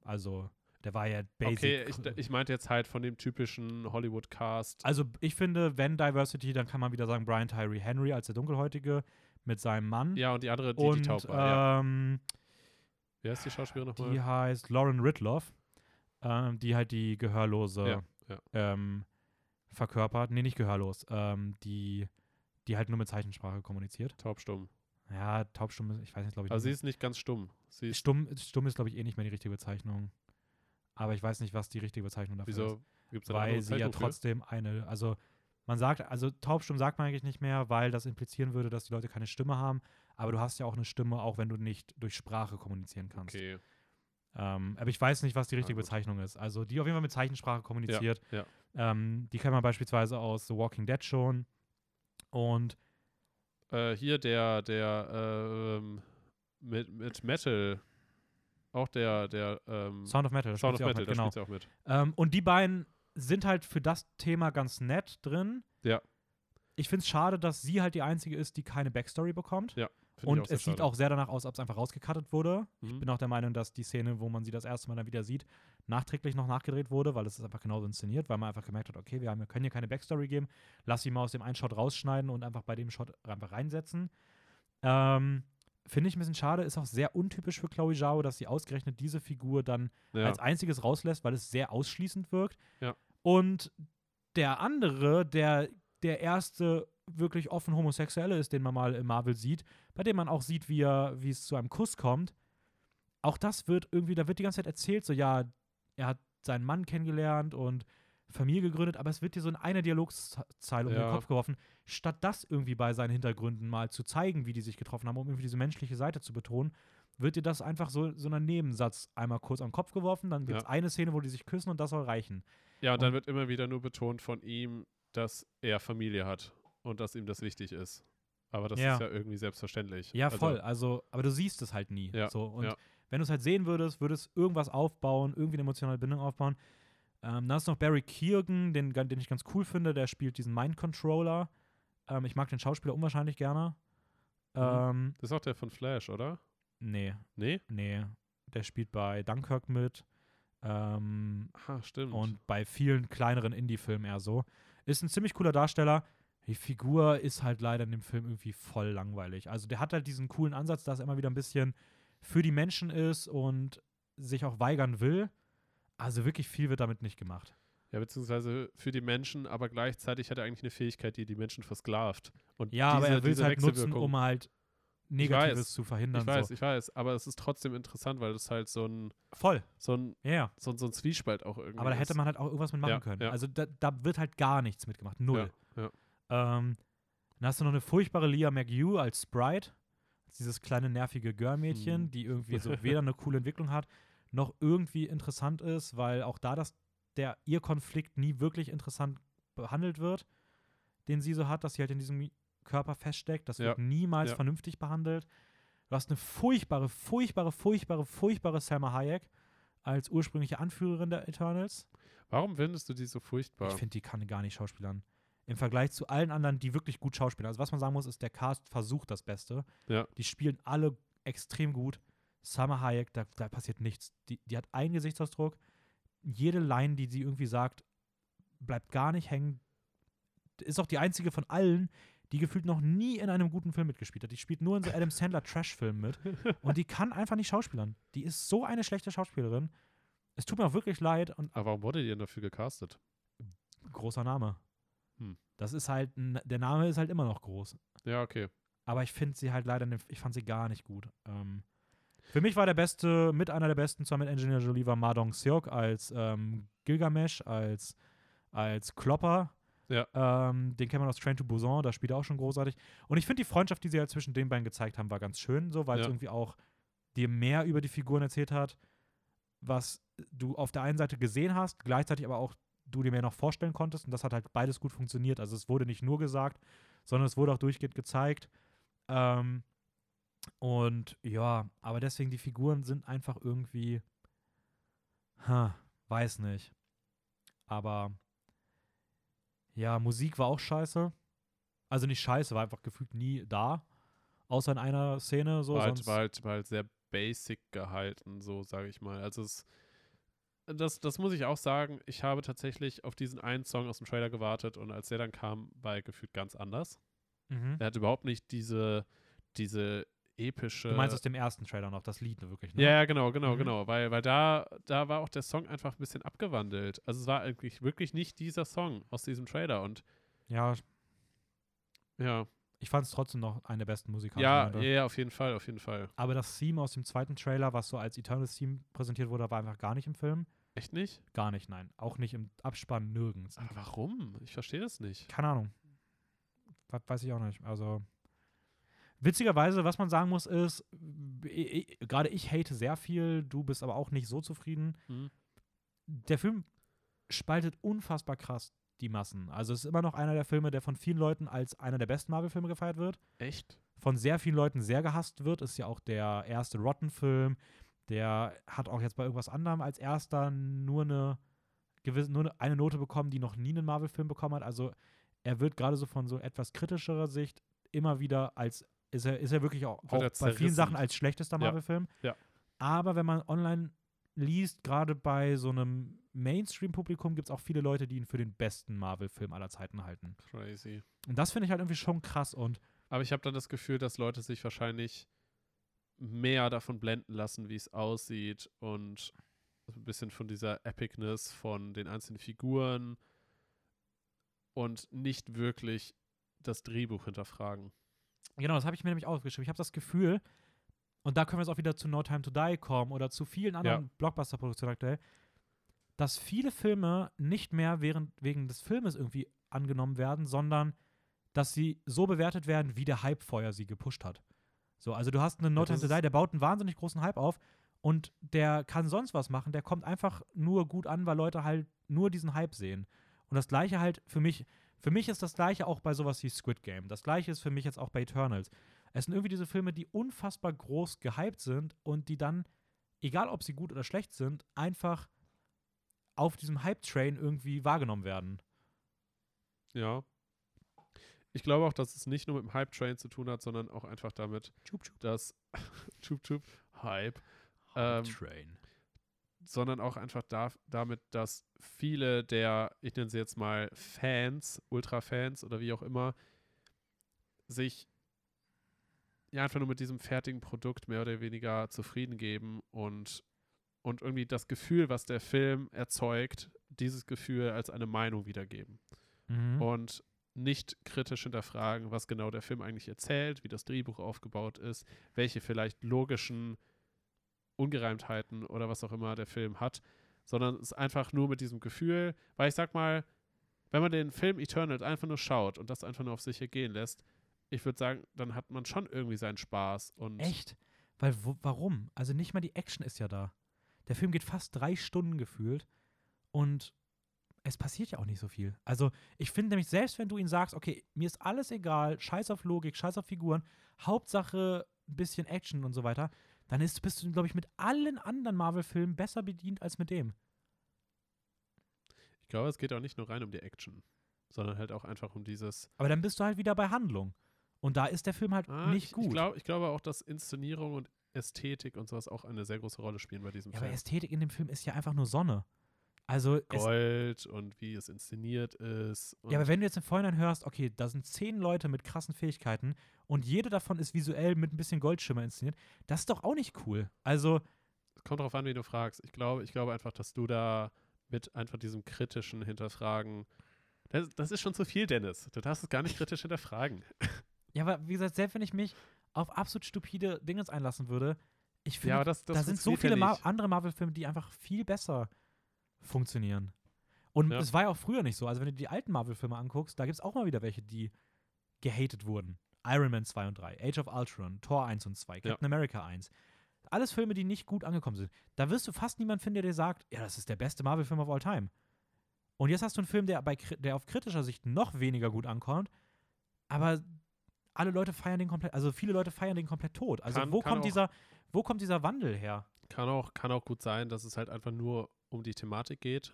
Also, der war ja basic. Okay, ich, ich meinte jetzt halt von dem typischen Hollywood-Cast. also, ich finde, wenn Diversity, dann kann man wieder sagen, Brian Tyree Henry als der Dunkelhäutige mit seinem Mann. Ja, und die andere, die, und die taub war. ja. ähm, Wer ist die Schauspielerin nochmal? die heißt Lauren Ridloff, ähm, die halt die Gehörlose Ja, ja. Ähm, verkörpert. Nee, nicht gehörlos. Ähm, die, die halt nur mit Zeichensprache kommuniziert. Taubstumm. Ja, taubstumm, ist- ich weiß nicht, glaube ich. Also sie ist nicht ganz stumm. Sie ist, stumm, stumm ist, glaube ich, eh nicht mehr die richtige Bezeichnung. Aber ich weiß nicht, was die richtige Bezeichnung dafür ist. wieso gibt es da Weil sie ja trotzdem eine, also man sagt, also taubstumm sagt man eigentlich nicht mehr, weil das implizieren würde, dass die Leute keine Stimme haben. Aber du hast ja auch eine Stimme, auch wenn du nicht durch Sprache kommunizieren kannst. Okay, Ähm, aber ich weiß nicht, was die richtige gut. Bezeichnung ist. Also die auf jeden Fall mit Zeichensprache kommuniziert. ja. Ähm, die kennt man beispielsweise aus The Walking Dead schon. Und Äh, hier der, der, ähm, mit, mit Metal, auch der, der, ähm, Sound of Metal, Sound of Metal, mit, sie auch mit. genau. Ähm, und die beiden sind halt für das Thema ganz nett drin. Ja. ich finde es schade, dass sie halt die einzige ist, die keine Backstory bekommt. Find ich Und es sieht schade. auch sehr danach aus, ob es einfach rausgecuttet wurde. Ich Mhm. bin auch der Meinung, dass die Szene, wo man sie das erste Mal dann wieder sieht, nachträglich noch nachgedreht wurde, weil es ist einfach genauso inszeniert, weil man einfach gemerkt hat, okay, wir, haben, wir können hier keine Backstory geben, lass sie mal aus dem einen Shot rausschneiden und einfach bei dem Shot einfach reinsetzen. Ähm, Finde ich ein bisschen schade, ist auch sehr untypisch für Chloe Zhao, dass sie ausgerechnet diese Figur dann ja. als einziges rauslässt, weil es sehr ausschließend wirkt. Ja. Und der andere, der der erste wirklich offen Homosexuelle ist, den man mal in Marvel sieht, bei dem man auch sieht, wie, er, wie es zu einem Kuss kommt. Auch das wird irgendwie, da wird die ganze Zeit erzählt, so ja, er hat seinen Mann kennengelernt und Familie gegründet, aber es wird dir so in einer Dialogzeile um den Ja. Kopf geworfen, statt das irgendwie bei seinen Hintergründen mal zu zeigen, wie die sich getroffen haben, um irgendwie diese menschliche Seite zu betonen, wird dir das einfach so, so ein Nebensatz einmal kurz am Kopf geworfen, dann gibt es Ja. eine Szene, wo die sich küssen und das soll reichen. ja, und dann und- wird immer wieder nur betont von ihm, dass er Familie hat und dass ihm das wichtig ist. Aber das Ja. ist ja irgendwie selbstverständlich. Ja, Also, voll. Also, aber du siehst es halt nie. Ja, So. Und ja. wenn du es halt sehen würdest, würdest irgendwas aufbauen, irgendwie eine emotionale Bindung aufbauen. Ähm, dann ist noch Barry Keoghan, den, den ich ganz cool finde, der spielt diesen Mind Controller. Ähm, ich mag den Schauspieler unwahrscheinlich gerne. Mhm. Ähm, Das ist auch der von Flash, oder? nee, Nee? nee. Der spielt bei Dunkirk mit. Ähm, Ah, stimmt. und bei vielen kleineren Indie-Filmen eher so. Ist ein ziemlich cooler Darsteller. Die Figur ist halt leider in dem Film irgendwie voll langweilig. Also der hat halt diesen coolen Ansatz, dass er immer wieder ein bisschen für die Menschen ist und sich auch weigern will. Also wirklich viel wird damit nicht gemacht. ja, beziehungsweise für die Menschen, aber gleichzeitig hat er eigentlich eine Fähigkeit, die die Menschen versklavt. Und Ja, aber diese- er will es halt nutzen, um halt Negatives weiß, zu verhindern. Ich weiß, so. ich weiß, aber es ist trotzdem interessant, weil es halt so ein, Voll, so ein, ja. so ein, so ein Zwiespalt auch irgendwie Aber da hätte man halt auch irgendwas mit machen Ja, können. ja. Also da, da wird halt gar nichts mitgemacht. Null. Ja. Ähm, dann hast du noch eine furchtbare Leah McHugh als Sprite. Dieses kleine nervige Girl-Mädchen, Hm. die irgendwie so weder eine coole Entwicklung hat, noch irgendwie interessant ist, weil auch da das, der ihr Konflikt nie wirklich interessant behandelt wird, den sie so hat, dass sie halt in diesem Körper feststeckt. Das wird Ja, niemals ja. vernünftig behandelt. Du hast eine furchtbare, furchtbare, furchtbare, furchtbare Selma Hayek als ursprüngliche Anführerin der Eternals. Warum findest du die so furchtbar? Ich finde, die kann gar nicht schauspielern. Im Vergleich zu allen anderen, die wirklich gut schauspielern. Also, was man sagen muss, ist, der Cast versucht das Beste. Ja. Die spielen alle extrem gut. Summer Hayek, da, da passiert nichts. Die, die hat einen Gesichtsausdruck. Jede Line, die sie irgendwie sagt, bleibt gar nicht hängen. Ist auch die einzige von allen, die gefühlt noch nie in einem guten Film mitgespielt hat. Die spielt nur in so Adam Sandler Trash-Filmen mit. Und die kann einfach nicht schauspielern. Die ist so eine schlechte Schauspielerin. Es tut mir auch wirklich leid. Und aber warum wurde die denn dafür gecastet? großer Name. Das ist halt, ein- der Name ist halt immer noch groß. Ja, okay. Aber ich finde sie halt leider, ne- ich fand sie gar nicht gut. Ähm, für mich war der beste, mit einer der besten, zwar mit Engineer Jolie, war Madong Seok als ähm, Gilgamesh, als, als Klopper. Ja. Ähm, den kennt man aus Train to Busan, da spielt er auch schon großartig. Und ich finde die Freundschaft, die sie halt zwischen den beiden gezeigt haben, war ganz schön, so, weil es Ja. irgendwie auch dir mehr über die Figuren erzählt hat, was du auf der einen Seite gesehen hast, gleichzeitig aber auch du dir mehr noch vorstellen konntest. Und das hat halt beides gut funktioniert. Also es wurde nicht nur gesagt, sondern es wurde auch durchgehend gezeigt. Ähm, und ja, aber deswegen, die Figuren sind einfach irgendwie, ha, weiß nicht. Aber ja, Musik war auch scheiße. Also nicht scheiße, war einfach gefühlt nie da. Außer in einer Szene so. War halt, war, halt, war halt sehr basic gehalten, so sage ich mal. Also es, das, das muss ich auch sagen, ich habe tatsächlich auf diesen einen Song aus dem Trailer gewartet und als der dann kam, war er gefühlt ganz anders. mhm. Er hat überhaupt nicht diese, diese epische. Du meinst aus dem ersten Trailer noch, das Lied wirklich, ne? Ja, ja, genau, genau, Mhm. genau. Weil, weil da, da war auch der Song einfach ein bisschen abgewandelt. Also es war eigentlich wirklich nicht dieser Song aus diesem Trailer. Und Ja, ja, ich fand es trotzdem noch eine der besten Musiker. ja, ja, ja, auf jeden Fall, auf jeden Fall. Aber das Theme aus dem zweiten Trailer, was so als Eternals Theme präsentiert wurde, war einfach gar nicht im Film. Echt nicht? Gar nicht, nein. Auch nicht im Abspann, nirgends. Aber warum? Ich verstehe das nicht. Keine Ahnung. We- Weiß ich auch nicht. Also, witzigerweise, was man sagen muss, ist, gerade ich hate sehr viel, du bist aber auch nicht so zufrieden. Hm? Der Film spaltet unfassbar krass die Massen. Also, es ist immer noch einer der Filme, der von vielen Leuten als einer der besten Marvel-Filme gefeiert wird. Echt? von sehr vielen Leuten sehr gehasst wird. Ist ja auch der erste Rotten-Film. Der hat auch jetzt bei irgendwas anderem als erster nur eine gewisse, nur eine Note bekommen, die noch nie einen Marvel-Film bekommen hat. Also er wird gerade so von so etwas kritischerer Sicht immer wieder als, ist er, ist er wirklich auch, auch bei vielen. Sachen als schlechtester Ja. Marvel-Film. Ja. Aber wenn man online liest, gerade bei so einem Mainstream-Publikum gibt es auch viele Leute, die ihn für den besten Marvel-Film aller Zeiten halten. Crazy. Und das finde ich halt irgendwie schon krass und Aber ich habe dann das Gefühl, dass Leute sich wahrscheinlich mehr davon blenden lassen, wie es aussieht und ein bisschen von dieser Epicness von den einzelnen Figuren und nicht wirklich das Drehbuch hinterfragen. Genau, das habe ich mir nämlich aufgeschrieben. Ich habe das Gefühl, und da können wir jetzt auch wieder zu No Time to Die kommen oder zu vielen anderen Blockbuster-Produktionen aktuell, dass viele Filme nicht mehr während, wegen des Filmes irgendwie angenommen werden, sondern dass sie so bewertet werden, wie der Hype vorher sie gepusht hat. So, also du hast einen No Time to Die, der baut einen wahnsinnig großen Hype auf und der kann sonst was machen, der kommt einfach nur gut an, weil Leute halt nur diesen Hype sehen. Und das gleiche halt für mich, für mich ist das gleiche auch bei sowas wie Squid Game. Das gleiche ist für mich jetzt auch bei Eternals. Es sind irgendwie diese Filme, die unfassbar groß gehypt sind und die dann, egal ob sie gut oder schlecht sind, einfach auf diesem Hype-Train irgendwie wahrgenommen werden. Ja. Ich glaube auch, dass es nicht nur mit dem Hype-Train zu tun hat, sondern auch einfach damit, Chup, chup. dass Chup Chup Hype, Ähm, Hype-Train. sondern auch einfach da, damit, dass viele der, ich nenne sie jetzt mal Fans, Ultra-Fans oder wie auch immer, sich ja einfach nur mit diesem fertigen Produkt mehr oder weniger zufrieden geben und, und irgendwie das Gefühl, was der Film erzeugt, dieses Gefühl als eine Meinung wiedergeben. Mhm. Und nicht kritisch hinterfragen, was genau der Film eigentlich erzählt, wie das Drehbuch aufgebaut ist, welche vielleicht logischen Ungereimtheiten oder was auch immer der Film hat, sondern es einfach nur mit diesem Gefühl, weil ich sag mal, wenn man den Film Eternals einfach nur schaut und das einfach nur auf sich ergehen lässt, ich würde sagen, dann hat man schon irgendwie seinen Spaß und Echt? Weil, wo, warum? Also nicht mal die Action ist ja da. Der Film geht fast drei Stunden gefühlt und es passiert ja auch nicht so viel. Also ich finde nämlich, selbst wenn du ihn sagst, okay, mir ist alles egal, scheiß auf Logik, scheiß auf Figuren, Hauptsache ein bisschen Action und so weiter, dann ist, bist du, glaube ich, mit allen anderen Marvel-Filmen besser bedient als mit dem. ich glaube, es geht auch nicht nur rein um die Action, sondern halt auch einfach um dieses Aber dann bist du halt wieder bei Handlung. Und da ist der Film halt Ah, nicht ich, gut. Ich, glaub, ich glaube auch, dass Inszenierung und Ästhetik und sowas auch eine sehr große Rolle spielen bei diesem ja, aber Film. Ästhetik in dem Film ist ja einfach nur Sonne. Also es, Gold und wie es inszeniert ist. Ja, aber wenn du jetzt im Vorhinein hörst, okay, da sind zehn Leute mit krassen Fähigkeiten und jede davon ist visuell mit ein bisschen Goldschimmer inszeniert, das ist doch auch nicht cool. Also, es kommt darauf an, wie du fragst. Ich glaube, ich glaube einfach, dass du da mit einfach diesem kritischen Hinterfragen. Das, das ist schon zu viel, Dennis. Du darfst es gar nicht kritisch hinterfragen. ja, aber wie gesagt, selbst wenn ich mich auf absolut stupide Dinge einlassen würde, ich finde, ja, das, das da sind so viele Mar andere Marvel-Filme, die einfach viel besser funktionieren. Und Ja. es war ja auch früher nicht so. Also, wenn du die alten Marvel-Filme anguckst, da gibt es auch mal wieder welche, die gehatet wurden. Iron Man 2 und 3, Age of Ultron, Thor 1 und 2, Captain America 1. Alles Filme, die nicht gut angekommen sind. Da wirst du fast niemanden finden, der dir sagt, ja, das ist der beste Marvel-Film of all time. Und jetzt hast du einen Film, der, bei, der auf kritischer Sicht noch weniger gut ankommt, aber alle Leute feiern den komplett, also viele Leute feiern den komplett tot. Also Kann- wo kann kommt dieser, wo kommt dieser Wandel her? Kann auch, kann auch gut sein, dass es halt einfach nur um die Thematik geht.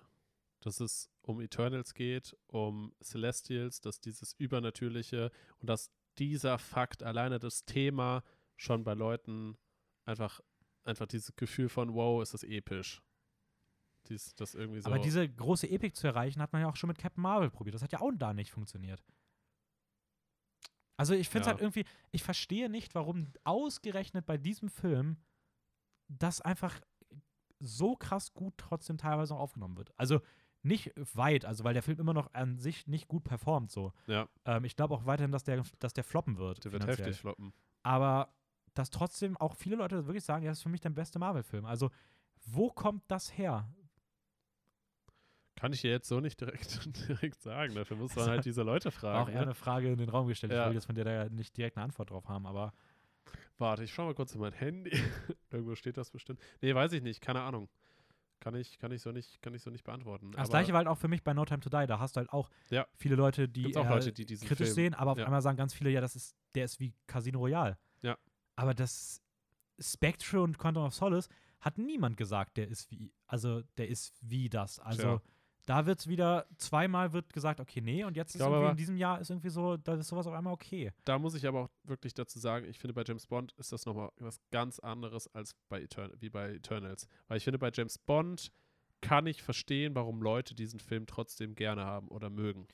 Dass es um Eternals geht, um Celestials, dass dieses Übernatürliche und dass dieser Fakt, alleine das Thema, schon bei Leuten einfach, einfach dieses Gefühl von, wow, ist das episch. Dies, das irgendwie so. Aber diese große Epik zu erreichen, hat man ja auch schon mit Captain Marvel probiert. Das hat ja auch da nicht funktioniert. Also ich finde es Ja. halt irgendwie, ich verstehe nicht, warum ausgerechnet bei diesem Film das einfach so krass gut trotzdem teilweise noch aufgenommen wird. Also nicht weit, also weil der Film immer noch an sich nicht gut performt so. ja, Ähm, ich glaube auch weiterhin, dass der, dass der floppen wird. der wird finanziell. heftig floppen. Aber dass trotzdem auch viele Leute wirklich sagen, ja, das ist für mich der beste Marvel-Film. Also wo kommt das her? Kann ich dir jetzt so nicht direkt, direkt sagen. Dafür muss man Also, halt diese Leute War auch fragen. eher Ne? eine Frage in den Raum gestellt. Ich Ja. will jetzt von dir da nicht direkt eine Antwort drauf haben, aber Warte, ich schau mal kurz in mein Handy. Irgendwo steht das bestimmt. Nee, weiß ich nicht, keine Ahnung. Kann ich, kann ich so nicht, kann ich so nicht beantworten. das Aber gleiche war halt auch für mich bei No Time to Die. Da hast du halt auch Ja. viele Leute, die auch eher Leute, die kritisch Film, sehen, aber auf ja. einmal sagen ganz viele, ja, das ist, der ist wie Casino Royale. Ja. Aber das Spectre und Quantum of Solace hat niemand gesagt, der ist wie, also der ist wie das. Also Tja. Da wird wieder, zweimal wird gesagt, okay, nee, und jetzt ist glaube irgendwie in diesem Jahr ist irgendwie so, da ist sowas auf einmal okay. Da muss ich aber auch wirklich dazu sagen, ich finde, bei James Bond ist das nochmal was ganz anderes als bei Etern wie bei Eternals. Weil ich finde, bei James Bond kann ich verstehen, warum Leute diesen Film trotzdem gerne haben oder mögen.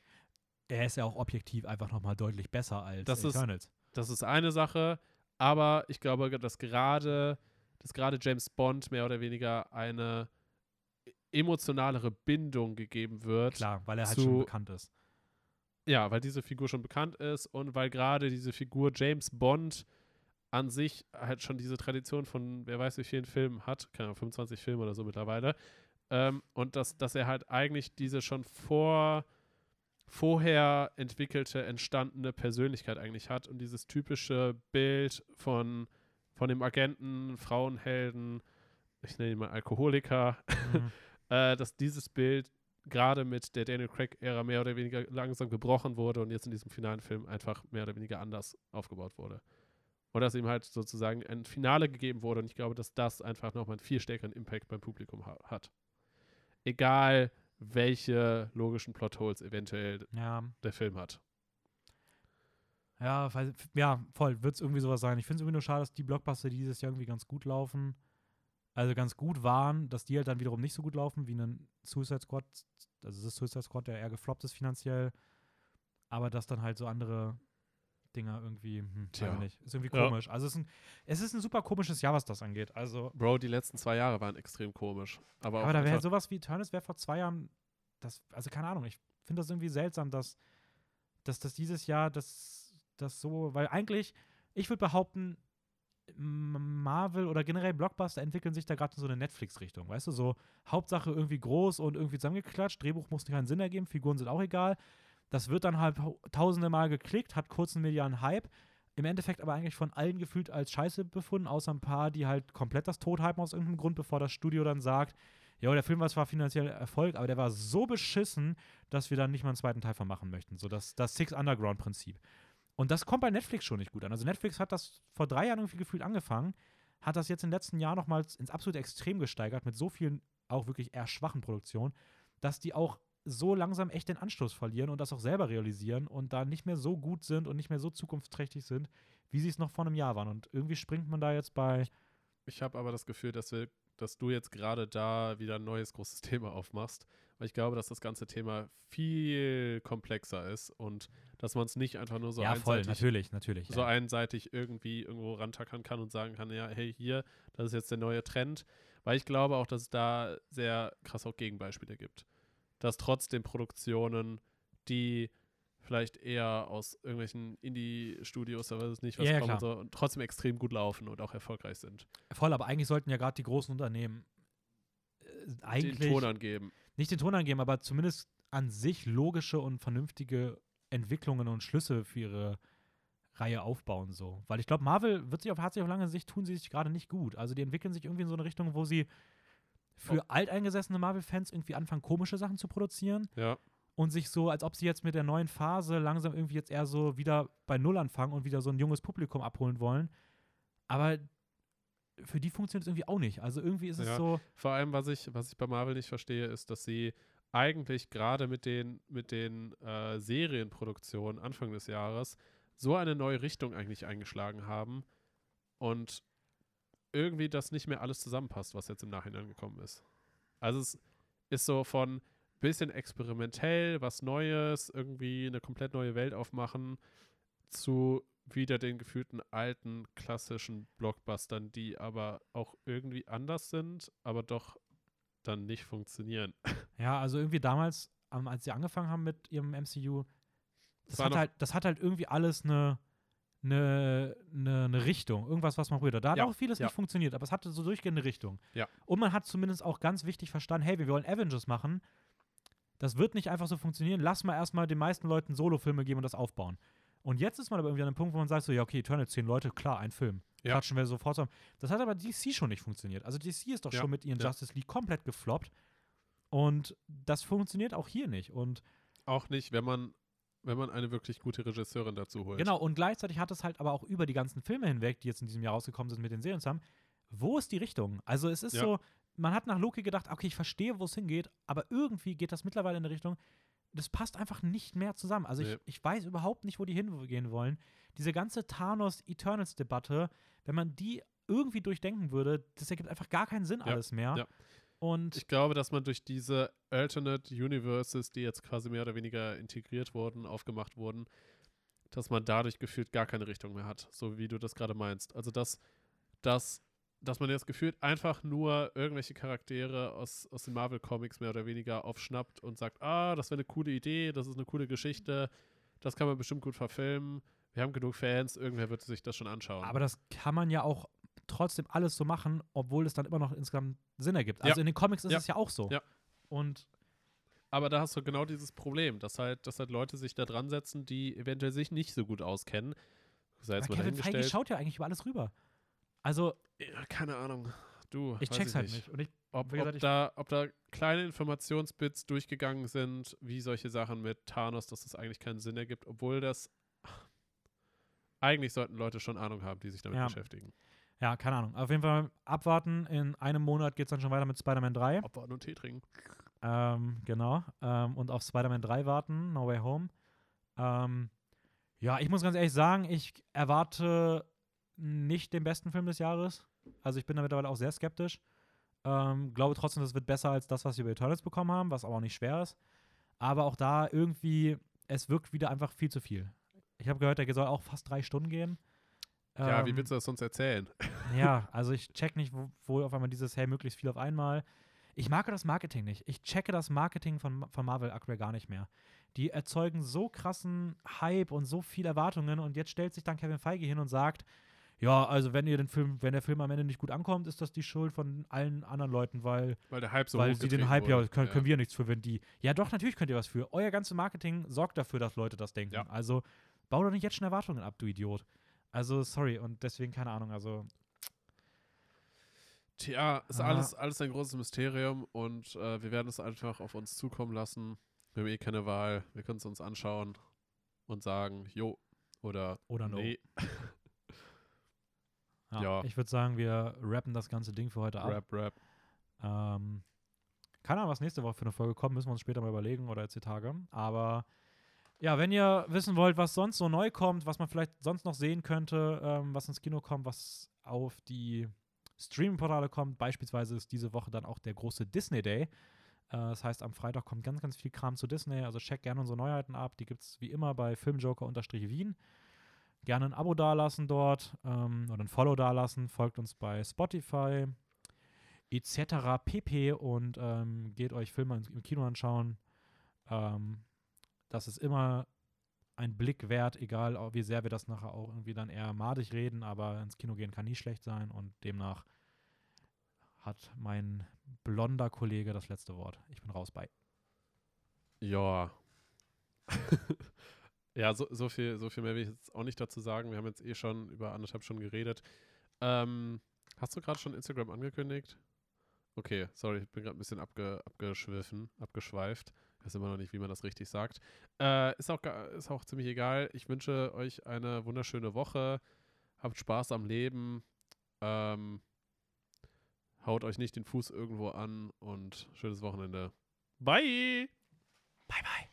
Er ist ja auch objektiv einfach nochmal deutlich besser als Das ist- Eternals. Das ist eine Sache, aber ich glaube, dass gerade, dass gerade James Bond mehr oder weniger eine emotionalere Bindung gegeben wird. Klar, weil er halt zu- schon bekannt ist. Ja, weil diese Figur schon bekannt ist und weil gerade diese Figur James Bond an sich halt schon diese Tradition von wer weiß wie vielen Filmen hat, keine Ahnung, 25 Filme oder so mittlerweile. Ähm, und dass, dass er halt eigentlich diese schon vor vorher entwickelte, entstandene Persönlichkeit eigentlich hat und dieses typische Bild von, von dem Agenten, Frauenhelden, ich nenne ihn mal Alkoholiker, Mhm. äh, dass dieses Bild gerade mit der Daniel Craig-Ära mehr oder weniger langsam gebrochen wurde und jetzt in diesem finalen Film einfach mehr oder weniger anders aufgebaut wurde. Und dass ihm halt sozusagen ein Finale gegeben wurde und ich glaube, dass das einfach nochmal einen viel stärkeren Impact beim Publikum ha hat. Egal, welche logischen Plotholes eventuell ja, der Film hat. ja, weil, ja, voll, wird es irgendwie sowas sein. Ich finde es irgendwie nur schade, dass die Blockbuster, die dieses Jahr irgendwie ganz gut laufen, also ganz gut waren, dass die halt dann wiederum nicht so gut laufen wie ein Suicide Squad. Also es ist Suicide Squad, der eher gefloppt ist finanziell, aber dass dann halt so andere Dinger irgendwie, hm, weiß Tja. ich nicht, ist irgendwie Ja. komisch. Also es ist, ein, es ist ein super komisches Jahr, was das angeht. Also, Bro, die letzten zwei Jahre waren extrem komisch. Aber, aber da wäre einfach- sowas wie Eternals wäre vor zwei Jahren, das, also keine Ahnung, ich finde das irgendwie seltsam, dass, dass das dieses Jahr das, das so, weil eigentlich, ich würde behaupten, Marvel oder generell Blockbuster entwickeln sich da gerade in so eine Netflix-Richtung, weißt du, so Hauptsache irgendwie groß und irgendwie zusammengeklatscht, Drehbuch muss keinen Sinn ergeben, Figuren sind auch egal. Das wird dann halt tausende Mal geklickt, hat kurzen medialen Hype, im Endeffekt aber eigentlich von allen gefühlt als Scheiße befunden, außer ein paar, die halt komplett das Tod hypen aus irgendeinem Grund, bevor das Studio dann sagt, ja, der Film war zwar finanziell Erfolg, aber der war so beschissen, dass wir dann nicht mal einen zweiten Teil von machen möchten. So das, das Six Underground-Prinzip. Und das kommt bei Netflix schon nicht gut an. Also Netflix hat das vor drei Jahren irgendwie gefühlt angefangen, hat das jetzt im letzten Jahr nochmals ins absolute Extrem gesteigert, mit so vielen auch wirklich eher schwachen Produktionen, dass die auch so langsam echt den Anschluss verlieren und das auch selber realisieren und da nicht mehr so gut sind und nicht mehr so zukunftsträchtig sind, wie sie es noch vor einem Jahr waren. Und irgendwie springt man da jetzt bei Ich habe aber das Gefühl, dass, wir, dass du jetzt gerade da wieder ein neues großes Thema aufmachst. Weil ich glaube, dass das ganze Thema viel komplexer ist und dass man es nicht einfach nur so ja, voll, einseitig, natürlich, natürlich. so ja. einseitig irgendwie irgendwo rantackern kann und sagen kann, ja, hey, hier, das ist jetzt der neue Trend. Weil ich glaube auch, dass es da sehr krass auch Gegenbeispiele gibt. Dass trotzdem Produktionen, die vielleicht eher aus irgendwelchen Indie-Studios oder was es nicht was Ja, ja, kommen so, und trotzdem extrem gut laufen und auch erfolgreich sind. Voll, aber eigentlich sollten ja gerade die großen Unternehmen äh, eigentlich Den Ton angeben. nicht den Ton angeben, aber zumindest an sich logische und vernünftige Entwicklungen und Schlüsse für ihre Reihe aufbauen so. Weil ich glaube, Marvel wird sich auf, hat sich auf lange Sicht tun sie sich gerade nicht gut. Also die entwickeln sich irgendwie in so eine Richtung, wo sie für Oh. alteingesessene Marvel-Fans irgendwie anfangen, komische Sachen zu produzieren Ja. Und sich so, als ob sie jetzt mit der neuen Phase langsam irgendwie jetzt eher so wieder bei Null anfangen und wieder so ein junges Publikum abholen wollen. Aber für die funktioniert es irgendwie auch nicht. Also irgendwie ist es Ja. so, Vor allem, was ich, was ich bei Marvel nicht verstehe, ist, dass sie eigentlich gerade mit den, mit den äh, Serienproduktionen Anfang des Jahres so eine neue Richtung eigentlich eingeschlagen haben und irgendwie das nicht mehr alles zusammenpasst, was jetzt im Nachhinein gekommen ist. Also es ist so von bisschen experimentell, was Neues, irgendwie eine komplett neue Welt aufmachen, zu wieder den gefühlten alten klassischen Blockbustern, die aber auch irgendwie anders sind, aber doch dann nicht funktionieren. Ja, also irgendwie damals, als sie angefangen haben mit ihrem MCU, das, hat halt, das hat halt irgendwie alles eine eine, eine, eine Richtung, irgendwas, was man hat. Da hat Ja, auch vieles ja. nicht funktioniert, aber es hatte so durchgehende Richtung. Ja. Und man hat zumindest auch ganz wichtig verstanden, hey, wir wollen Avengers machen. Das wird nicht einfach so funktionieren. Lass mal erstmal den meisten Leuten Solofilme geben und das aufbauen. Und jetzt ist man aber irgendwie an einem Punkt, wo man sagt so, ja, okay, Eternal, zehn Leute, klar, ein Film. Ja. Klatschen wir sofort zusammen. Das hat aber DC schon nicht funktioniert. Also DC ist doch Ja, schon mit ihren ja. Justice League komplett gefloppt. Und das funktioniert auch hier nicht. Und Auch nicht, wenn man, wenn man eine wirklich gute Regisseurin dazu holt. genau, und gleichzeitig hat es halt aber auch über die ganzen Filme hinweg, die jetzt in diesem Jahr rausgekommen sind, mit den Serien zusammen, wo ist die Richtung? Also es ist Ja. so, man hat nach Loki gedacht, okay, ich verstehe, wo es hingeht, aber irgendwie geht das mittlerweile in eine Richtung, das passt einfach nicht mehr zusammen. Also Nee. ich, ich weiß überhaupt nicht, wo die hingehen wollen. Diese ganze Thanos-Eternals-Debatte, wenn man die irgendwie durchdenken würde, das ergibt einfach gar keinen Sinn Ja, alles mehr. ja. Und Ich glaube, dass man durch diese Alternate Universes, die jetzt quasi mehr oder weniger integriert wurden, aufgemacht wurden, dass man dadurch gefühlt gar keine Richtung mehr hat, so wie du das gerade meinst. Also dass, dass, dass man jetzt gefühlt einfach nur irgendwelche Charaktere aus, aus den Marvel-Comics mehr oder weniger aufschnappt und sagt, ah, das wäre eine coole Idee, das ist eine coole Geschichte, das kann man bestimmt gut verfilmen, wir haben genug Fans, irgendwer wird sich das schon anschauen. Aber das kann man ja auch trotzdem alles so machen, obwohl es dann immer noch insgesamt Sinn ergibt. Ja. Also in den Comics ist Ja. es ja auch so. Ja. Und Aber da hast du genau dieses Problem, dass halt, dass halt Leute sich da dran setzen, die eventuell sich nicht so gut auskennen. Sei jetzt mal Kevin Feige schaut ja eigentlich über alles rüber. Also Ja, keine Ahnung. Du, ich check's halt nicht. Und ich, Ob, gesagt, ob, ich- da, ob da kleine Informationsbits durchgegangen sind, wie solche Sachen mit Thanos, dass das eigentlich keinen Sinn ergibt, obwohl das eigentlich sollten Leute schon Ahnung haben, die sich damit Ja. beschäftigen. ja, keine Ahnung. Auf jeden Fall abwarten. In einem Monat geht es dann schon weiter mit Spider-Man 3. Abwarten und Tee trinken. Ähm, genau. Ähm, und auf Spider-Man 3 warten, No Way Home. Ähm, ja, ich muss ganz ehrlich sagen, ich erwarte nicht den besten Film des Jahres. Also ich bin da mittlerweile auch sehr skeptisch. Ähm, glaube trotzdem, das wird besser als das, was wir bei Eternals bekommen haben, was aber auch nicht schwer ist. Aber auch da irgendwie, es wirkt wieder einfach viel zu viel. Ich habe gehört, der soll auch fast drei Stunden gehen. Ja, wie Ähm, willst du das sonst erzählen? ja, also ich check nicht, wo, wo auf einmal dieses, hey, möglichst viel auf einmal. Ich mag das Marketing nicht. Ich checke das Marketing von, von Marvel aktuell gar nicht mehr. Die erzeugen so krassen Hype und so viel Erwartungen und jetzt stellt sich dann Kevin Feige hin und sagt, ja, also wenn ihr den Film, wenn der Film am Ende nicht gut ankommt, ist das die Schuld von allen anderen Leuten, weil, Weil der Hype so weil sie den Hype, ja, wurde. können, können wir nichts für, wenn die. Ja, doch, natürlich könnt ihr was für. Euer ganzes Marketing sorgt dafür, dass Leute das denken. Ja. Also bau doch nicht jetzt schon Erwartungen ab, du Idiot. Also, sorry, und deswegen keine Ahnung, also Tja, ist Ah. alles, alles ein großes Mysterium und äh, wir werden es einfach auf uns zukommen lassen. Wir haben eh keine Wahl. Wir können es uns anschauen und sagen, jo oder Oder no. nee. Ja, Ja. Ich würde sagen, wir rappen das ganze Ding für heute ab. Rap, rap. Ähm, keine Ahnung, was nächste Woche für eine Folge kommt, müssen wir uns später mal überlegen oder jetzt die Tage. Aber ja, wenn ihr wissen wollt, was sonst so neu kommt, was man vielleicht sonst noch sehen könnte, ähm, was ins Kino kommt, was auf die Streaming-Portale kommt, beispielsweise ist diese Woche dann auch der große Disney Day. Äh, das heißt, am Freitag kommt ganz, ganz viel Kram zu Disney. Also checkt gerne unsere Neuheiten ab. Die gibt es wie immer bei Filmjoker-Wien. Gerne ein Abo dalassen dort ähm, oder ein Follow dalassen. Folgt uns bei Spotify etc. pp. Und ähm, geht euch Filme ins- im Kino anschauen. Ähm, das ist immer ein Blick wert, egal wie sehr wir das nachher auch irgendwie dann eher madig reden, aber ins Kino gehen kann nie schlecht sein und demnach hat mein blonder Kollege das letzte Wort. Ich bin raus bei. Ja. ja, so, so, viel, so viel mehr will ich jetzt auch nicht dazu sagen. Wir haben jetzt eh schon über anderthalb Stunden geredet. Ähm, hast du gerade schon Instagram angekündigt? Okay, sorry, ich bin gerade ein bisschen abge, abgeschwiffen, abgeschweift. Ich weiß immer noch nicht, wie man das richtig sagt. Äh, ist, auch, ist auch ziemlich egal. Ich wünsche euch eine wunderschöne Woche. Habt Spaß am Leben. Ähm, haut euch nicht den Fuß irgendwo an und schönes Wochenende. Bye! Bye, bye.